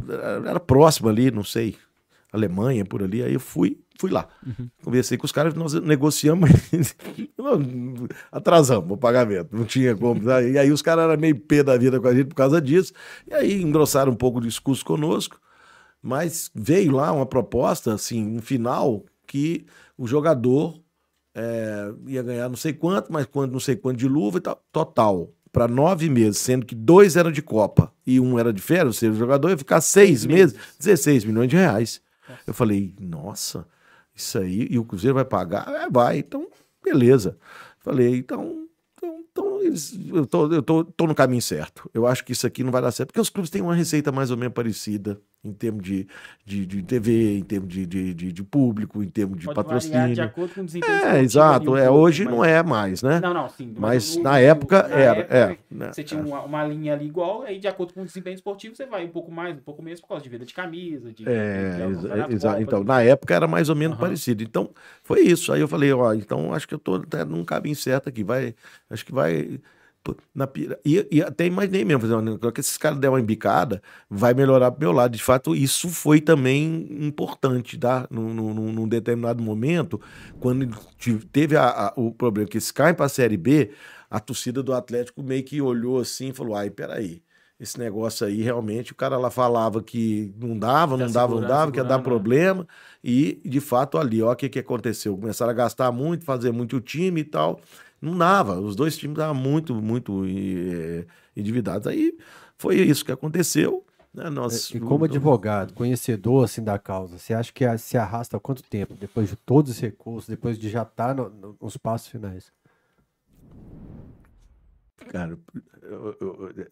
era, era próxima ali, não sei, Alemanha, por ali. Aí eu fui, fui lá. Conversei com os caras, nós negociamos, atrasamos o pagamento, não tinha como. né? E aí os caras eram meio pé da vida com a gente por causa disso. E aí engrossaram um pouco o discurso conosco, mas veio lá uma proposta, assim, no final, que o jogador é, ia ganhar não sei quanto, mas quando não sei quanto de luva e tal, total. Para nove meses, sendo que dois eram de Copa e um era de férias, ou seja, o jogador ia ficar seis, Seis meses, meses. 16 milhões de reais. Eu falei, nossa, isso aí, e o Cruzeiro vai pagar? É, vai, então, beleza. Falei, então, então, então eles, eu, tô, eu tô, tô no caminho certo. Eu acho que isso aqui não vai dar certo, porque os clubes têm uma receita mais ou menos parecida em termos de, de, de TV, em termos de, de, de, de público, em termos de Pode variar de patrocínio. acordo com o desempenho É, exato. É, hoje mas- não é mais, né? Não, não, sim. Mas o- na época na era, época, é, né, Você tinha é. uma, uma linha ali igual, aí de acordo com o desempenho esportivo, você vai um pouco mais, um pouco menos por causa de venda de camisa, de. É, de exa- campeonato, exa- Copa, então, de- na época era mais ou menos Aham. parecido. Então, foi isso. Aí eu falei, ó, então acho que eu tô até num caminho certo aqui. Vai, acho que vai. Na, pira- e, e até imaginei mesmo, fazer uma- que esses caras der uma embicada, vai melhorar pro meu lado. De fato, isso foi também importante, tá? Num, num, num- determinado momento, quando teve a- a- o problema que eles caem pra Série B, a torcida do Atlético meio que olhou assim e falou: ai, peraí. Esse negócio aí, realmente, o cara lá falava que não dava, não dava, não dava, que ia dar né? problema. E, de fato, ali, ó, o que, que aconteceu? Começaram a gastar muito, fazer muito time e tal. Não dava. Os dois times estavam muito, muito eh, endividados. Aí foi isso que aconteceu. Né? Nós, E como advogado, conhecedor assim da causa, você acha que se arrasta há quanto tempo? Depois de todos os recursos, depois de já estar no- nos passos finais? Cara,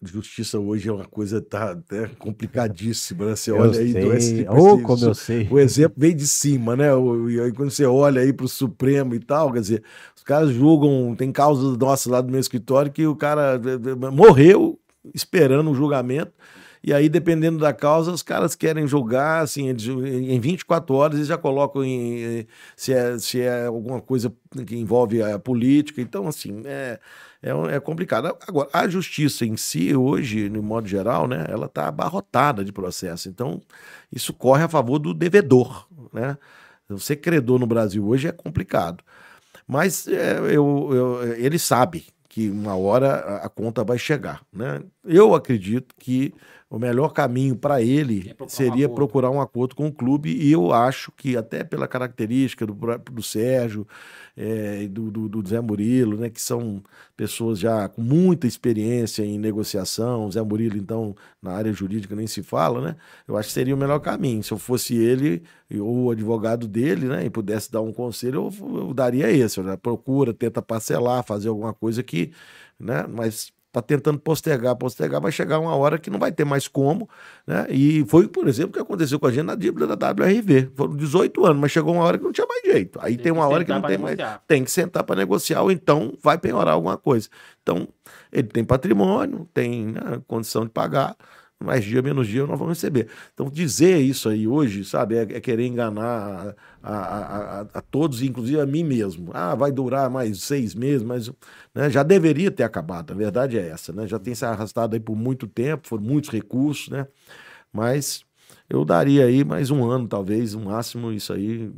justiça hoje é uma coisa tá até complicadíssima, né? Você Eu olha aí, sei. do esse- Ô, esse- como eu sei. o exemplo vem de cima, né? O- E aí quando você olha aí pro Supremo e tal, quer dizer, os caras julgam, tem causas nossas lá do meu escritório que o cara eh, eh, morreu esperando o julgamento. E aí, dependendo da causa, os caras querem julgar, assim, em 24 horas eles já colocam em, eh, se, é, se é alguma coisa que envolve a política. Então, assim, é, é, um- é complicado. Agora, a justiça em si, hoje, no modo geral, né, ela está abarrotada de processo. Então, isso corre a favor do devedor, né? Ser credor no Brasil hoje é complicado. Mas é, eu, eu- ele sabe que uma hora a, conta vai chegar, né? Eu acredito que o melhor caminho para ele É procurar um seria acordo. procurar um acordo com o clube e eu acho que até pela característica do, do Sérgio é, do, do, do Zé Murilo, né, que são pessoas já com muita experiência em negociação, o Zé Murilo então na área jurídica nem se fala, né? Eu acho que seria o melhor caminho. Se eu fosse ele ou o advogado dele, né, e pudesse dar um conselho, eu, eu daria esse, né? procura, tenta parcelar, fazer alguma coisa que, né, mas tá tentando postergar, postergar, vai chegar uma hora que não vai ter mais como, né? E foi, por exemplo, o que aconteceu com a gente na dívida da WRV. Foram 18 anos, mas chegou uma hora que não tinha mais jeito. Aí tem, Tem uma hora que não tem mais, negociar. tem que sentar para negociar ou então vai penhorar alguma coisa. Então, ele tem patrimônio, tem né, condição de pagar, mais dia menos dia nós vamos receber. Então, dizer isso aí hoje, sabe, é, é querer enganar a, a- a- a todos, inclusive a mim mesmo. Ah, vai durar mais seis meses, mas né, já deveria ter acabado. A verdade é essa, né? Já tem se arrastado aí por muito tempo, foram muitos recursos, né? Mas eu daria aí mais um ano, talvez, no máximo, isso aí.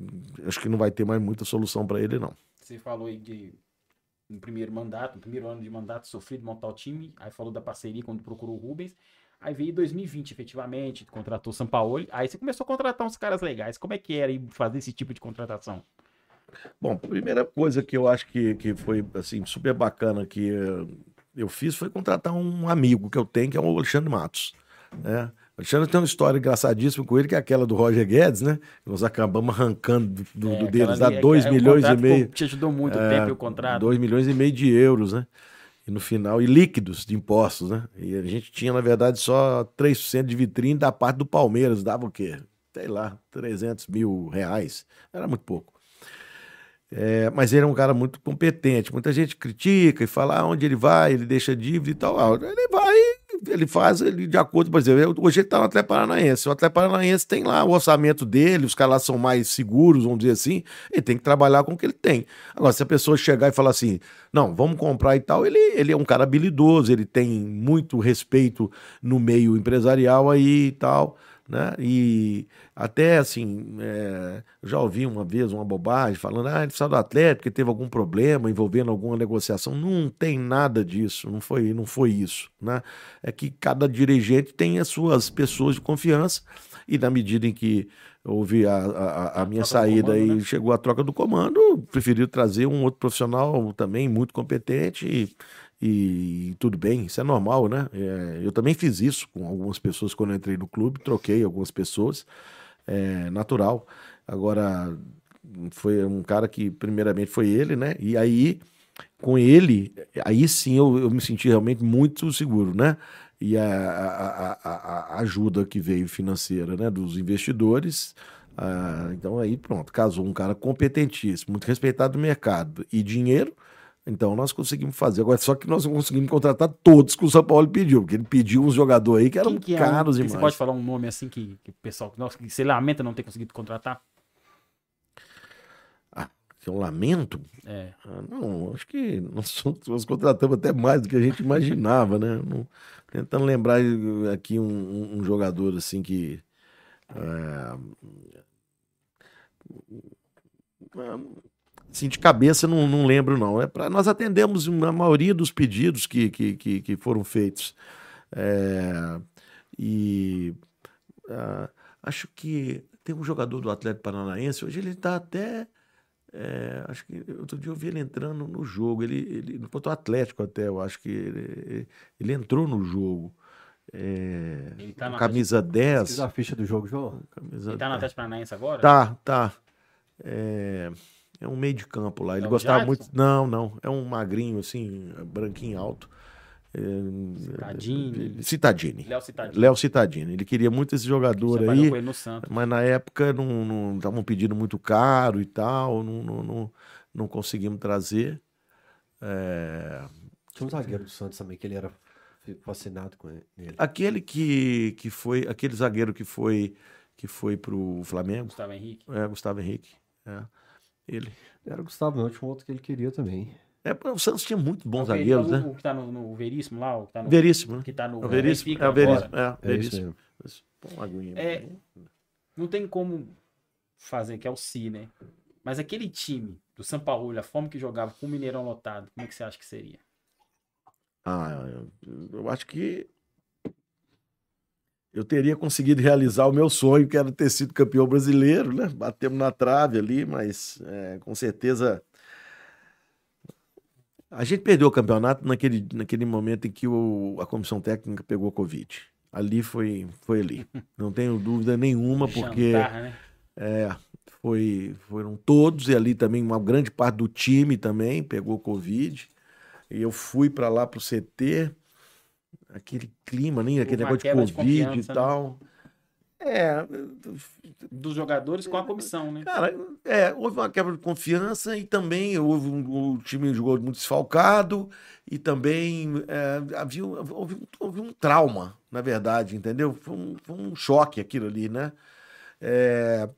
Acho que não vai ter mais muita solução para ele, não. Você falou aí de no primeiro mandato, no primeiro ano de mandato sofrido montar o time, aí falou da parceria quando procurou o Rubens. Aí veio 2020, efetivamente, contratou o Sampaoli. Aí você começou a contratar uns caras legais. Como é que era fazer esse tipo de contratação? Bom, a primeira coisa que eu acho que, que foi assim, super bacana que eu fiz foi contratar um amigo que eu tenho, que é o Alexandre Matos. Né? O Alexandre tem uma história engraçadíssima com ele, que é aquela do Roger Guedes, né? Nós acabamos arrancando do, do- É, deles é- 2 é milhões e meio. Te ajudou muito o É, tempo e o contrato. 2 milhões e meio de euros, né? E no final, e líquidos de impostos, né? E a gente tinha, na verdade, só 3% de vitrine da parte do Palmeiras, dava o quê? Sei lá, 300 mil reais. Era muito pouco. É, mas ele é um cara muito competente. Muita gente critica e fala ah, onde ele vai, ele deixa dívida e tal. Ah, ele vai, ele faz ele de acordo, por exemplo, hoje ele está no Atlético Paranaense. O Atlético Paranaense tem lá o orçamento dele, os caras lá são mais seguros, vamos dizer assim. Ele tem que trabalhar com o que ele tem. Agora, se a pessoa chegar e falar assim, não, vamos comprar e tal, ele, ele é um cara habilidoso, ele tem muito respeito no meio empresarial aí e tal né? E até assim, é, já ouvi uma vez uma bobagem falando, ah, ele precisa do Atlético porque teve algum problema envolvendo alguma negociação. Não tem nada disso, não foi, não foi isso, né? É que cada dirigente tem as suas pessoas de confiança e na medida em que houve a, a, a minha do saída comando, e né? chegou a troca do comando, preferiu trazer um outro profissional também muito competente e, e tudo bem, isso é normal, né? É, eu também fiz isso com algumas pessoas quando entrei no clube, troquei algumas pessoas, é natural. Agora, foi um cara que, primeiramente, foi ele, né? E aí, com ele, aí sim eu, eu me senti realmente muito seguro, né? E a, a, a- a- ajuda que veio financeira, né? Dos investidores. ah, então aí pronto, casou um cara competentíssimo, muito respeitado no mercado e dinheiro. Então nós conseguimos fazer. Agora, só que nós não conseguimos contratar todos que o São Paulo pediu, porque ele pediu uns jogadores aí que eram que é um- caros que demais. Você pode falar um nome assim que, que o pessoal nossa, que você lamenta não ter conseguido contratar? Que eu lamento. É. Ah, não, acho que nós, nós contratamos até mais do que a gente imaginava, né? Não- tentando lembrar aqui um, um- um jogador assim que. é, assim, de cabeça não, não lembro, não. É pra, nós atendemos a maioria dos pedidos que, que, que, que foram feitos. É, e ah, acho que tem um jogador do Atlético Paranaense, hoje ele está até. é, acho que outro dia eu vi ele entrando no jogo. Ele, ele contra o Atlético até, eu acho que ele, ele entrou no jogo. É, Ele tá no camisa 10. Fiz a ficha do jogo, João. Camisa Ele tá no Atlético Paranaense agora? Tá, tá. É, é um meio de campo lá. Ele É gostava Jadson? muito. Não, não. É um magrinho, assim, branquinho alto. É, Citadini. Citadini. Léo Citadini. Léo Citadini. Ele queria muito esse jogador Trabalhou aí. Mas na época não estavam pedindo muito caro e tal, não, não, não, não conseguimos trazer. É, Tinha um zagueiro do Santos também, que ele era fascinado com ele. aquele que, que foi, aquele zagueiro que foi que foi pro Flamengo, Gustavo Henrique. é, Gustavo Henrique. é, ele. Era o Gustavo, não, tinha um outro que ele queria também. É, o Santos tinha muito bons O zagueiros, né? O que tá no, no Veríssimo lá, o que tá no, Veríssimo, né? que tá no É o Veríssimo, Benfica é o. Veríssimo, é, É isso Veríssimo. É. Não tem como fazer, que é o Si, né? Mas aquele time do São Paulo, a forma que jogava com o Mineirão lotado, como é que você acha que seria? Ah, eu- eu acho que eu teria conseguido realizar o meu sonho, que era ter sido campeão brasileiro, né? Batemos na trave ali, mas é, com certeza. A gente perdeu o campeonato naquele, naquele momento em que o- a comissão técnica pegou Covid. Ali foi, foi ali. Não tenho dúvida nenhuma, porque. Jantar, né? É, foi, foram todos, e ali também uma grande parte do time também pegou Covid. E eu fui para lá pro CT, aquele clima, nem aquele uma negócio de quebra de Covid e né? tal. É, Dos jogadores com a comissão, né? cara, é, houve uma quebra de confiança e também houve um, o time jogou muito desfalcado e também é, havia, houve, um- houve um trauma, na verdade, entendeu? Foi um, foi um choque aquilo ali, né? É,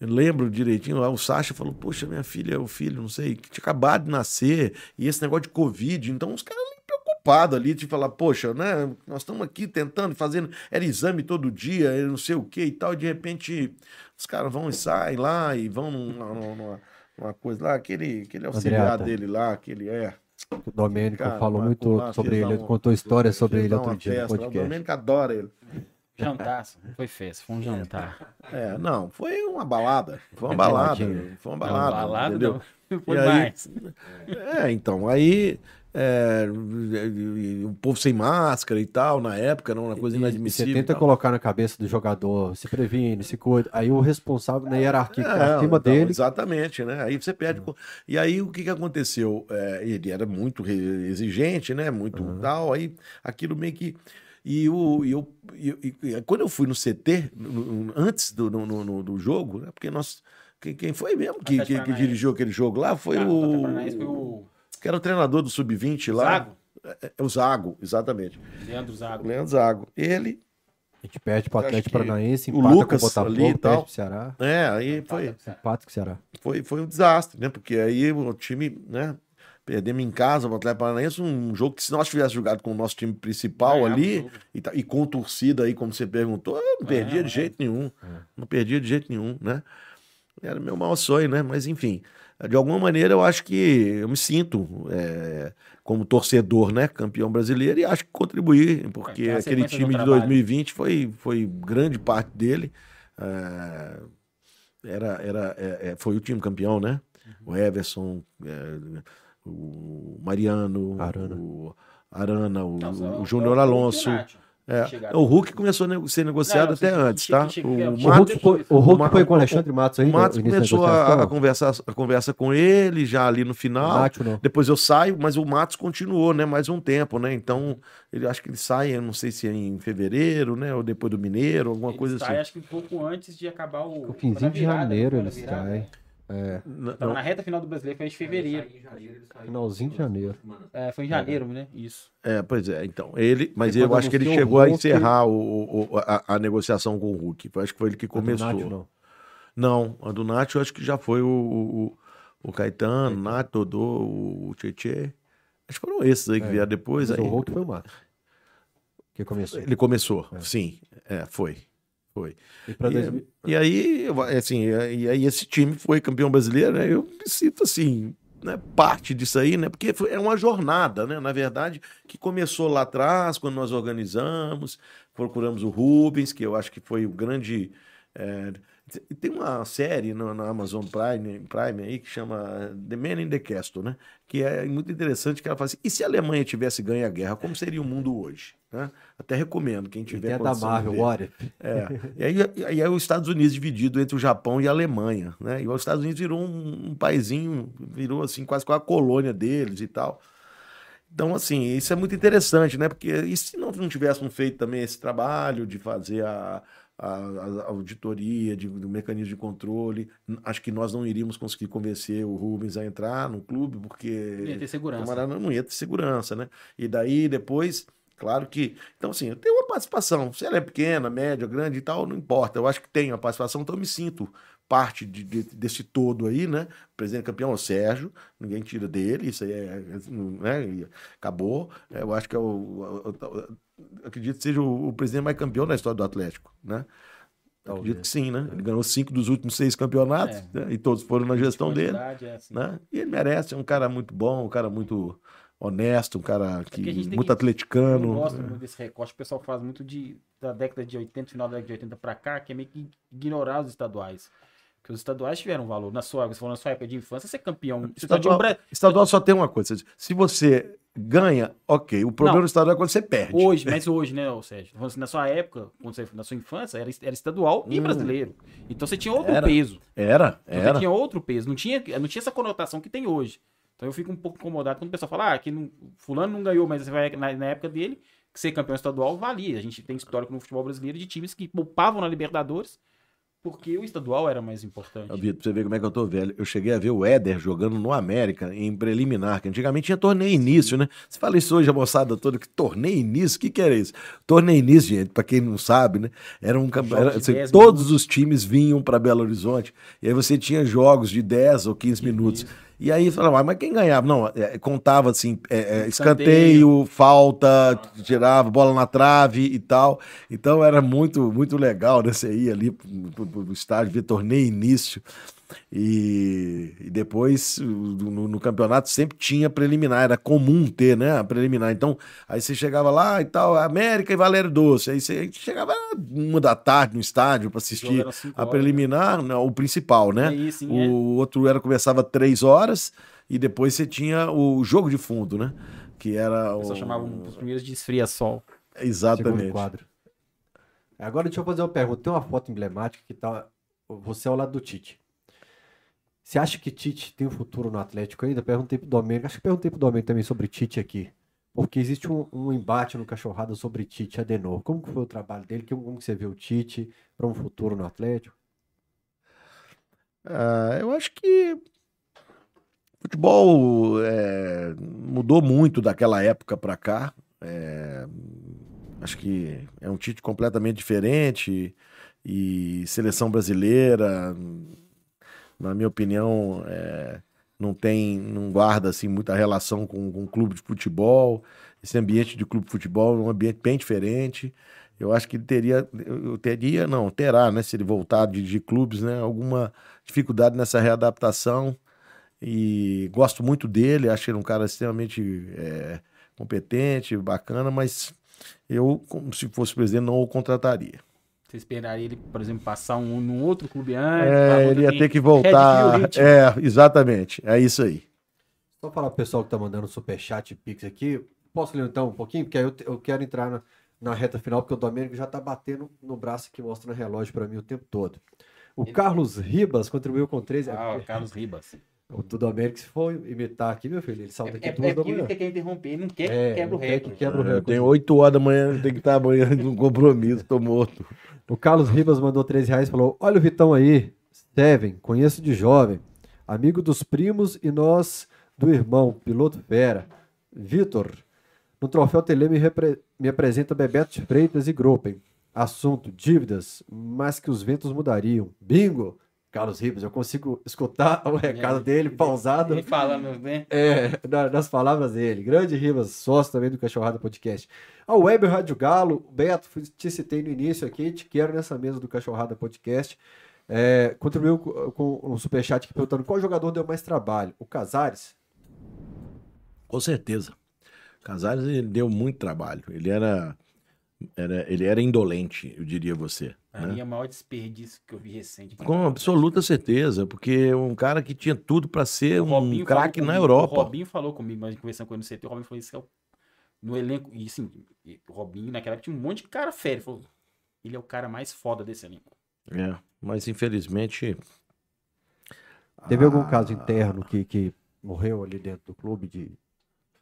eu lembro direitinho, lá o Sacha falou, poxa, minha filha, o filho, não sei, que tinha acabado de nascer, e esse negócio de Covid, então os caras ali preocupados ali, de falar, poxa, né, nós estamos aqui tentando, fazendo, era exame todo dia, não sei o que e tal, e de repente os caras vão e saem lá, e vão numa, numa- numa coisa lá, aquele, aquele auxiliar Andreata. dele lá, aquele é... O Domênico Cara, falou muito pular, sobre ele, um- contou história sobre ele outro dia no festa, O podcast. Domênico adora ele. Jantar, não foi festa, foi um jantar. É, não, foi uma balada. Foi uma É balada. Foi uma Não, balada. balada entendeu? não. Foi E aí- mais. É, então, aí é, o povo sem máscara e tal, na época, era uma coisa E- e inadmissível. Você tenta colocar na cabeça do jogador, se previne, se cuida. Aí o responsável na hierarquia que tá É, acima então, dele. Exatamente, né? Aí você perde. co- E aí o que, que aconteceu? É, ele era muito exigente, né? Muito tal. Aí aquilo meio que. E, o, e, eu, e, e- quando eu fui no CT, no- no- antes do, no, no- do jogo, né? Porque nós. Quem, quem foi mesmo que, que, que dirigiu aquele jogo lá foi o foi o Que era o treinador do Sub-20 lá. Zago, É, é o Zago, exatamente. Leandro Zago. Leandro Zago. Ele. A gente perde pro Acho Atlético Paranaense, o empata Lucas com o Botafogo, ali e perde tal. pro Ceará. É, aí foi. Empata com o Ceará. foi, foi um desastre, né? Porque aí o time, né? Perdemos em casa, o Atlético Paranaense, um jogo que se nós tivéssemos jogado com o nosso time principal Ganhava o ali e, e com torcida aí, como você perguntou, eu não perdia de é. jeito nenhum. Não perdia de jeito nenhum, né? Era meu maior sonho, né? Mas enfim, de alguma maneira eu acho que eu me sinto é, como torcedor, né? Campeão brasileiro e acho que contribuí, porque É, tem a aquele time de trabalho. 2020 foi, foi grande parte dele. É, era, era, é, é, foi o time campeão, né? Uhum. O Everson, é, o Mariano, Arana. o Arana, o, Não, o Júnior Alonso. É, o Hulk começou a ser negociado Não, até antes, tá? O O Hulk foi, o Hulk foi com o Alexandre Matos aí, o Matos começou a, a conversar a conversa com ele já ali no final. Depois eu saio, mas o Matos continuou, né? Mais um tempo, né? Então, ele acho que ele sai, eu não sei se é em fevereiro, né? Ou depois do Mineiro, alguma Ele coisa sai, assim. acho que um pouco antes de acabar o. O finzinho de janeiro foi na É, Tava na reta final do brasileiro, foi em fevereiro. finalzinho de janeiro. É, foi em janeiro, né? Isso. É, pois é, então. Ele, mas eu acho que ele chegou a encerrar o, o- a, a negociação com o Hulk. Eu Acho que foi ele que começou. A do Nacho, não. Não, a do Nath eu acho que já foi o, o, o Caetano, o Nath, Dodô, o Tietê. Acho que foram esses aí que É, vieram depois. Mas Aí. o Hulk foi o Matos. Que começou. Ele começou, sim. É, foi. Foi. E E, 2000 e aí, assim, e aí esse time foi campeão brasileiro, né? Eu me sinto assim, né, parte disso aí, né? Porque é uma jornada, né? Na verdade, que começou lá atrás, quando nós organizamos, procuramos o Rubens, que eu acho que foi o grande. é, tem uma série no- na Amazon Prime, Prime aí que chama The Man in the Castle, né? Que é muito interessante, que ela fala assim, e se a Alemanha tivesse ganho a guerra, como seria o mundo hoje? Né? Até recomendo, quem tiver tem a da Marvel, ver. É. E aí, e aí é os Estados Unidos dividido entre o Japão e a Alemanha, né? E os Estados Unidos virou um, um paizinho, virou assim quase com a colônia deles e tal. Então, assim, isso é muito interessante, né? Porque e se não, não tivéssemos feito também esse trabalho de fazer a, a, a auditoria de, do mecanismo de controle, acho que nós não iríamos conseguir convencer o Rubens a entrar no clube, porque Ia ter segurança. Camarada não ia ter segurança, né? E daí depois, claro que. Então, assim, eu tenho uma participação. Se ela é pequena, média, grande e tal, não importa. Eu acho que tenho a participação, então eu me sinto parte de- de- desse todo aí, né? O presidente campeão é o Sérgio, ninguém tira dele, isso aí é. Né? Acabou. Eu acho que é o. o- o- eu acredito que seja o, o presidente mais campeão da história do Atlético, né? Eu Talvez. acredito que sim, né? Ele ganhou cinco dos últimos seis campeonatos, É. né? e todos foram na gestão dele é assim. né? E ele merece, é um cara muito bom, um cara muito, honesto, um cara que, que gente tem muito que- Eu atleticano. não gosto muito desse recorte. O pessoal faz muito de, da década de 80, final da década de 80 pra cá, que é meio que ignorar os estaduais. Porque os estaduais tiveram valor. Na sua, você falou na sua época de infância, ser campeão. Você só tinha um Estadual, estadual só tem uma coisa. Se você ganha, ok. O problema Não. do estadual é quando você perde. Hoje, mas hoje, né, Sérgio? Falando assim, Na sua época, quando você, na sua infância, era, era estadual e Hum. brasileiro. Então você tinha outro Era. peso. Era, Então era. Você tinha outro peso. Não tinha, não tinha essa conotação que tem hoje. Então eu fico um pouco incomodado quando o pessoal fala, ah, que não, fulano não ganhou, mas você vai, na, na época dele, que ser campeão estadual valia. A gente tem histórico no futebol brasileiro de times que poupavam na Libertadores porque o estadual era mais importante. Vitor, pra você ver como é que eu tô velho. Eu cheguei a ver o Éder jogando no América, em preliminar, que antigamente tinha torneio início, né? Você fala isso hoje, a moçada toda, que torneio início? O que que era isso? Torneio início, gente, pra quem não sabe, né? Era um campe- Jogos era, de assim, 10 Todos os times vinham pra Belo Horizonte, e aí você tinha jogos de 10 ou 15 minutos. E aí falava, "Ah, mas quem ganhava? Não, é, contava assim, é, é, escanteio, falta, tirava, bola na trave e tal. Então era muito, muito legal, né? Você ia ali pro, pro- pro estádio, ver torneio início. E, e depois, no, no campeonato, sempre tinha preliminar, era comum ter, né? A preliminar. Então, aí você chegava lá e tal, América e Valério Doce. Aí você chegava uma da tarde no estádio para assistir a horas, preliminar, não, o principal, né? É isso, sim, é. o outro era começava três horas e depois você tinha o jogo de fundo, né? Que era O o. pessoal chamava os primeiros de esfria-sol. Exatamente. quadro. Agora deixa eu fazer uma pergunta. Tem uma foto emblemática que tá você ao lado do Tite. Você acha que Tite tem um futuro no Atlético ainda? Perguntei pro Domênico. Acho que perguntei pro Domênico também sobre Tite aqui. Porque existe um, um embate no Cachorrada sobre Tite Adenor. Como que foi o trabalho dele? Como que você vê o Tite para um futuro no Atlético? Ah, eu acho que futebol é, mudou muito daquela época para cá. É, acho que é um Tite completamente diferente e seleção brasileira, na minha opinião, é, não tem, não guarda assim muita relação com, com clube de futebol. Esse ambiente de clube de futebol é um ambiente bem diferente. Eu acho que ele teria, eu teria, não, terá, né, se ele voltar de, de clubes, né, alguma dificuldade nessa readaptação. E gosto muito dele, acho ele um cara extremamente é, competente, bacana, mas eu, como se fosse presidente, não o contrataria. Você esperaria ele, por exemplo, passar um, num outro clube antes? pra É, ele ia ter que voltar. É, exatamente. É isso aí. Só falar pro pessoal que tá mandando superchat e pix aqui. Posso ler então um pouquinho? Porque aí eu, te- eu quero entrar na, na reta final, porque o Domênico já tá batendo no braço que mostra no relógio para mim o tempo todo. O Carlos Ribas contribuiu com 13. Ah, o Carlos Ribas. O do Domênico, se for imitar aqui, meu filho, ele É, salta aqui é, duas é da manhã. ele quer interromper, ele não quer É, que quebra o quer que recorde. quebra o Eu recorde. tenho 8 horas da manhã, tem que estar amanhã num compromisso, tô morto. O Carlos Ribas mandou 13 reais e falou: Olha o Vitão aí, Steven, conheço de jovem, amigo dos primos e nós do irmão, piloto fera. Vitor, no troféu Tele me, repre- me apresenta Bebeto Freitas e Gropen. Assunto: dívidas, mas que os ventos mudariam. Bingo! Carlos Ribas, eu consigo escutar o recado dele pausado. Ele falando, né? É, na- nas palavras dele. Grande Ribas, sócio também do Cachorrada Podcast. A Web Rádio Galo, Beto, te citei no início aqui, te quero nessa mesa do Cachorrada Podcast. É, contribuiu com, com um superchat aqui perguntando qual jogador deu mais trabalho, o Casares? Com certeza. Casares ele deu muito trabalho. Ele era, era, ele era indolente, eu diria você. Pra né? mim é o maior desperdício que eu vi recente. Com absoluta certeza, porque um cara que tinha tudo para ser O um craque na Europa. O Robinho falou comigo, mas conversando com ele no CT, o Robinho falou isso é o- no elenco. E assim, o Robinho naquela época tinha um monte de cara férreo. Ele falou, ele é o cara mais foda desse elenco. É, mas infelizmente. Teve algum Ah, caso interno que, que morreu ali dentro do clube de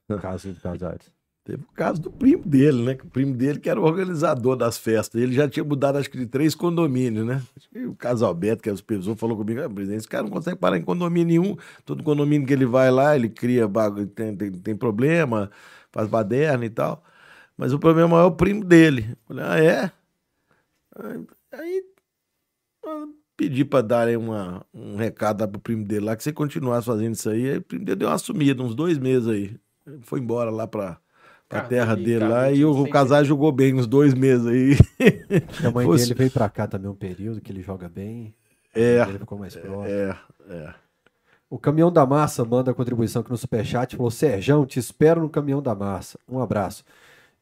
caso do Casares? Teve o caso do primo dele, né? O primo dele que era o organizador das festas. Ele já tinha mudado, acho que, de três condomínios, né? O Casalberto, que é o supervisor, falou comigo: ah, presidente, esse cara não consegue parar em condomínio nenhum. Todo condomínio que ele vai lá, ele cria bagulho, tem, tem, tem problema, faz baderna e tal. Mas o problema maior é o primo dele. Eu Falei, ah, é? Aí- pedi pra darem uma, um recado pro primo dele lá, que ele continuasse fazendo isso aí, aí o primo dele deu uma sumida, uns dois meses aí. Ele foi embora lá pra, Carlos terra dele Carlos, lá e o, Casar jogou bem uns dois meses aí. A mãe Fosse- dele veio pra cá também um período que ele joga bem. É, Ele ficou mais próximo. É, é. O Caminhão da Massa manda a contribuição aqui no Superchat. Falou: Serjão, te espero no Caminhão da Massa. Um abraço.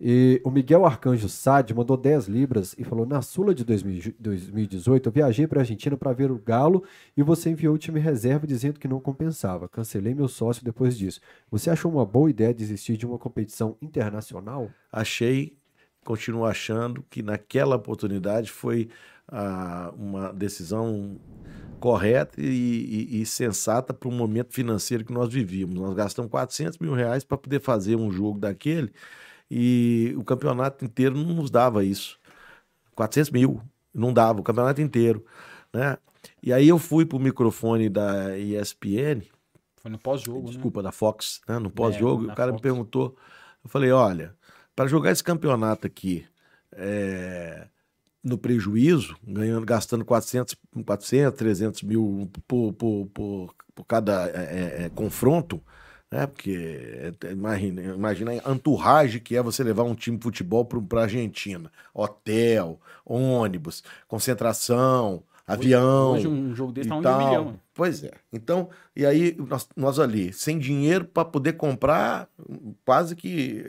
E o Miguel Arcanjo Sade mandou 10 libras e falou: Na Sula de 2000 2018, eu viajei para a Argentina para ver o Galo e você enviou o time reserva dizendo que não compensava. Cancelei meu sócio depois disso. Você achou uma boa ideia desistir de uma competição internacional? Achei, continuo achando que naquela oportunidade foi ah, uma decisão correta e, e- e sensata para o momento financeiro que nós vivíamos. Nós gastamos 400 mil reais para poder fazer um jogo daquele e o campeonato inteiro não nos dava isso. 400 mil, não dava, o campeonato inteiro. Né? E aí eu fui para o microfone da ESPN, Foi no pós-jogo, né? desculpa, da Fox, né, no pós-jogo, É, e na o cara Fox. me perguntou, eu falei, olha, para jogar esse campeonato aqui é, no prejuízo, ganhando, gastando 400, 400 300 mil por, por, por, por cada é, é, é, confronto, né, porque é, é, imagina, imagina a entourage que é você levar um time de futebol para a Argentina, hotel, ônibus, concentração, avião, Hoje um jogo desse e tá um tal. milhão. Pois é. Então, e aí nós, nós ali, sem dinheiro para poder comprar quase que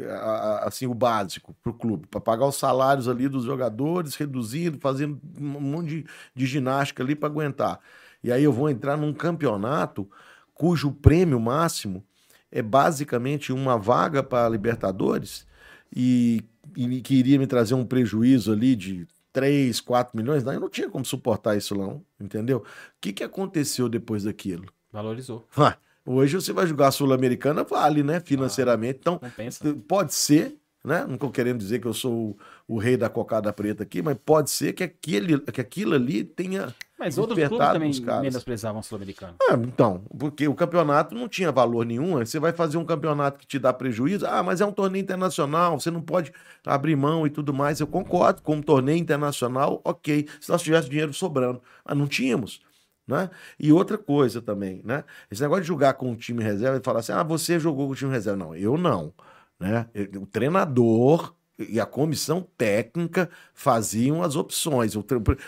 assim o básico para o clube, para pagar os salários ali dos jogadores, reduzindo, fazendo um monte de, de ginástica ali para aguentar. E aí eu vou entrar num campeonato cujo prêmio máximo é basicamente uma vaga para a Libertadores e, e que iria me trazer um prejuízo ali de 3, 4 milhões, não, eu não tinha como suportar isso não, entendeu? O que, que aconteceu depois daquilo? Valorizou. Ah, Hoje você vai jogar a Sul-Americana, vale, né? Financeiramente. Então, Compensa. pode ser, né? Não estou querendo dizer que eu sou o, o rei da cocada preta aqui, mas pode ser que, aquele, que aquilo ali tenha. Mas outros clubes também menosprezavam o Sul-Americano. Ah, então, porque o campeonato não tinha valor nenhum. Você vai fazer um campeonato que te dá prejuízo. Ah, mas é um torneio internacional, você não pode abrir mão e tudo mais. Eu concordo, como torneio internacional, ok. Se nós tivéssemos dinheiro sobrando. Mas não tínhamos. Né? E outra coisa também, né? Esse negócio de jogar com o time reserva e falar assim: ah, você jogou com o time reserva. Não, eu não. Né? O treinador e a comissão técnica faziam as opções.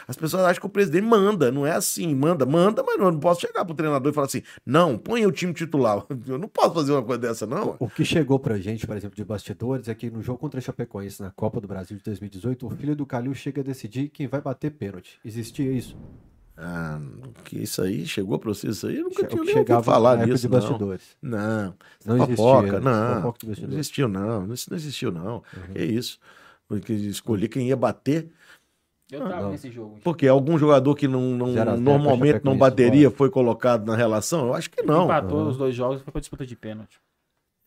As pessoas acham que o presidente manda, não é assim. Manda, manda, mas eu não posso chegar pro treinador e falar assim: não, põe o time titular. Eu não posso fazer uma coisa dessa, não. O que chegou pra gente, por exemplo, de bastidores, é que no jogo contra a Chapecoense na Copa do Brasil de 2018, o filho do Calil chega a decidir quem vai bater pênalti. Existia isso? Ah, que isso aí chegou pra você isso aí? Eu nunca Che- tinha nem ouvido chegava falar nisso. de Não, bastidores. não. Não existia, fofoca, né? não. Existiu, não. Isso não existiu, não. Que isso? Porque escolhi quem ia bater. Eu tava não. nesse jogo. Porque algum jogador que não, não- a normalmente não bateria foi colocado na relação? Eu acho que não. Empatou Uhum. os dois jogos e foi pra disputa de pênalti.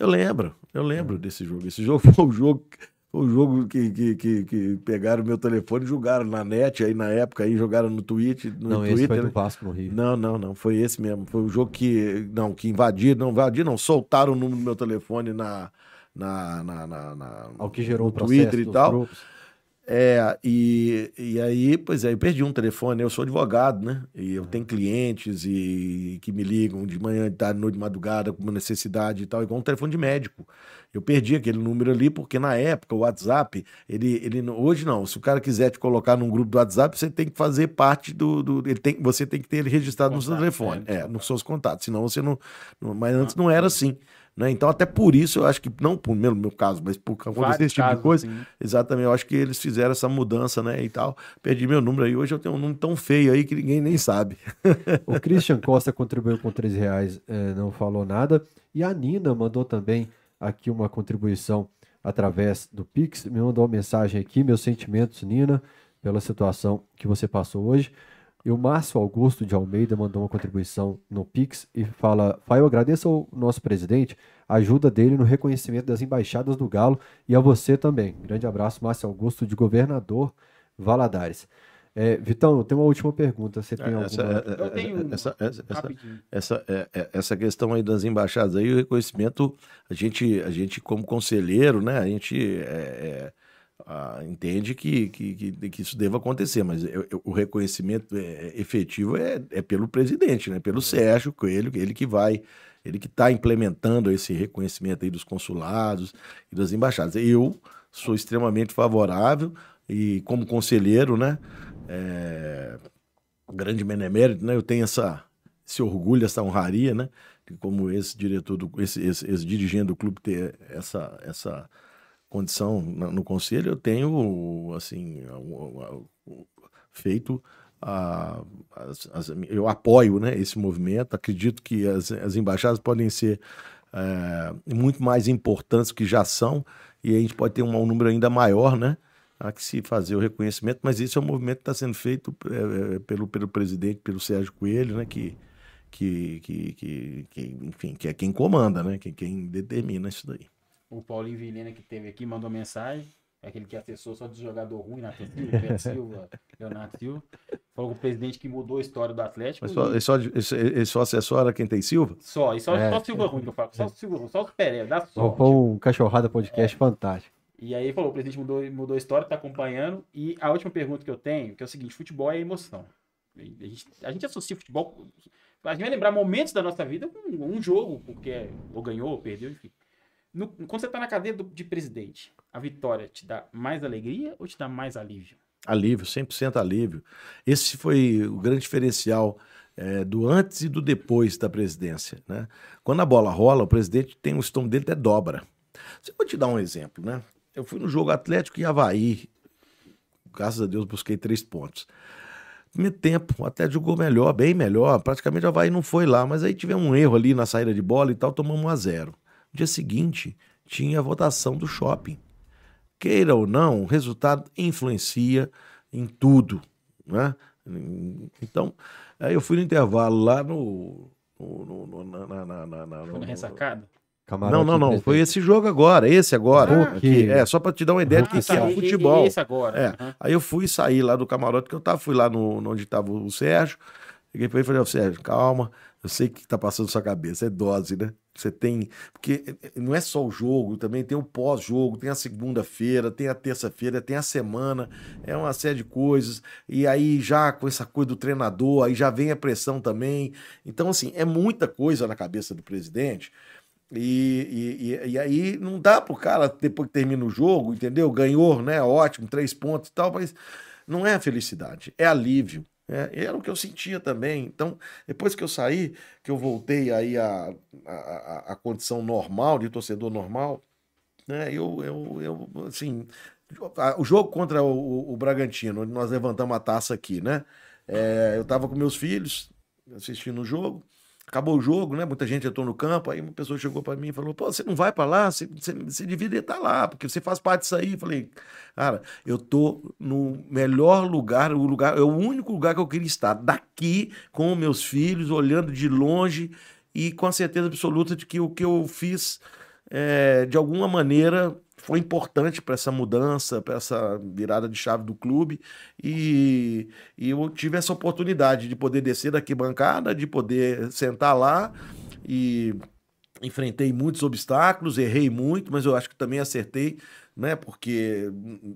Eu lembro, eu lembro É. desse jogo. Esse jogo foi o jogo, foi o jogo que, que, que, que pegaram meu telefone e jogaram na net, aí na época, aí jogaram no Twitter. No Não, esse Twitter, foi do né? Vasco no Rio. Não, não, não. Foi esse mesmo. Foi o jogo que. Não, que invadiram, não invadiram, não. Soltaram o número do meu telefone na. na, na, na, na- Ao que gerou o Twitter e tal. grupos. É, e, e aí, pois é, eu perdi um telefone, eu sou advogado, né? E eu tenho clientes e que me ligam de manhã, de tarde, noite, de madrugada, com uma necessidade e tal, igual um telefone de médico. Eu perdi aquele número ali, porque na época o WhatsApp, ele, ele hoje não, se o cara quiser te colocar num grupo do WhatsApp, você tem que fazer parte do. do ele tem, você tem que ter ele registrado no seu Contato, telefone, é, é, nos seus contatos, senão você não. não- mas antes não era assim. Né? Então, até por isso, eu acho que, não por no meu caso, mas por acontecer Vários esse tipo de casos, coisa, assim. Exatamente, eu acho que eles fizeram essa mudança, né, e tal. Perdi meu número aí, hoje eu tenho um número tão feio aí que ninguém nem sabe. O Christian Costa contribuiu com 13 reais, eh, não falou nada. E a Nina mandou também aqui uma contribuição através do Pix. Me mandou uma mensagem aqui, meus sentimentos, Nina, pela situação que você passou hoje. E o Márcio Augusto de Almeida mandou uma contribuição no Pix e fala: Fai, eu agradeço ao nosso presidente a ajuda dele no reconhecimento das embaixadas do Galo e a você também. Grande abraço, Márcio Augusto, de Governador Valadares. Eh, Vitão, eu tenho uma última pergunta. Você tem Essa, alguma. Eu tenho essa, essa, é- é- questão aí das embaixadas aí, o reconhecimento, a gente, a gente como conselheiro, né, a gente é, é, ah, entende que, que, que, que isso deva acontecer, mas eu- eu- o reconhecimento é, efetivo é, é pelo presidente, né, pelo Sérgio Coelho, ele que vai, ele que está implementando esse reconhecimento aí dos consulados e das embaixadas. Eu sou extremamente favorável e como conselheiro, né, é, grande benemérito, né? Eu tenho essa, esse orgulho, essa honraria, né? Que como esse diretor, do, esse, esse, esse dirigente do clube ter essa, essa condição no, conselho, eu tenho, assim, feito a, as, as, eu apoio né, esse movimento, acredito que as, as embaixadas podem ser é, muito mais importantes que já são, e a gente pode ter um, um número ainda maior, né? Há que se fazer o reconhecimento, mas esse é um movimento que está sendo feito é, pelo, pelo presidente, pelo Sérgio Coelho, né? Que, que, que, que, que, enfim, que é quem comanda, né? Que quem determina isso daí. O Paulinho Vilhena que teve aqui mandou mensagem. É aquele que acessou só de jogador ruim, Nathan Silva, Pedro Silva, Leonardo Silva. Falou com o presidente que mudou a história do Atlético. Mas só, ele, só, ele só assessora quem tem Silva? Só, e só, é, só Silva ruim que eu falo. Só Silva só os Pereira, dá sorte. Foi um cachorrada podcast é. fantástico. E aí falou, o presidente mudou, mudou a história, tá acompanhando. E a última pergunta que eu tenho, que é o seguinte, futebol é emoção. A gente, a gente associa futebol. A gente vai lembrar momentos da nossa vida com um jogo, porque ou ganhou, ou perdeu, enfim. No, quando você está na cadeira do, de presidente, a vitória te dá mais alegria ou te dá mais alívio? Alívio, 100% alívio. Esse foi o grande diferencial é, do antes e do depois da presidência. Né? Quando a bola rola, o presidente tem o estômago dele até dobra. Eu vou te dar um exemplo. Né? Eu fui no jogo Atlético e Havaí. Graças a Deus busquei três pontos. Primeiro tempo, o Atlético jogou melhor, bem melhor. Praticamente o Havaí não foi lá, mas aí tivemos um erro ali na saída de bola e tal, tomamos um a zero. No dia seguinte, tinha a votação do shopping. Queira ou não, o resultado influencia em tudo. Né? Então, aí eu fui no intervalo lá no. no, no na, na, na, na, foi na ressacada? não, não, não. Foi esse jogo agora, esse agora. Ah, que, é, só para te dar uma ideia ah, do que, tá, é o futebol. Esse agora. É. Uhum. Aí eu fui sair lá do camarote que eu tava, fui lá no, onde estava o Sérgio. Liguei para ele e falei, Sérgio, calma, eu sei o que está passando na sua cabeça, é dose, né? Você tem. Porque não é só o jogo, também tem o pós-jogo, tem a segunda-feira, tem a terça-feira, tem a semana, é uma série de coisas. E aí, já com essa coisa do treinador, aí já vem a pressão também. Então, assim, é muita coisa na cabeça do presidente. E, e, e, aí não dá pro cara, depois que termina o jogo, entendeu? Ganhou, né? Ótimo, três pontos e tal, mas não é felicidade, é alívio. É, era o que eu sentia também. Então, depois que eu saí, que eu voltei aí à a, a, condição normal, de torcedor normal, né, eu, eu, eu assim, o jogo contra o, o, Bragantino, onde nós levantamos a taça aqui, né? É, eu estava com meus filhos assistindo o jogo, acabou o jogo, né? Muita gente entrou no campo, aí uma pessoa chegou para mim e falou: pô, você não vai para lá? Você, você, você estar lá, porque você faz parte disso aí. Eu falei, cara, eu tô no melhor lugar, o lugar, é o único lugar que eu queria estar, daqui, com meus filhos, olhando de longe e com a certeza absoluta de que o que eu fiz, é, de alguma maneira, foi importante para essa mudança, para essa virada de chave do clube. E, e, eu tive essa oportunidade de poder descer daqui bancada, de poder sentar lá e enfrentei muitos obstáculos, errei muito, mas eu acho que também acertei, né? Porque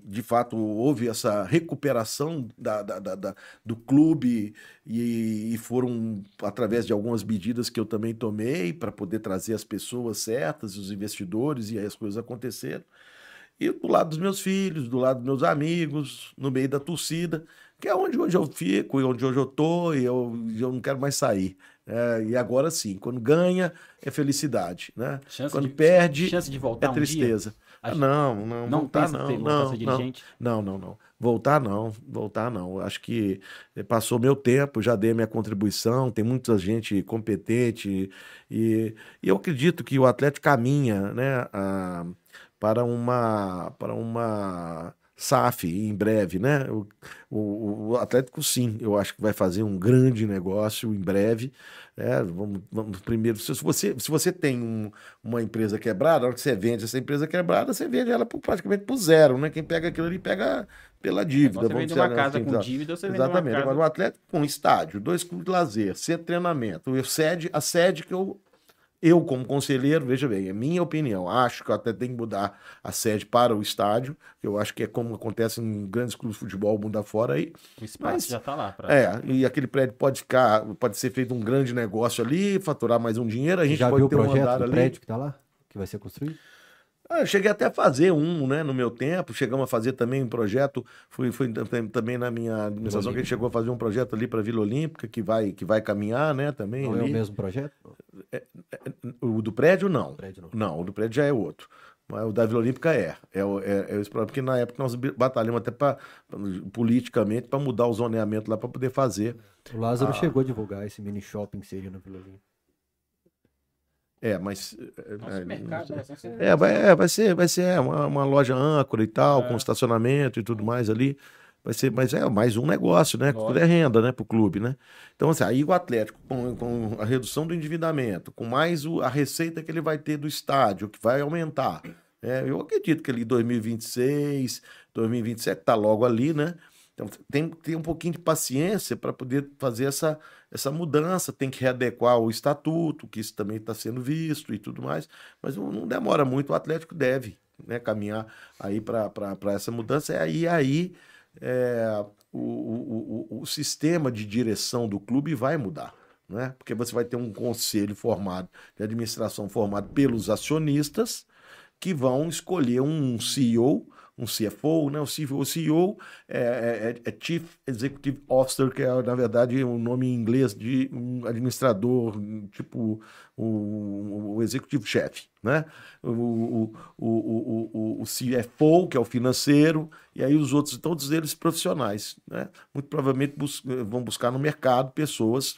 de fato houve essa recuperação da, da, da, da do clube e, e, foram através de algumas medidas que eu também tomei para poder trazer as pessoas certas, os investidores e aí as coisas aconteceram. E do lado dos meus filhos, do lado dos meus amigos, no meio da torcida, que é onde hoje eu fico, e onde hoje eu tô, e eu, eu não quero mais sair. É, e agora sim, quando ganha é felicidade, né? Chance quando de, perde chance de voltar é tristeza. Um ah, não, não, não voltar não, não, não, não, não, não, voltar não, voltar não. Acho que passou meu tempo, já dei minha contribuição, tem muita gente competente e, e eu acredito que o atleta caminha, né, a, para uma para uma SAF em breve, né? O, o, o, Atlético, sim, eu acho que vai fazer um grande negócio em breve. É, vamos, vamos primeiro. Se você, se você tem um, uma empresa quebrada, na hora que você vende essa empresa quebrada, você vende ela por, praticamente por zero, né? Quem pega aquilo ali pega pela dívida. Você vende uma casa assim, com dívida, você Exatamente. vende uma casa... Agora, o Atlético com um estádio, dois clubes de lazer, centro de treinamento, a sede, a sede que eu eu, como conselheiro, veja bem, é minha opinião. Acho que até tem que mudar a sede para o estádio. Eu acho que é como acontece em grandes clubes de futebol mundo afora aí. O espaço Mas, já está lá. Pra... É, e aquele prédio pode ficar, pode ser feito um grande negócio ali, faturar mais um dinheiro. A gente já pode viu ter o projeto um do ali. prédio que está lá? Que vai ser construído? Ah, Eu cheguei até a fazer um, né, no meu tempo. Chegamos a fazer também um projeto. Fui, fui tam- também na minha administração que a gente chegou a fazer um projeto ali para Vila Olímpica que vai, que vai caminhar, né, também. Não é o ali. mesmo projeto? O do prédio, não. Prédio não. Não, o do prédio já é outro. Mas o da Vila Olímpica é. É, o- é, é esse problema, porque na época nós batalhamos até pra, politicamente para mudar o zoneamento lá para poder fazer. O Lázaro Ah. chegou a divulgar esse mini shopping que seria na Vila Olímpia. É, mas. é, Nosso é, mercado, né? você- É, vai, é, vai ser, vai ser é, uma, uma loja âncora e tal, É. com estacionamento e tudo mais ali. Vai ser, mas é mais um negócio, né? Lógico. Tudo é renda, né, pro clube, né? Então, assim, aí o Atlético, com, com a redução do endividamento, com mais o- a receita que ele vai ter do estádio, que vai aumentar. né? eu acredito que ali 2026, 2027 tá logo ali, né? Então tem que ter um pouquinho de paciência para poder fazer essa, essa mudança, tem que readequar o estatuto, que isso também está sendo visto e tudo mais, mas não, não demora muito, o Atlético deve né, caminhar aí para essa mudança, e aí, aí é, o, o, o, o sistema de direção do clube vai mudar. Né? Porque você vai ter um conselho formado de administração formado pelos acionistas que vão escolher um CEO, um CFO, né? O CEO, o CEO é, é- é Chief Executive Officer, que é, na verdade, o nome em inglês de um administrador, tipo o, o executivo chefe, né? O, o, o, o CFO, que é o financeiro, e aí os outros, todos eles profissionais, né? Muito provavelmente bus- vão buscar no mercado pessoas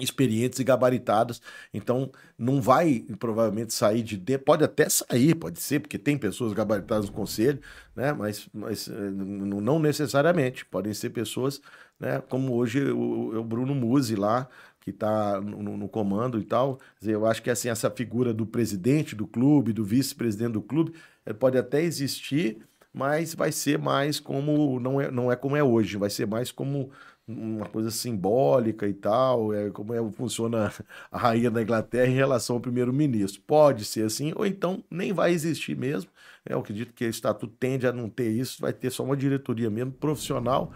experientes e gabaritadas. Então, não vai provavelmente sair de dentro. Pode até sair, pode ser, porque tem pessoas gabaritadas no conselho, né? mas, mas eh, não necessariamente. Podem ser pessoas, né? como hoje o, o Bruno Musi lá, que está no, no- comando e tal. Eu acho que assim, essa figura do presidente do clube, do vice-presidente do clube, eh, pode até existir, mas vai ser mais como. Não é, não é como é hoje, vai ser mais como uma coisa simbólica e tal, é como é, funciona a rainha da Inglaterra em relação ao primeiro-ministro. Pode ser assim, ou então nem vai existir mesmo. Eu acredito que o estatuto tende a não ter isso, vai ter só uma diretoria mesmo, profissional.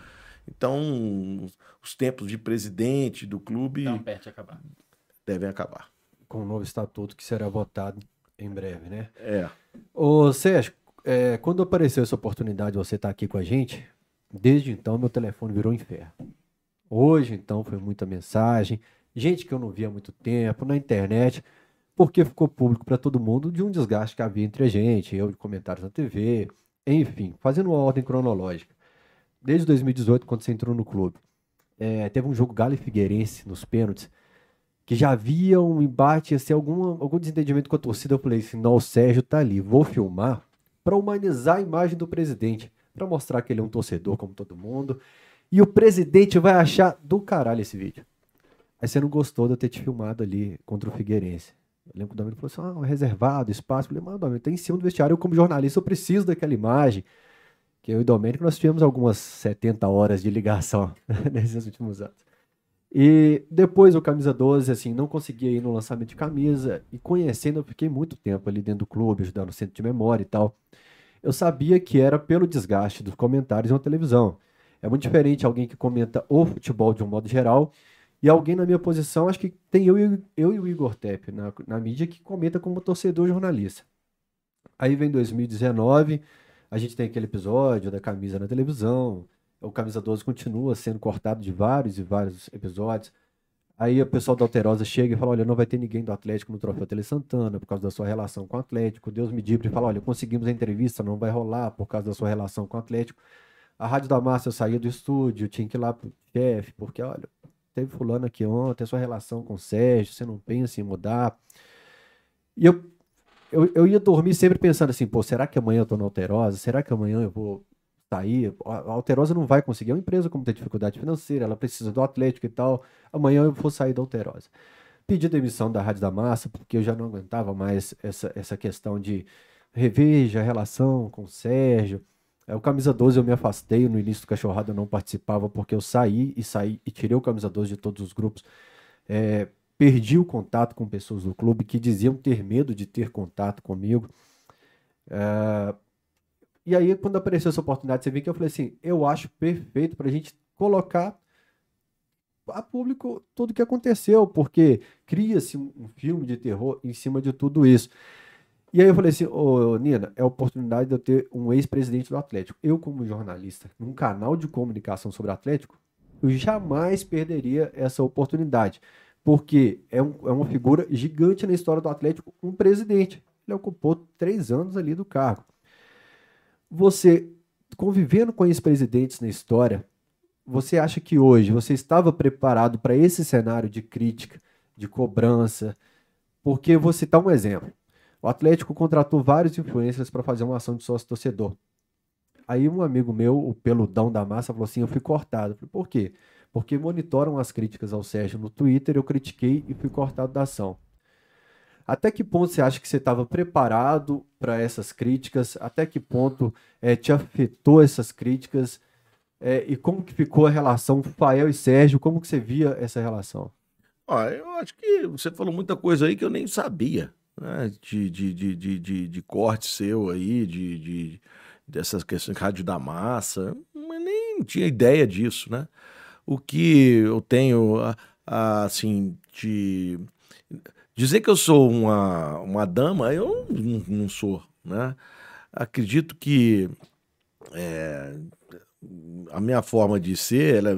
Então, os tempos de presidente do clube perto de acabar. devem acabar. Com o novo estatuto que será votado em breve, né? É. Ô, Sérgio, é, quando apareceu essa oportunidade de você estar aqui com a gente, desde então meu telefone virou inferno. Hoje, então, foi muita mensagem, gente que eu não via há muito tempo, na internet, porque ficou público para todo mundo de um desgaste que havia entre a gente, eu de comentários na TV, enfim, fazendo uma ordem cronológica. Desde 2018, quando você entrou no clube, é, teve um jogo Galo e Figueirense nos pênaltis, que já havia um embate, assim, algum, algum desentendimento com a torcida. Eu falei assim: não, o Sérgio tá ali, vou filmar para humanizar a imagem do presidente, para mostrar que ele é um torcedor como todo mundo. E o presidente vai achar do caralho esse vídeo. Aí você não gostou de eu ter te filmado ali contra o Figueirense. Eu lembro que o Domênico falou assim: ah, reservado, espaço. Eu falei, mas Domênico, tá em cima do vestiário. Eu, como jornalista, eu preciso daquela imagem. Que eu e o Domênico, nós tivemos algumas 70 horas de ligação nesses últimos anos. E depois o Camisa 12, assim, não conseguia ir no lançamento de camisa. E conhecendo, eu fiquei muito tempo ali dentro do clube, ajudando no centro de memória e tal. Eu sabia que era pelo desgaste dos comentários na televisão. É muito diferente alguém que comenta o futebol de um modo geral e alguém na minha posição, acho que tem eu, e- eu e o Igor Tepe na, na mídia que comenta como torcedor jornalista. Aí vem 2019, a gente tem aquele episódio da camisa na televisão, o Camisa 12 continua sendo cortado de vários e vários episódios. Aí o pessoal da Alterosa chega e fala: Olha, não vai ter ninguém do Atlético no Troféu Tele Santana por causa da sua relação com o Atlético. Deus me livre e fala: Olha, conseguimos a entrevista, não vai rolar por causa da sua relação com o Atlético. A Rádio da Massa eu saía do estúdio, tinha que ir lá pro chefe, porque olha, teve fulano aqui ontem, a sua relação com o Sérgio, você não pensa em mudar. E eu, eu, eu ia dormir sempre pensando assim, pô, será que amanhã eu tô na Alterosa? Será que amanhã eu vou sair? A Alterosa não vai conseguir, é uma empresa como tem dificuldade financeira, ela precisa do Atlético e tal, amanhã eu vou sair da Alterosa. Pedi demissão da Rádio da Massa, porque eu já não aguentava mais essa, essa questão de reveja a relação com o Sérgio. É, o camisa 12 eu me afastei, no início do cachorrado eu não participava porque eu saí e saí e tirei o camisa 12 de todos os grupos. É, perdi o contato com pessoas do clube que diziam ter medo de ter contato comigo. É, e aí, quando apareceu essa oportunidade, você viu que eu falei assim: eu acho perfeito para a gente colocar a público tudo que aconteceu, porque cria-se um filme de terror em cima de tudo isso. E aí eu falei assim, ô Nina, é a oportunidade de eu ter um ex-presidente do Atlético. Eu, como jornalista, num canal de comunicação sobre Atlético, eu jamais perderia essa oportunidade. Porque é, um, é uma figura gigante na história do Atlético, um presidente. Ele ocupou três anos ali do cargo. Você, convivendo com ex-presidentes na história, você acha que hoje você estava preparado para esse cenário de crítica, de cobrança? Porque vou citar um exemplo. O Atlético contratou vários influencers para fazer uma ação de sócio-torcedor. Aí um amigo meu, o peludão da massa, falou assim: eu fui cortado. Eu falei, por quê? Porque monitoram as críticas ao Sérgio no Twitter, eu critiquei e fui cortado da ação. Até que ponto você acha que você estava preparado para essas críticas? Até que ponto é, te afetou essas críticas? É, e como que ficou a relação Fael e Sérgio? Como que você via essa relação? Ó, eu acho que você falou muita coisa aí que eu nem sabia, né? De, de, de, de, de, corte seu aí, de, de, dessas questões rádio da massa, mas nem tinha ideia disso, né? O que eu tenho, assim, de dizer que eu sou uma, uma dama, eu não, não sou, né? Acredito que é, a minha forma de ser, ela,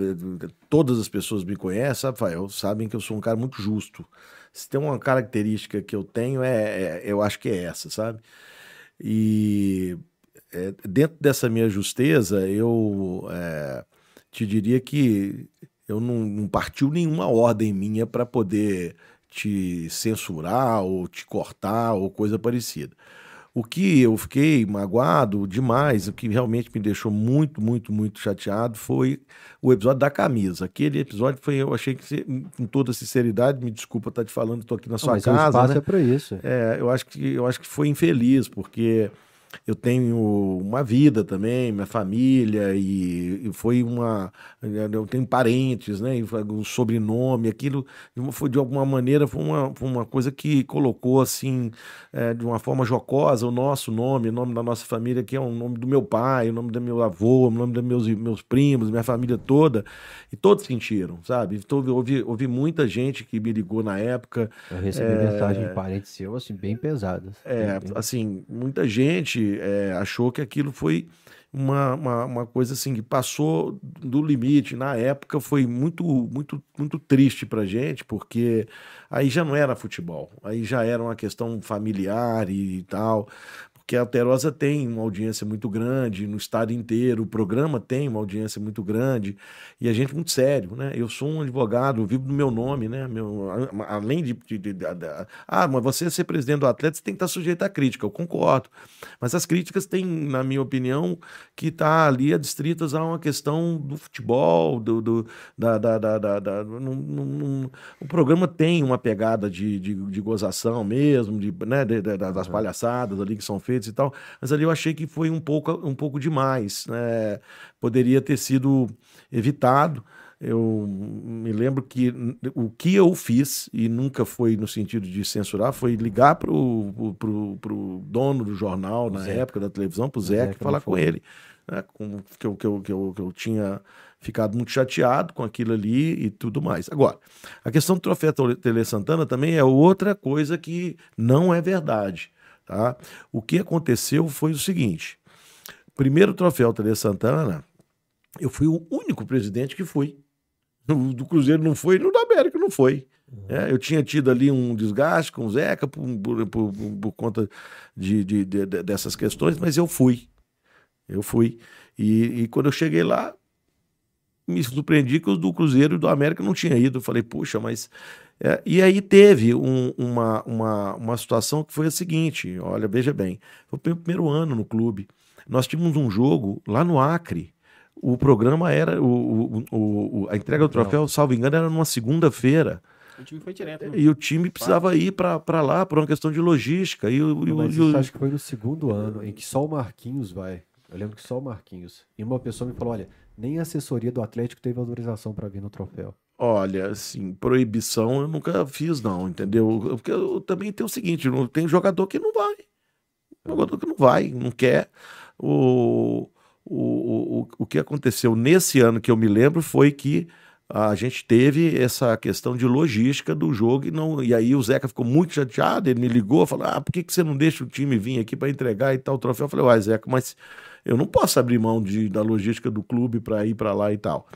todas as pessoas me conhecem, Rafael, sabem que eu sou um cara muito justo. Se tem uma característica que eu tenho, é, é eu acho que é essa, sabe? E é, dentro dessa minha justeza, eu é, te diria que eu não, não partiu nenhuma ordem minha para poder te censurar ou te cortar ou coisa parecida. O que eu fiquei magoado demais, o que realmente me deixou muito, muito, muito chateado foi o episódio da camisa. Aquele episódio foi, eu achei que, com toda sinceridade, me desculpa estar te falando, estou aqui na sua Mas casa. o espaço né? é para isso. É, eu acho que eu acho que foi infeliz, porque eu tenho uma vida também, minha família, e, e foi uma. Eu tenho parentes, né? E o sobrenome, aquilo foi de alguma maneira foi uma, foi uma coisa que colocou assim, é, de uma forma jocosa, o nosso nome, o nome da nossa família, que é o nome do meu pai, o nome do meu avô, o nome dos meus, meus primos, minha família toda, e todos sentiram, sabe? Então, houve, houve muita gente que me ligou na época. Eu recebi É. mensagem de parentes seu, assim, bem pesadas. É, Bem- assim, muita gente é, achou que aquilo foi uma, uma, uma coisa assim que passou do limite. Na época foi muito, muito, muito triste pra gente, porque aí já não era futebol, aí já era uma questão familiar e tal. Porque a Alterosa tem uma audiência muito grande no estado inteiro, o programa tem uma audiência muito grande, e a gente muito sério, né? Eu sou um advogado, vivo do meu nome, né? Meu, além de, de- de- da- Ah, mas você ser presidente do Atlético, você tem que estar sujeito à crítica, eu concordo. Mas as críticas têm, na minha opinião, que estar ali adstritas a uma questão do futebol, do, do- da, da, da, da- da- num- num- num- o programa tem uma pegada de, de, de gozação mesmo, de, né, de- de- das palhaçadas ali que são feitas e tal, mas ali eu achei que foi um pouco, um pouco demais, né? Poderia ter sido evitado. Eu me lembro que o que eu fiz, e nunca foi no sentido de censurar, foi ligar para o pro, pro dono do jornal, na Zeca. época da televisão, para o Zeca falar com ele. Né, com, que, eu, que, eu, que, eu, que eu tinha ficado muito chateado com aquilo ali e tudo mais. Agora, a questão do troféu Tele Santana também é outra coisa que não é verdade. Tá? O que aconteceu foi o seguinte: primeiro troféu Tele Santana, eu fui o único presidente que fui. O do Cruzeiro não foi, no do América não foi. É, eu tinha tido ali um desgaste com o Zeca por, por, por- por conta de- de- de- dessas questões, mas eu fui. Eu fui. E, e quando eu cheguei lá, me surpreendi que os do Cruzeiro e do América não tinham ido. Eu falei, puxa, mas. É, e aí teve um- uma, uma, uma situação que foi a seguinte: olha, veja bem, foi o meu primeiro ano no clube. Nós tínhamos um jogo lá no Acre. O programa era. O, o- o- a entrega do troféu, salvo engano, era numa segunda-feira. O time foi direto. né? E o time precisava ir para lá por uma questão de logística. E, o- e o- Mas e o- isso acho que foi no segundo ano, em que só o Marquinhos vai. Eu lembro que só o Marquinhos. E uma pessoa me falou: olha, nem a assessoria do Atlético teve autorização para vir no troféu. Olha, assim, proibição eu nunca fiz, não, entendeu? Porque eu também tem o seguinte: não- tem jogador que não vai. Jogador que não vai, não quer. O, o, o, o que aconteceu nesse ano que eu me lembro foi que a gente teve essa questão de logística do jogo e, não, e aí o Zeca ficou muito chateado, ele me ligou, falou, ah, por que, que você não deixa o time vir aqui para entregar e tal o troféu? Eu falei, uai, Zeca, mas eu não posso abrir mão de, da logística do clube para ir para lá e tal.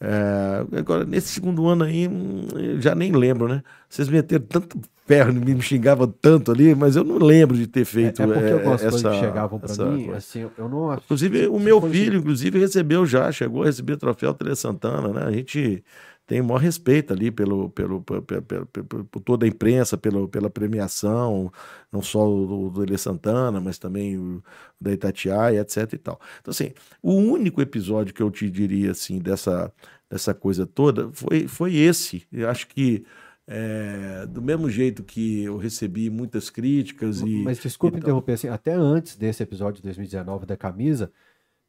É, agora, nesse segundo ano aí, hum, já nem lembro, né? Vocês meteram tanto ferro, me xingavam tanto ali, mas eu não lembro de ter feito é, é porque é, algumas essa, coisas que chegavam para mim, coisa. assim, eu não. Inclusive, o meu filho, inclusive, recebeu já, chegou a receber troféu Tele Santana, né? A gente tem o maior respeito ali pelo, pelo, pelo, pelo, por toda a imprensa, pelo, pela premiação, não só do, do Ele Santana, mas também o da Itatiaia, etc e tal. Então, assim, o único episódio que eu te diria, assim, dessa, dessa coisa toda foi, foi esse. Eu acho que, é, do mesmo jeito que eu recebi muitas críticas e... Mas desculpa então- interromper, assim, até antes desse episódio de 2019 da camisa,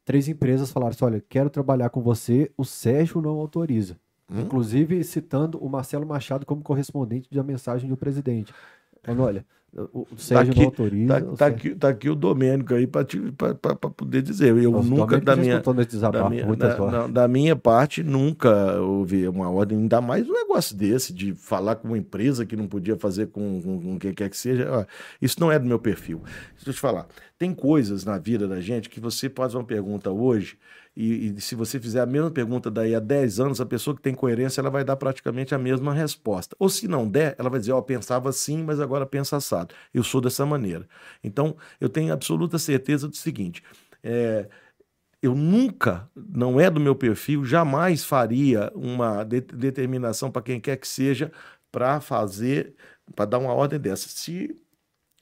três empresas falaram assim: olha, quero trabalhar com você, o Sérgio não autoriza. Hum? Inclusive citando o Marcelo Machado como correspondente da mensagem do presidente. Falando, olha, o, Sérgio aqui- não autoriza. Tá, tá aqui, tá aqui o Domênico aí para poder dizer. Eu Nossa, nunca, da já minha, da minha, da, minha parte, nunca houve uma ordem, ainda mais um negócio desse, de falar com uma empresa que não podia fazer com, com, com quem quer que seja. Ó, Isso não é do meu perfil. Deixa eu te falar. Tem coisas na vida da gente que você faz uma pergunta hoje, e, e se você fizer a mesma pergunta daí a 10 anos, a pessoa que tem coerência, ela vai dar praticamente a mesma resposta. Ou se não der, ela vai dizer, ó, pensava assim, mas agora pensa assado. Eu sou dessa maneira. Então, eu tenho absoluta certeza do seguinte, é, eu nunca, não é do meu perfil, jamais faria uma de- determinação para quem quer que seja para fazer, para dar uma ordem dessa. Se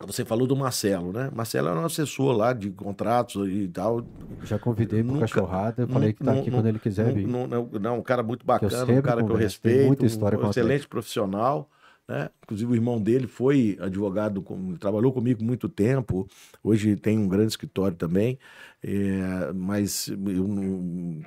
você falou do Marcelo, né? Marcelo é um assessor lá de contratos e tal. Já convidei Nunca- cachorrada, eu falei que tá Não- aqui não- quando ele quiser não, não, não, um cara muito bacana, um cara que eu respeito, muita história um excelente profissional. Né? Inclusive, o irmão dele foi advogado, trabalhou comigo muito tempo. Hoje tem um grande escritório também. É, mas eu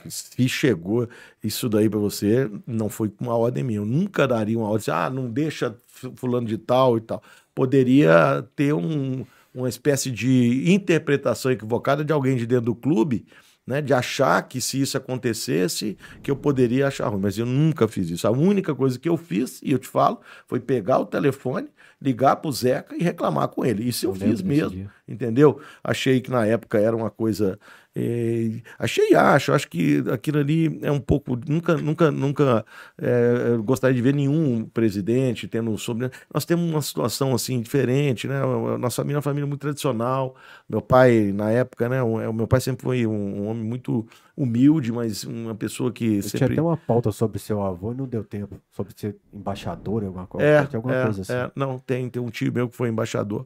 se chegou isso daí para você, não foi com uma ordem minha. Eu nunca daria uma ordem, assim, ah, não deixa fulano de tal e tal. Poderia ter um, uma espécie de interpretação equivocada de alguém de dentro do clube né, de achar que se isso acontecesse, que eu poderia achar ruim. Mas eu nunca fiz isso. A única coisa que eu fiz, e eu te falo, foi pegar o telefone, ligar pro Zeca e reclamar com ele. Isso eu, Eu fiz mesmo, dia. entendeu? Achei que na época era uma coisa. Eh, achei e acho, acho que aquilo ali é um pouco. Nunca, nunca, nunca eu gostaria de ver nenhum presidente tendo sobre. Nós temos uma situação assim diferente, né? A Nossa família é uma família muito tradicional. Meu pai, na época, né? O o meu pai sempre foi um, homem muito humilde, mas uma pessoa que Eu tinha sempre. até uma pauta sobre seu avô e não deu tempo. Sobre ser embaixador, alguma coisa. É, tinha alguma é, coisa assim. é. não, tem, tem um tio meu que foi embaixador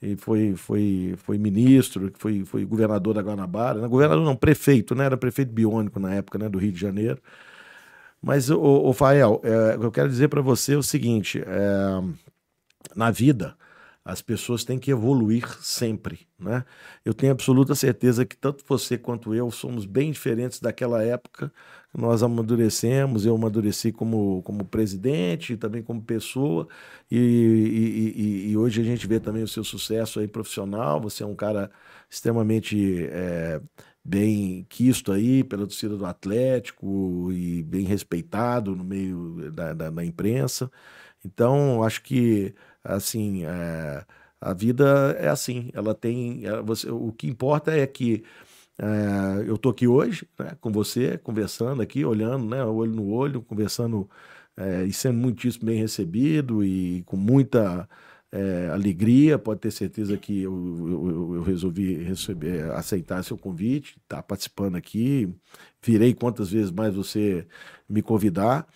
e foi, foi, foi ministro, foi, foi governador da Guanabara, não, governador não, prefeito, né? Era prefeito biônico na época, né? Do Rio de Janeiro. Mas, o, o Fael, é, eu quero dizer para você é o seguinte: é, na vida, as pessoas têm que evoluir sempre, né? Eu tenho absoluta certeza que tanto você quanto eu somos bem diferentes daquela época. Nós amadurecemos, eu amadureci como, como presidente, também como pessoa, e, e- e- e hoje a gente vê também o seu sucesso aí profissional. Você é um cara extremamente é, bem quisto aí pela torcida do Atlético e bem respeitado no meio da, da, da imprensa. Então, acho que assim é, a vida é assim. Ela tem. ela- você, o que importa é que é, eu tô aqui hoje né, com você, conversando aqui, olhando, né, olho no olho, conversando é, e sendo muitíssimo bem recebido e com muita é, alegria. Pode ter certeza que eu, eu- eu- resolvi receber, aceitar seu convite, estar participando aqui. Virei quantas vezes mais você me convidar.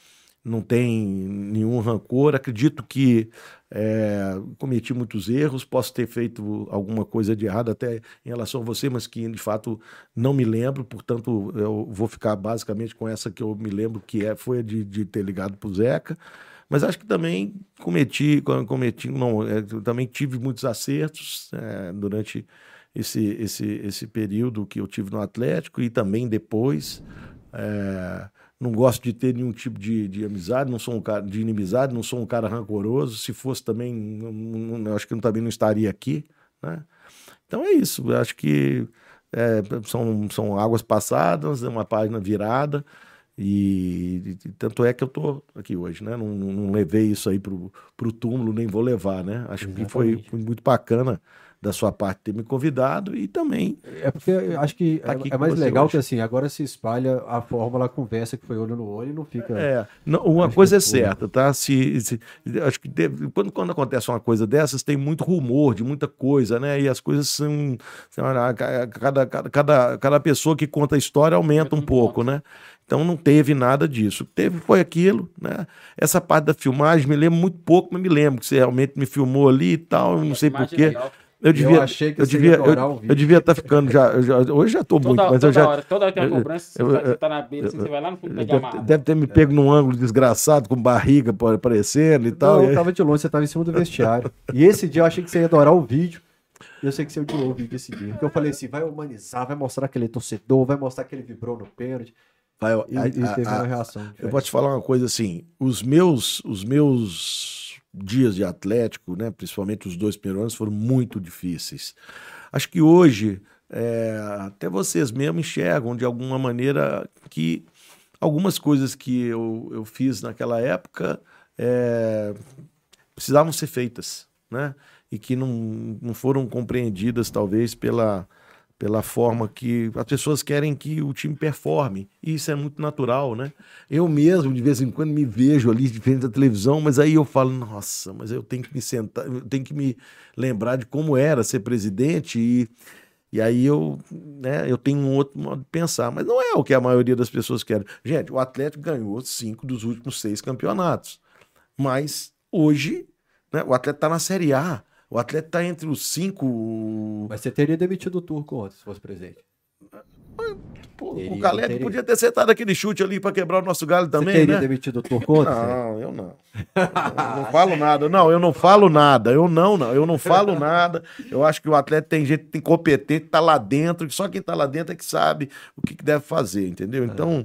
Não tem nenhum rancor. Acredito que é, cometi muitos erros, posso ter feito alguma coisa de errado até em relação a você, mas que de fato não me lembro, portanto eu vou ficar basicamente com essa que eu me lembro que é, foi a de, de ter ligado para o Zeca. Mas acho que também cometi, com- cometi não, é, também tive muitos acertos é, durante esse, esse, esse período que eu tive no Atlético e também depois. É, não gosto de ter nenhum tipo de, de amizade, não sou um cara de inimizade, não sou um cara rancoroso. Se fosse também, não- não- acho que também não estaria aqui, né? Então é isso. Eu acho que é, são, são águas passadas, é uma página virada E, e tanto é que eu tô aqui hoje, né? Não, não, levei isso aí pro, pro túmulo, nem vou levar, né? Acho que foi, Exatamente. foi muito bacana da sua parte ter me convidado e também É porque eu acho que Tá aqui é, é mais legal hoje. que assim, agora se espalha a fórmula, a conversa que foi olho no olho e não fica. É, não, uma Acho coisa é foi. certa, tá? Se, se- acho que deve- quando, quando acontece uma coisa dessas, tem muito rumor de muita coisa, né? E as coisas são. são- Cada, cada, cada, cada pessoa que conta a história aumenta um um pouco, né? Então não teve nada disso. Teve foi aquilo, né? Essa parte da filmagem me lembro muito pouco, mas me lembro que você realmente me filmou ali e tal, eu não sei porquê. Eu devia, achei que eu devia, adorar eu, eu devia estar ficando já, eu já- Hoje já estou muito, Toda, mas toda eu já hora, toda hora que tem uma eu- cobrança, você, eu- eu- você tá na beira, assim, você vai lá no fundo, pede deve, deve ter me pego num ângulo desgraçado, com barriga aparecendo e tal. Não, eu aí- tava de longe, você tava em cima do vestiário. E esse dia eu achei que você ia adorar o vídeo. E eu sei que você odiou o vídeo esse dia. Porque eu falei assim: vai humanizar, vai mostrar que ele é torcedor, vai mostrar que ele vibrou no pênalti. Vai, E, a- e teve a- uma reação. eu vou te falar uma coisa assim: os meus, os meus dias de Atlético, né, principalmente os dois primeiros anos, foram muito difíceis. Acho que hoje é, até vocês mesmos enxergam de alguma maneira que algumas coisas que eu, eu fiz naquela época é, precisavam ser feitas, né? E que não, não foram compreendidas, talvez, pela, pela forma que as pessoas querem que o time performe. E isso é muito natural, né? Eu mesmo, de vez em quando, me vejo ali de frente da televisão, mas aí eu falo, nossa, mas eu tenho que me sentar, eu tenho que me lembrar de como era ser presidente e. E aí eu, né, eu tenho um outro modo de pensar, mas não é o que a maioria das pessoas querem. Gente, o Atlético ganhou cinco dos últimos seis campeonatos. Mas hoje, né, o Atlético está na Série A. O Atlético está entre os cinco. Mas você teria demitido o Turco ontem, se fosse presidente. Pô, Teria, o Caleb teria. podia ter acertado aquele chute ali para quebrar o nosso galho você também, teria né? demitido o Turco ontem? Não, eu não. Eu não falo nada. Não, eu não falo nada. Eu não, não. Eu não falo nada. Eu acho que o atleta tem gente tem competente, tá lá dentro, só quem tá lá dentro é que sabe o que, que deve fazer, entendeu? Então,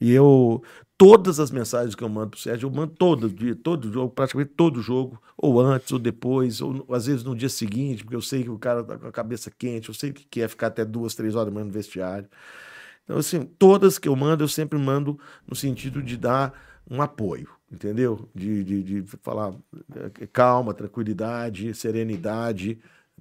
e eu todas as mensagens que eu mando pro Sérgio, eu mando todo dia, todo jogo, praticamente todo jogo, ou antes ou depois, ou às vezes no dia seguinte, porque eu sei que o cara tá com a cabeça quente, eu sei o que que é ficar até duas, três horas manhã no vestiário. Então, assim, todas que eu mando, eu sempre mando no sentido de dar um apoio, entendeu? De, de, de falar eh, calma, tranquilidade, serenidade,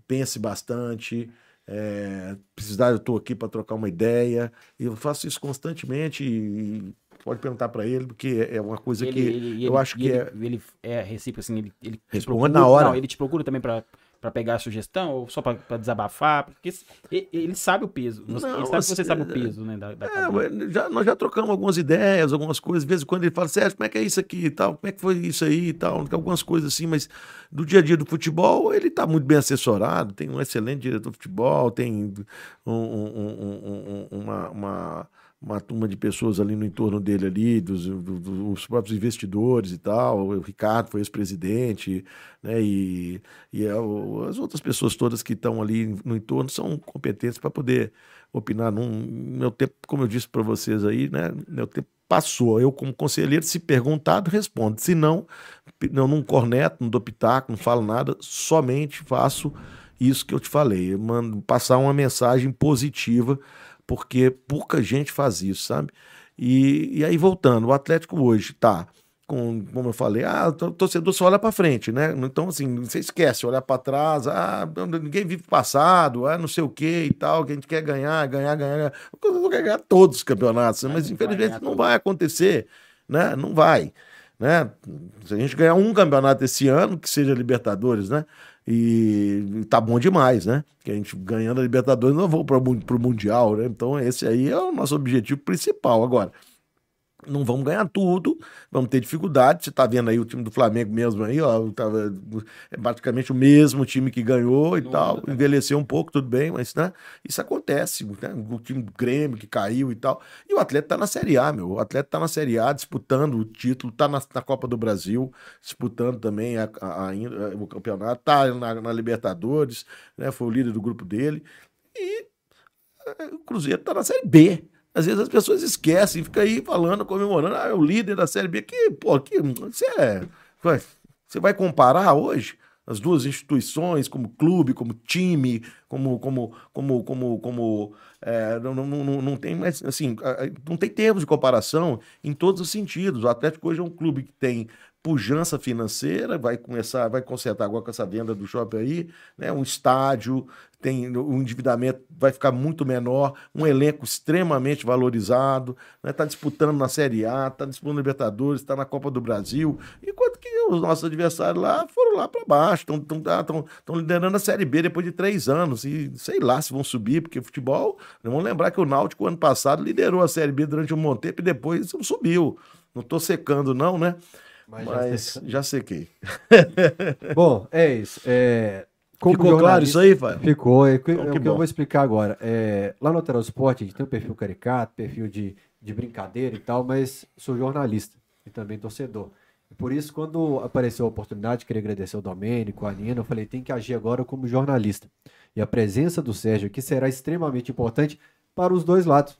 pense bastante. É, precisar, eu estou aqui para trocar uma ideia. Eu faço isso constantemente e pode perguntar para ele, porque é uma coisa Ele- que ele- eu ele- acho que ele, é. Ele é recíproco, assim, ele, ele Responde procura- na hora. Não, ele te procura também pra, pra pegar a sugestão ou só pra desabafar? Porque ele, sabe o peso. Você- Não, ele sabe que você assim, sabe o peso, né? Da, da É, já, nós já trocamos algumas ideias, algumas coisas. De vez em quando ele fala, Sérgio, como é que é isso aqui e tal? Como é que foi isso aí e tal? Algumas coisas assim, mas do dia a dia do futebol, ele está muito bem assessorado, tem um excelente diretor de futebol, tem um- um- um- uma, uma, uma turma de pessoas ali no entorno dele ali, dos, do- dos próprios investidores e tal. O Ricardo foi ex-presidente, né? E, e é as outras pessoas todas que estão ali no entorno são competentes para poder opinar. Num, meu tempo, como eu disse para vocês aí, né? Meu tempo passou. Eu, como conselheiro, se perguntado, respondo. Se não, eu não corneto, não dou pitaco, não falo nada, somente faço isso que eu te falei. Eu mando passar uma mensagem positiva, porque pouca gente faz isso, sabe? E, e aí, voltando, o Atlético hoje tá. Com, como eu falei, ah, o torcedor só olha para frente, né? Então, assim, você esquece, olhar para trás, ah, ninguém vive passado, ah, não sei o que e tal, que a gente quer ganhar, ganhar, ganhar. Torcedor quer ganhar todos os campeonatos, mas Mas infelizmente não vai acontecer, né? Não vai. Né? Se a gente ganhar um campeonato esse ano, que seja Libertadores, né? E tá bom demais, né? Que a gente ganhando a Libertadores, nós vamos para o Mundial, né? Então, esse aí é o nosso objetivo principal. Agora, não vamos ganhar tudo, vamos ter dificuldade. Você está vendo aí o time do Flamengo mesmo aí, ó, tava, é praticamente o mesmo time que ganhou e Não tal. né? Envelheceu um pouco, tudo bem, mas né, isso acontece. Né? O time do Grêmio que caiu e tal. E o atleta está na Série A, meu. O atleta está na Série A disputando o título, está na, na Copa do Brasil, disputando também a, a- a- o campeonato, está na, na Libertadores, né? Foi o líder do grupo dele. E é, o Cruzeiro está na Série B. Às vezes as pessoas esquecem, fica aí falando, comemorando, ah, é o líder da Série B. Que, pô, que, você é. Você vai comparar hoje? as duas instituições, como clube, como time, como. como, como, como, como é, não, não, não, não tem mais. Assim, não tem termos de comparação em todos os sentidos. O Atlético hoje é um clube que tem pujança financeira, vai começar, vai consertar agora com essa venda do shopping aí, né? Um estádio, tem o endividamento vai ficar muito menor, um elenco extremamente valorizado, está né? disputando na Série A, está disputando Libertadores, está na Copa do Brasil, enquanto que os nossos adversários lá foram lá para baixo, estão ah, liderando a Série B depois de três anos, e sei lá se vão subir, porque futebol, vamos lembrar que o Náutico ano passado liderou a Série B durante um bom tempo e depois subiu. Não estou secando não, né? Mas, Mas já, já sequei. Bom, é isso. É... Como Ficou claro isso aí, Fábio? Ficou. É, então, é o que eu vou explicar agora. É, lá no Lateral Sport, a gente tem um perfil caricato, perfil de, de brincadeira e tal, mas sou jornalista e também torcedor. Por isso, quando apareceu a oportunidade, queria agradecer ao Domênico, a Nina, eu falei, tem que agir agora como jornalista. E a presença do Sérgio aqui será extremamente importante para os dois lados.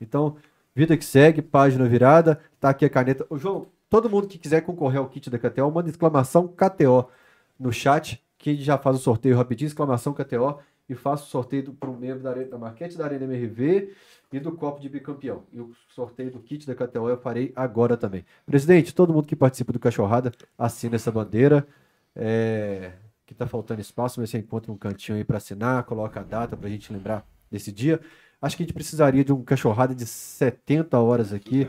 Então, vida que segue, página virada, tá aqui a caneta. Ô, João, Todo mundo que quiser concorrer ao kit da KTO, manda exclamação KTO no chat, que já faz o sorteio rapidinho, exclamação KTO, e faço o sorteio para um membro da, da Marquete da Arena MRV e do Copo de Bicampeão. E o sorteio do kit da KTO eu farei agora também. Presidente, todo mundo que participa do Cachorrada, assina essa bandeira. É, que tá faltando espaço, mas você encontra um cantinho aí para assinar, coloca a data para a gente lembrar desse dia. Acho que a gente precisaria de um cachorrada de 70 horas aqui.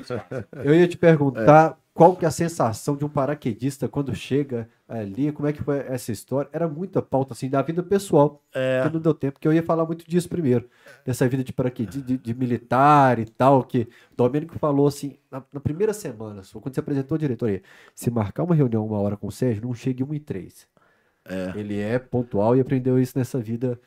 Eu ia te perguntar é qual que é a sensação de um paraquedista quando chega ali, como é que foi essa história? Era muita pauta, assim, da vida pessoal, é. que não deu tempo, porque eu ia falar muito disso primeiro, dessa vida de paraquedista, de, de, militar e tal, que o Domênico falou assim, na, na, primeira semana, quando você apresentou a diretoria, se marcar uma reunião uma hora com o Sérgio, não chegue uma e três. É. Ele é pontual e aprendeu isso nessa vida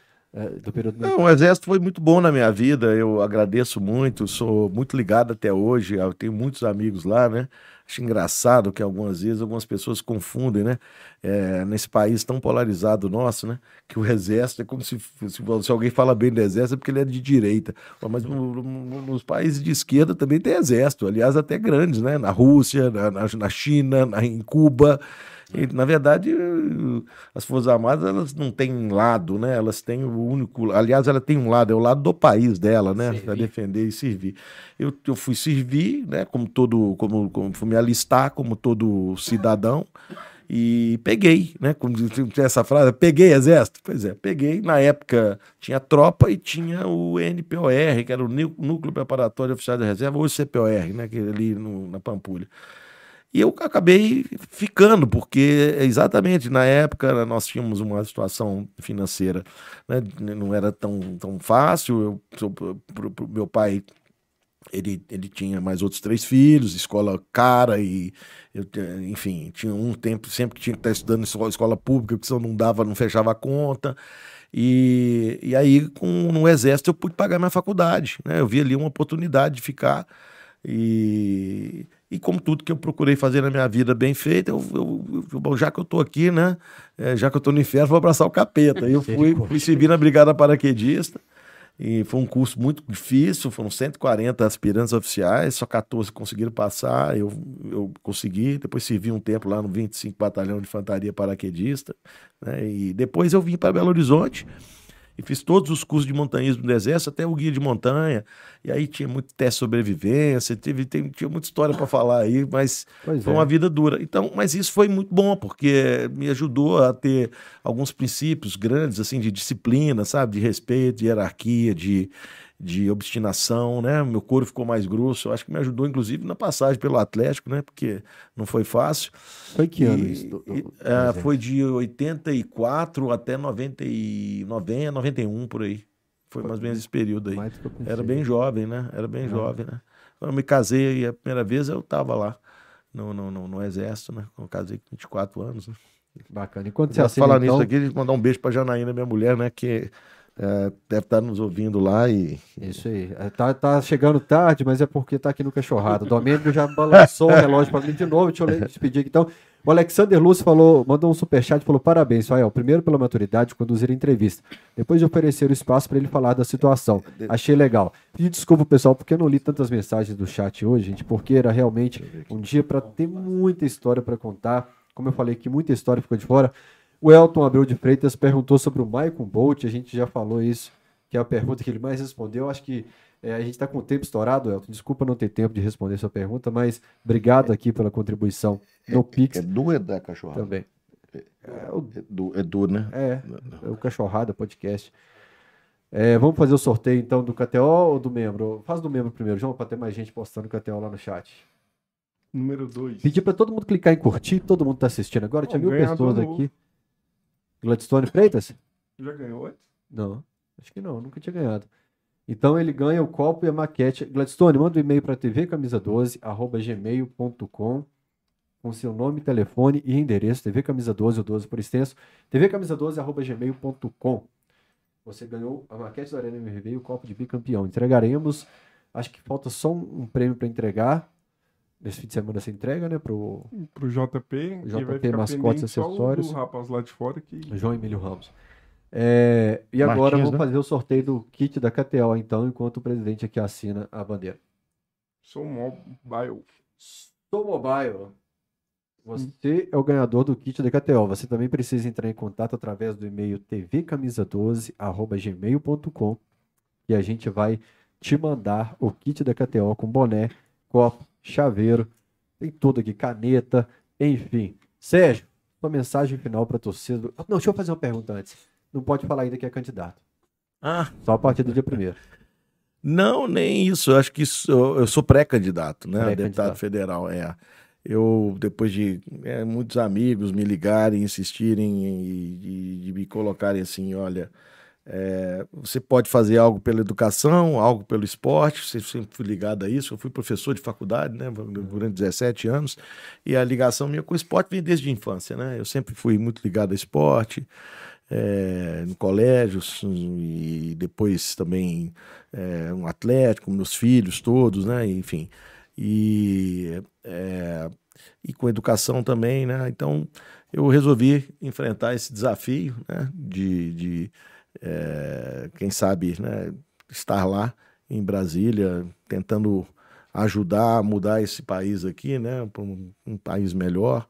do período Não, o exército foi muito bom na minha vida, eu agradeço muito, sou muito ligado até hoje, eu tenho muitos amigos lá, né? Acho engraçado que algumas vezes algumas pessoas confundem, né? É, nesse país tão polarizado nosso, né? Que o exército é como se, se, se, alguém fala bem do exército é porque ele é de direita. Mas no, no, nos países de esquerda também tem exército, aliás, até grandes, né? Na Rússia, na, na China, na, em Cuba. E, na verdade, as Forças Armadas elas não têm lado, né? Elas têm o único. Aliás, ela tem um lado, é o lado do país dela, né? Para defender e servir. Eu, eu fui servir, né? Como todo. Como, como fui me alistar como todo cidadão. E peguei, né? Como tinha essa frase, peguei exército. Pois é, peguei. Na época tinha tropa e tinha o NPOR, que era o Núcleo Preparatório Oficial da Reserva, ou o CPOR, né? Que ali no, na Pampulha. E eu acabei ficando, porque exatamente na época nós tínhamos uma situação financeira, né, não era tão, tão fácil. Eu, pro, pro, meu pai ele, ele tinha mais outros três filhos, escola cara e eu, enfim, tinha um tempo sempre que tinha que estar estudando em escola, escola pública, porque senão não dava, não fechava a conta. E, e aí, com, no exército, eu pude pagar minha faculdade. Né? Eu vi ali uma oportunidade de ficar. E, e como tudo que eu procurei fazer na minha vida bem feito, eu, eu, eu já que eu estou aqui, né? É, já que eu estou no inferno, vou abraçar o capeta. Eu fui, fui servir na Brigada Paraquedista. E foi um curso muito difícil, foram 140 aspirantes oficiais, só 14 conseguiram passar, eu, eu consegui, depois servi um tempo lá no 25 Batalhão de Infantaria Paraquedista, né, e depois eu vim para Belo Horizonte, e fiz todos os cursos de montanhismo do Exército, até o guia de montanha. E aí tinha muito teste de sobrevivência, teve, tem, tinha muita história para falar aí, mas pois foi é. uma vida dura. Então, mas isso foi muito bom, porque me ajudou a ter alguns princípios grandes, assim, de disciplina, sabe? De respeito, de hierarquia, de de obstinação, né? Meu couro ficou mais grosso. Eu acho que me ajudou, inclusive, na passagem pelo Atlético, né? Porque não foi fácil. Foi que ano isso? Do, do, é, foi de 84 até 90 e 90, 91, por aí. Foi, foi mais ou menos esse período aí. Era bem jovem, né? Era bem jovem, né? Quando eu me casei a primeira vez, eu estava lá no, no, no, no, Exército, né? Eu casei com 24 anos, né? Bacana. Enquanto você assina, falar então... nisso aqui, mandar um beijo para Janaína, minha mulher, né? Que é, deve estar nos ouvindo lá e. Isso aí. É, tá, tá chegando tarde, mas é porque tá aqui no cachorrado. O Domênico já balançou o relógio para mim de novo. Deixa eu despedir aqui. Então, o Alexander Lúcio falou, mandou um superchat e falou: parabéns, Fael. Primeiro pela maturidade de conduzir a entrevista. Depois de oferecer o espaço para ele falar da situação. Achei legal. Pedi desculpa, pessoal, porque eu não li tantas mensagens do chat hoje, gente, porque era realmente um dia para ter muita história para contar. Como eu falei que muita história ficou de fora. O Elton Abreu de Freitas perguntou sobre o Michael Bolt, a gente já falou isso, que é a pergunta que ele mais respondeu. Acho que é, a gente está com o tempo estourado, Elton. Desculpa não ter tempo de responder sua pergunta, mas obrigado aqui pela contribuição no Pix É do é da cachorrada? também. É, o- é do, é do, né? É, é o Cachorrada Podcast. É, vamos fazer o sorteio então do KTO ou do membro? Faz do membro primeiro, João, para ter mais gente postando KTO lá no chat. Número 2. Pedir para todo mundo clicar em curtir, todo mundo tá assistindo agora. Tinha mil pessoas novo. aqui. Gladstone Freitas? Já ganhou antes? Não, acho que não, nunca tinha ganhado. Então ele ganha o copo e a maquete. Gladstone, manda um e-mail para tvcamisa12, arroba gmail.com, com seu nome, telefone e endereço, tvcamisa12, o 12 por extenso, tvcamisa12, arroba gmail.com. Você ganhou a maquete da Arena MRV e o copo de bicampeão. Entregaremos, acho que falta só um, um prêmio para entregar. Nesse fim de semana você entrega, né, pro Pro JP. JP, e vai ficar mascotes, só o acessórios. do rapaz lá de fora que João Emílio Ramos. É, e agora Martins, vamos né? fazer o sorteio do kit da KTO, então, enquanto o presidente aqui assina a bandeira. sou mobile. Sou Mobile. Você é o ganhador do kit da KTO. Você também precisa entrar em contato através do e-mail tvcamisa12@gmail.com e a gente vai te mandar o kit da KTO com boné, copo, chaveiro, tem tudo aqui, caneta, enfim. Sérgio, sua mensagem final para torcida. do- Não, deixa eu fazer uma pergunta antes. Não pode falar ainda que é candidato. Ah, Só a partir do dia primeiro. Não, nem isso. Eu acho que isso, eu sou pré-candidato, né? Pré-candidato. Deputado federal, é. Eu, depois de é, muitos amigos me ligarem, insistirem e, e- e me colocarem assim, olha, é, você pode fazer algo pela educação, algo pelo esporte, você sempre fui ligado a isso, eu fui professor de faculdade, né, durante 17 anos, e a ligação minha com o esporte vem desde a infância, né, eu sempre fui muito ligado a esporte, é, no colégio e depois também é, um atlético, meus filhos todos, né? Enfim. E, é, e com educação também, né? Então eu resolvi enfrentar esse desafio, né? De, de é, quem sabe, né? Estar lá em Brasília, tentando ajudar a mudar esse país aqui, né? Para um, um país melhor.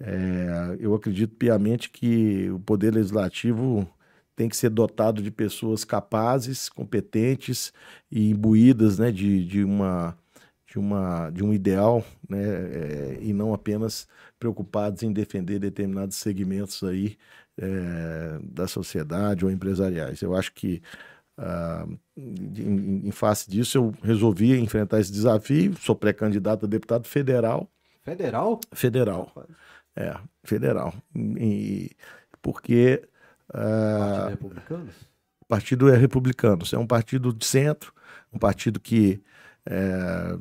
É, eu acredito piamente que o poder legislativo tem que ser dotado de pessoas capazes, competentes e imbuídas né, de, de, uma, de, uma, de um ideal né, é, e não apenas preocupados em defender determinados segmentos aí, é, da sociedade ou empresariais. Eu acho que ah, em, em face disso eu resolvi enfrentar esse desafio, sou pré-candidato a deputado federal, Federal? federal, é, federal, e, porque Partido ah, Republicano? o partido é republicano, é um partido de centro, um partido que é,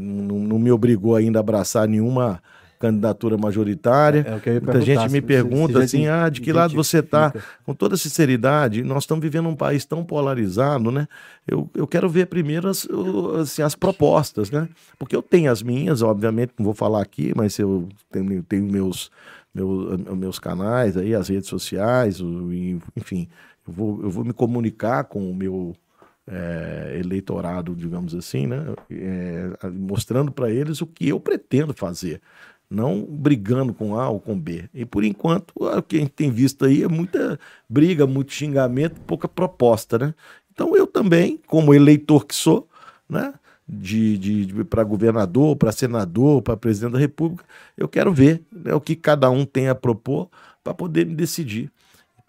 não, não me obrigou ainda a abraçar nenhuma candidatura majoritária. É ia Muita gente me pergunta assim, ah, de que lado você está? Com toda sinceridade, nós estamos vivendo um país tão polarizado, né? Eu, eu quero ver primeiro as, assim, as propostas, né? Porque eu tenho as minhas, obviamente, não vou falar aqui, mas eu tenho, tenho meus, meus, meus canais aí, as redes sociais, enfim, eu vou, eu vou me comunicar com o meu é, eleitorado, digamos assim, né? É, mostrando para eles o que eu pretendo fazer não brigando com A ou com B. E por enquanto, o que a gente tem visto aí é muita briga, muito xingamento, pouca proposta, né? Então eu também, como eleitor que sou, né? De, de, de para governador, para senador, para presidente da República, eu quero ver né, o que cada um tem a propor para poder me decidir.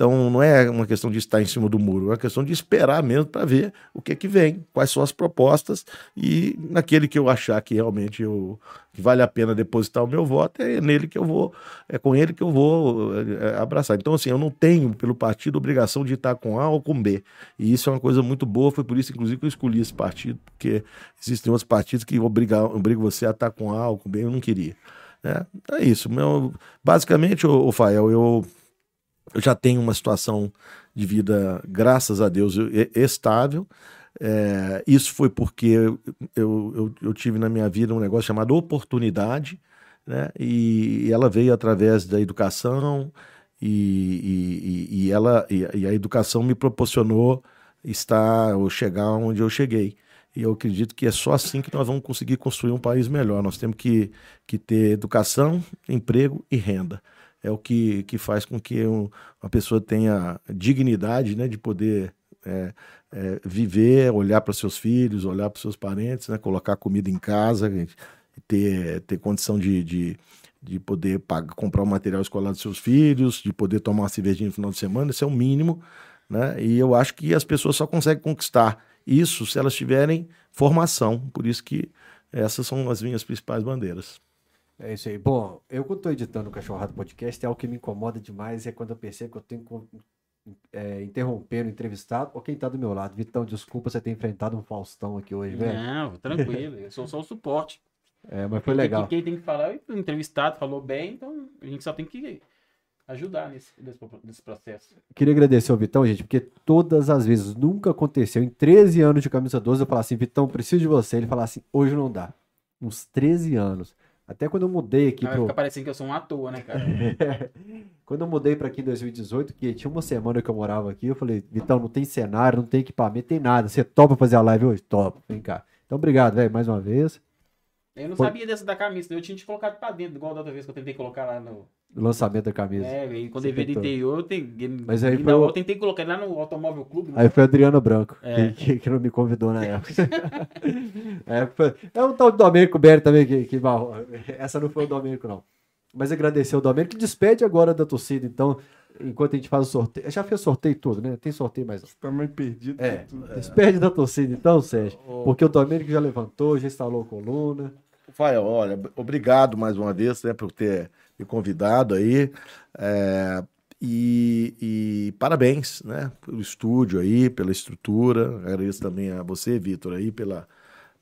Então não é uma questão de estar em cima do muro, é uma questão de esperar mesmo para ver o que que vem, quais são as propostas e naquele que eu achar que realmente eu, que vale a pena depositar o meu voto, é nele que eu vou, é com ele que eu vou é, abraçar. Então assim, eu não tenho pelo partido obrigação de estar com A ou com B. E isso é uma coisa muito boa, foi por isso inclusive que eu escolhi esse partido, porque existem outros partidos que obrigam, obrigam você a estar com A ou com B, eu não queria. né? É isso. Meu, basicamente, o, Fael, eu eu já tenho uma situação de vida, graças a Deus, estável. É, isso foi porque eu, eu, eu tive na minha vida um negócio chamado oportunidade, né? E, ela veio através da educação e, e- e ela e, e a educação me proporcionou estar ou chegar onde eu cheguei. E eu acredito que é só assim que nós vamos conseguir construir um país melhor. Nós temos que, que ter educação, emprego e renda. É o que, que faz com que um, uma pessoa tenha dignidade né, de poder é, é, viver, olhar para seus filhos, olhar para seus parentes, né, colocar comida em casa, ter, ter condição de, de, de poder pagar, comprar o material escolar dos seus filhos, de poder tomar uma cervejinha no final de semana, isso é o mínimo. Né? E eu acho que as pessoas só conseguem conquistar isso se elas tiverem formação. Por isso que essas são as minhas principais bandeiras. É isso aí. Bom, eu quando estou editando o Cachorrado Podcast, é algo que me incomoda demais, é quando eu percebo que eu tenho que é, interromper o entrevistado ou quem está do meu lado. Vitão, desculpa você ter enfrentado um Faustão aqui hoje, velho. Não, tranquilo, eu sou só o suporte. É, mas foi legal. Quem, quem tem que falar, o entrevistado falou bem, então a gente só tem que ajudar nesse, nesse, processo. Queria agradecer ao Vitão, gente, porque todas as vezes, nunca aconteceu, em 13 anos de camisa 12, eu falar assim, Vitão, preciso de você. Ele falar assim, hoje não dá. Uns 13 anos. Até quando eu mudei aqui. Vai pro... ficar parecendo que eu sou um ator, né, cara? quando eu mudei para aqui em 2018, que tinha uma semana que eu morava aqui, eu falei, Vitão, não tem cenário, não tem equipamento, tem nada. Você topa fazer a live hoje? Topa, vem cá. Então, obrigado, velho, mais uma vez. Eu não Foi... sabia dessa da camisa, eu tinha te colocado pra dentro, igual da outra vez que eu tentei colocar lá no. Lançamento da camisa. É, e quando ele veio do interior, eu, te... Mas aí foi eu... eu tentei colocar lá no Automóvel Clube. Né? Aí foi Adriano Branco, é. que, que, não me convidou na época. é, foi... é um tal de Domênico Berry também, que, que essa não foi o Domênico, não. Mas agradecer o Domênico, que despede agora da torcida, então enquanto a gente faz o sorteio. Já fez sorteio tudo, né? Tem sorteio mais. Você tá meio perdido. É, despede da torcida então, Sérgio. Porque o Domênico já levantou, já instalou a coluna. Rafael, olha, obrigado mais uma vez né, por ter me convidado aí. É, e, e, parabéns né, pelo estúdio aí, pela estrutura. Agradeço também a você, Vitor, aí, pela,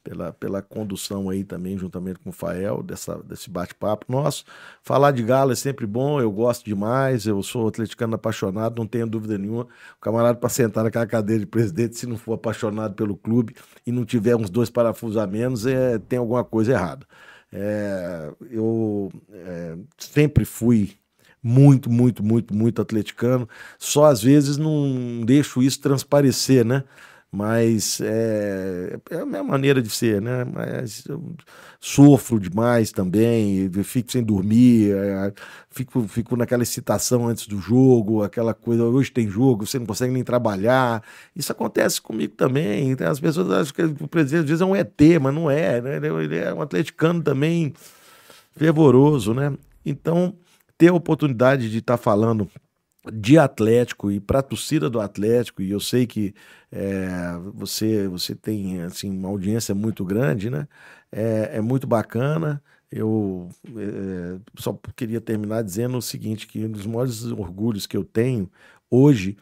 pela, pela condução aí também, juntamente com o Fael, dessa, desse bate-papo nosso. Falar de Galo é sempre bom, eu gosto demais, eu sou atleticano apaixonado, não tenho dúvida nenhuma. O camarada para sentar naquela cadeira de presidente, se não for apaixonado pelo clube e não tiver uns dois parafusos a menos, é, tem alguma coisa errada. É, eu é, sempre fui muito, muito, muito, muito atleticano, só às vezes não deixo isso transparecer, né? Mas é, é, a minha maneira de ser, né? Mas sofro demais também, fico sem dormir, é, fico, fico naquela excitação antes do jogo, aquela coisa, hoje tem jogo, você não consegue nem trabalhar. Isso acontece comigo também. As pessoas acham que o presidente às vezes é um ET, mas não é, né? Ele é um atleticano também fervoroso, né? Então, ter a oportunidade de estar tá falando de Atlético e para a torcida do Atlético, e eu sei que é, você, você tem assim, uma audiência muito grande, né? É, é muito bacana. Eu é, só queria terminar dizendo o seguinte: que um dos maiores orgulhos que eu tenho hoje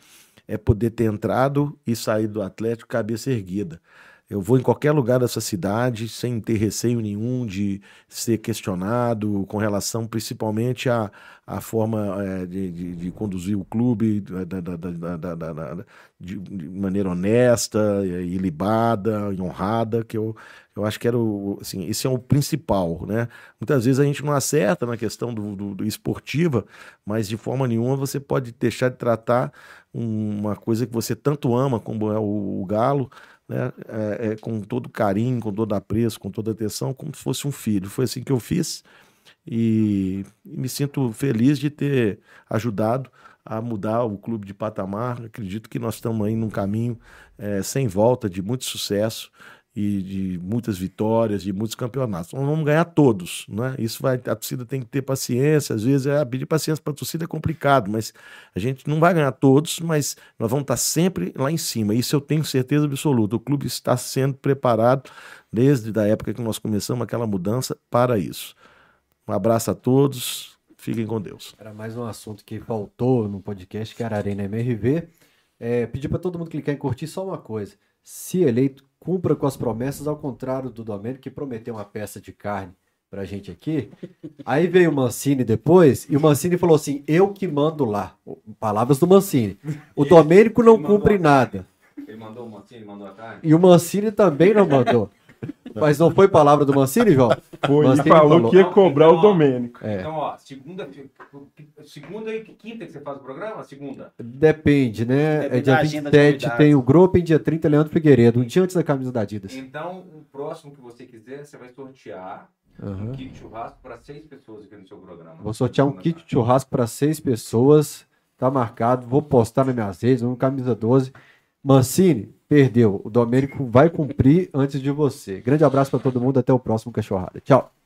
é poder ter entrado e saído do Atlético cabeça erguida. Eu vou em qualquer lugar dessa cidade sem ter receio nenhum de ser questionado com relação principalmente à, à forma é, de, de, de, conduzir o clube da, da, da, de, de, maneira honesta, e libada, e honrada, que eu, eu acho que era o, assim, esse é o principal, né? Muitas vezes a gente não acerta na questão do, do, do esportiva, mas de forma nenhuma você pode deixar de tratar uma coisa que você tanto ama como é o, o galo, né, é, é, com todo carinho, com todo apreço, com toda atenção, como se fosse um filho. Foi assim que eu fiz e, e me sinto feliz de ter ajudado a mudar o clube de patamar. Acredito que nós estamos aí num caminho é, sem volta de muito sucesso e de muitas vitórias, de muitos campeonatos. Nós vamos ganhar todos, né? Isso vai, a torcida tem que ter paciência. Às vezes é pedir paciência para a torcida é complicado, mas a gente não vai ganhar todos, mas nós vamos estar sempre lá em cima. Isso eu tenho certeza absoluta. O clube está sendo preparado desde a época que nós começamos aquela mudança para isso. Um abraço a todos. Fiquem com Deus. Era mais um assunto que faltou no podcast, que era a Arena MRV. É, pedir para todo mundo clicar em curtir só uma coisa. Se eleito, cumpra com as promessas, ao contrário do Domênico, que prometeu uma peça de carne pra gente aqui. Aí veio o Mancini depois, e o Mancini falou assim: eu que mando lá. Palavras do Mancini. O Domênico não cumpre nada. Ele mandou o Mancini, mandou a carne? E o Mancini também não mandou. Mas não foi palavra do Mancini, João? Foi, ele falou, falou, que ia cobrar então, o Domênico. É. Então, ó, segunda, segunda e quinta que você faz o programa? Segunda? Depende, né? Depende é dia 27 tem o grupo em dia 30 Leandro Figueiredo, um dia antes da camisa da Adidas. Então, o próximo que você quiser, você vai sortear Aham. Um kit churrasco para seis pessoas aqui no seu programa. Vou sortear um kit de churrasco para seis pessoas. Tá marcado. Vou postar nas minhas redes, no camisa 12. Mancini, perdeu. O Domênico vai cumprir antes de você. Grande abraço para todo mundo. Até o próximo Cachorrada. Tchau.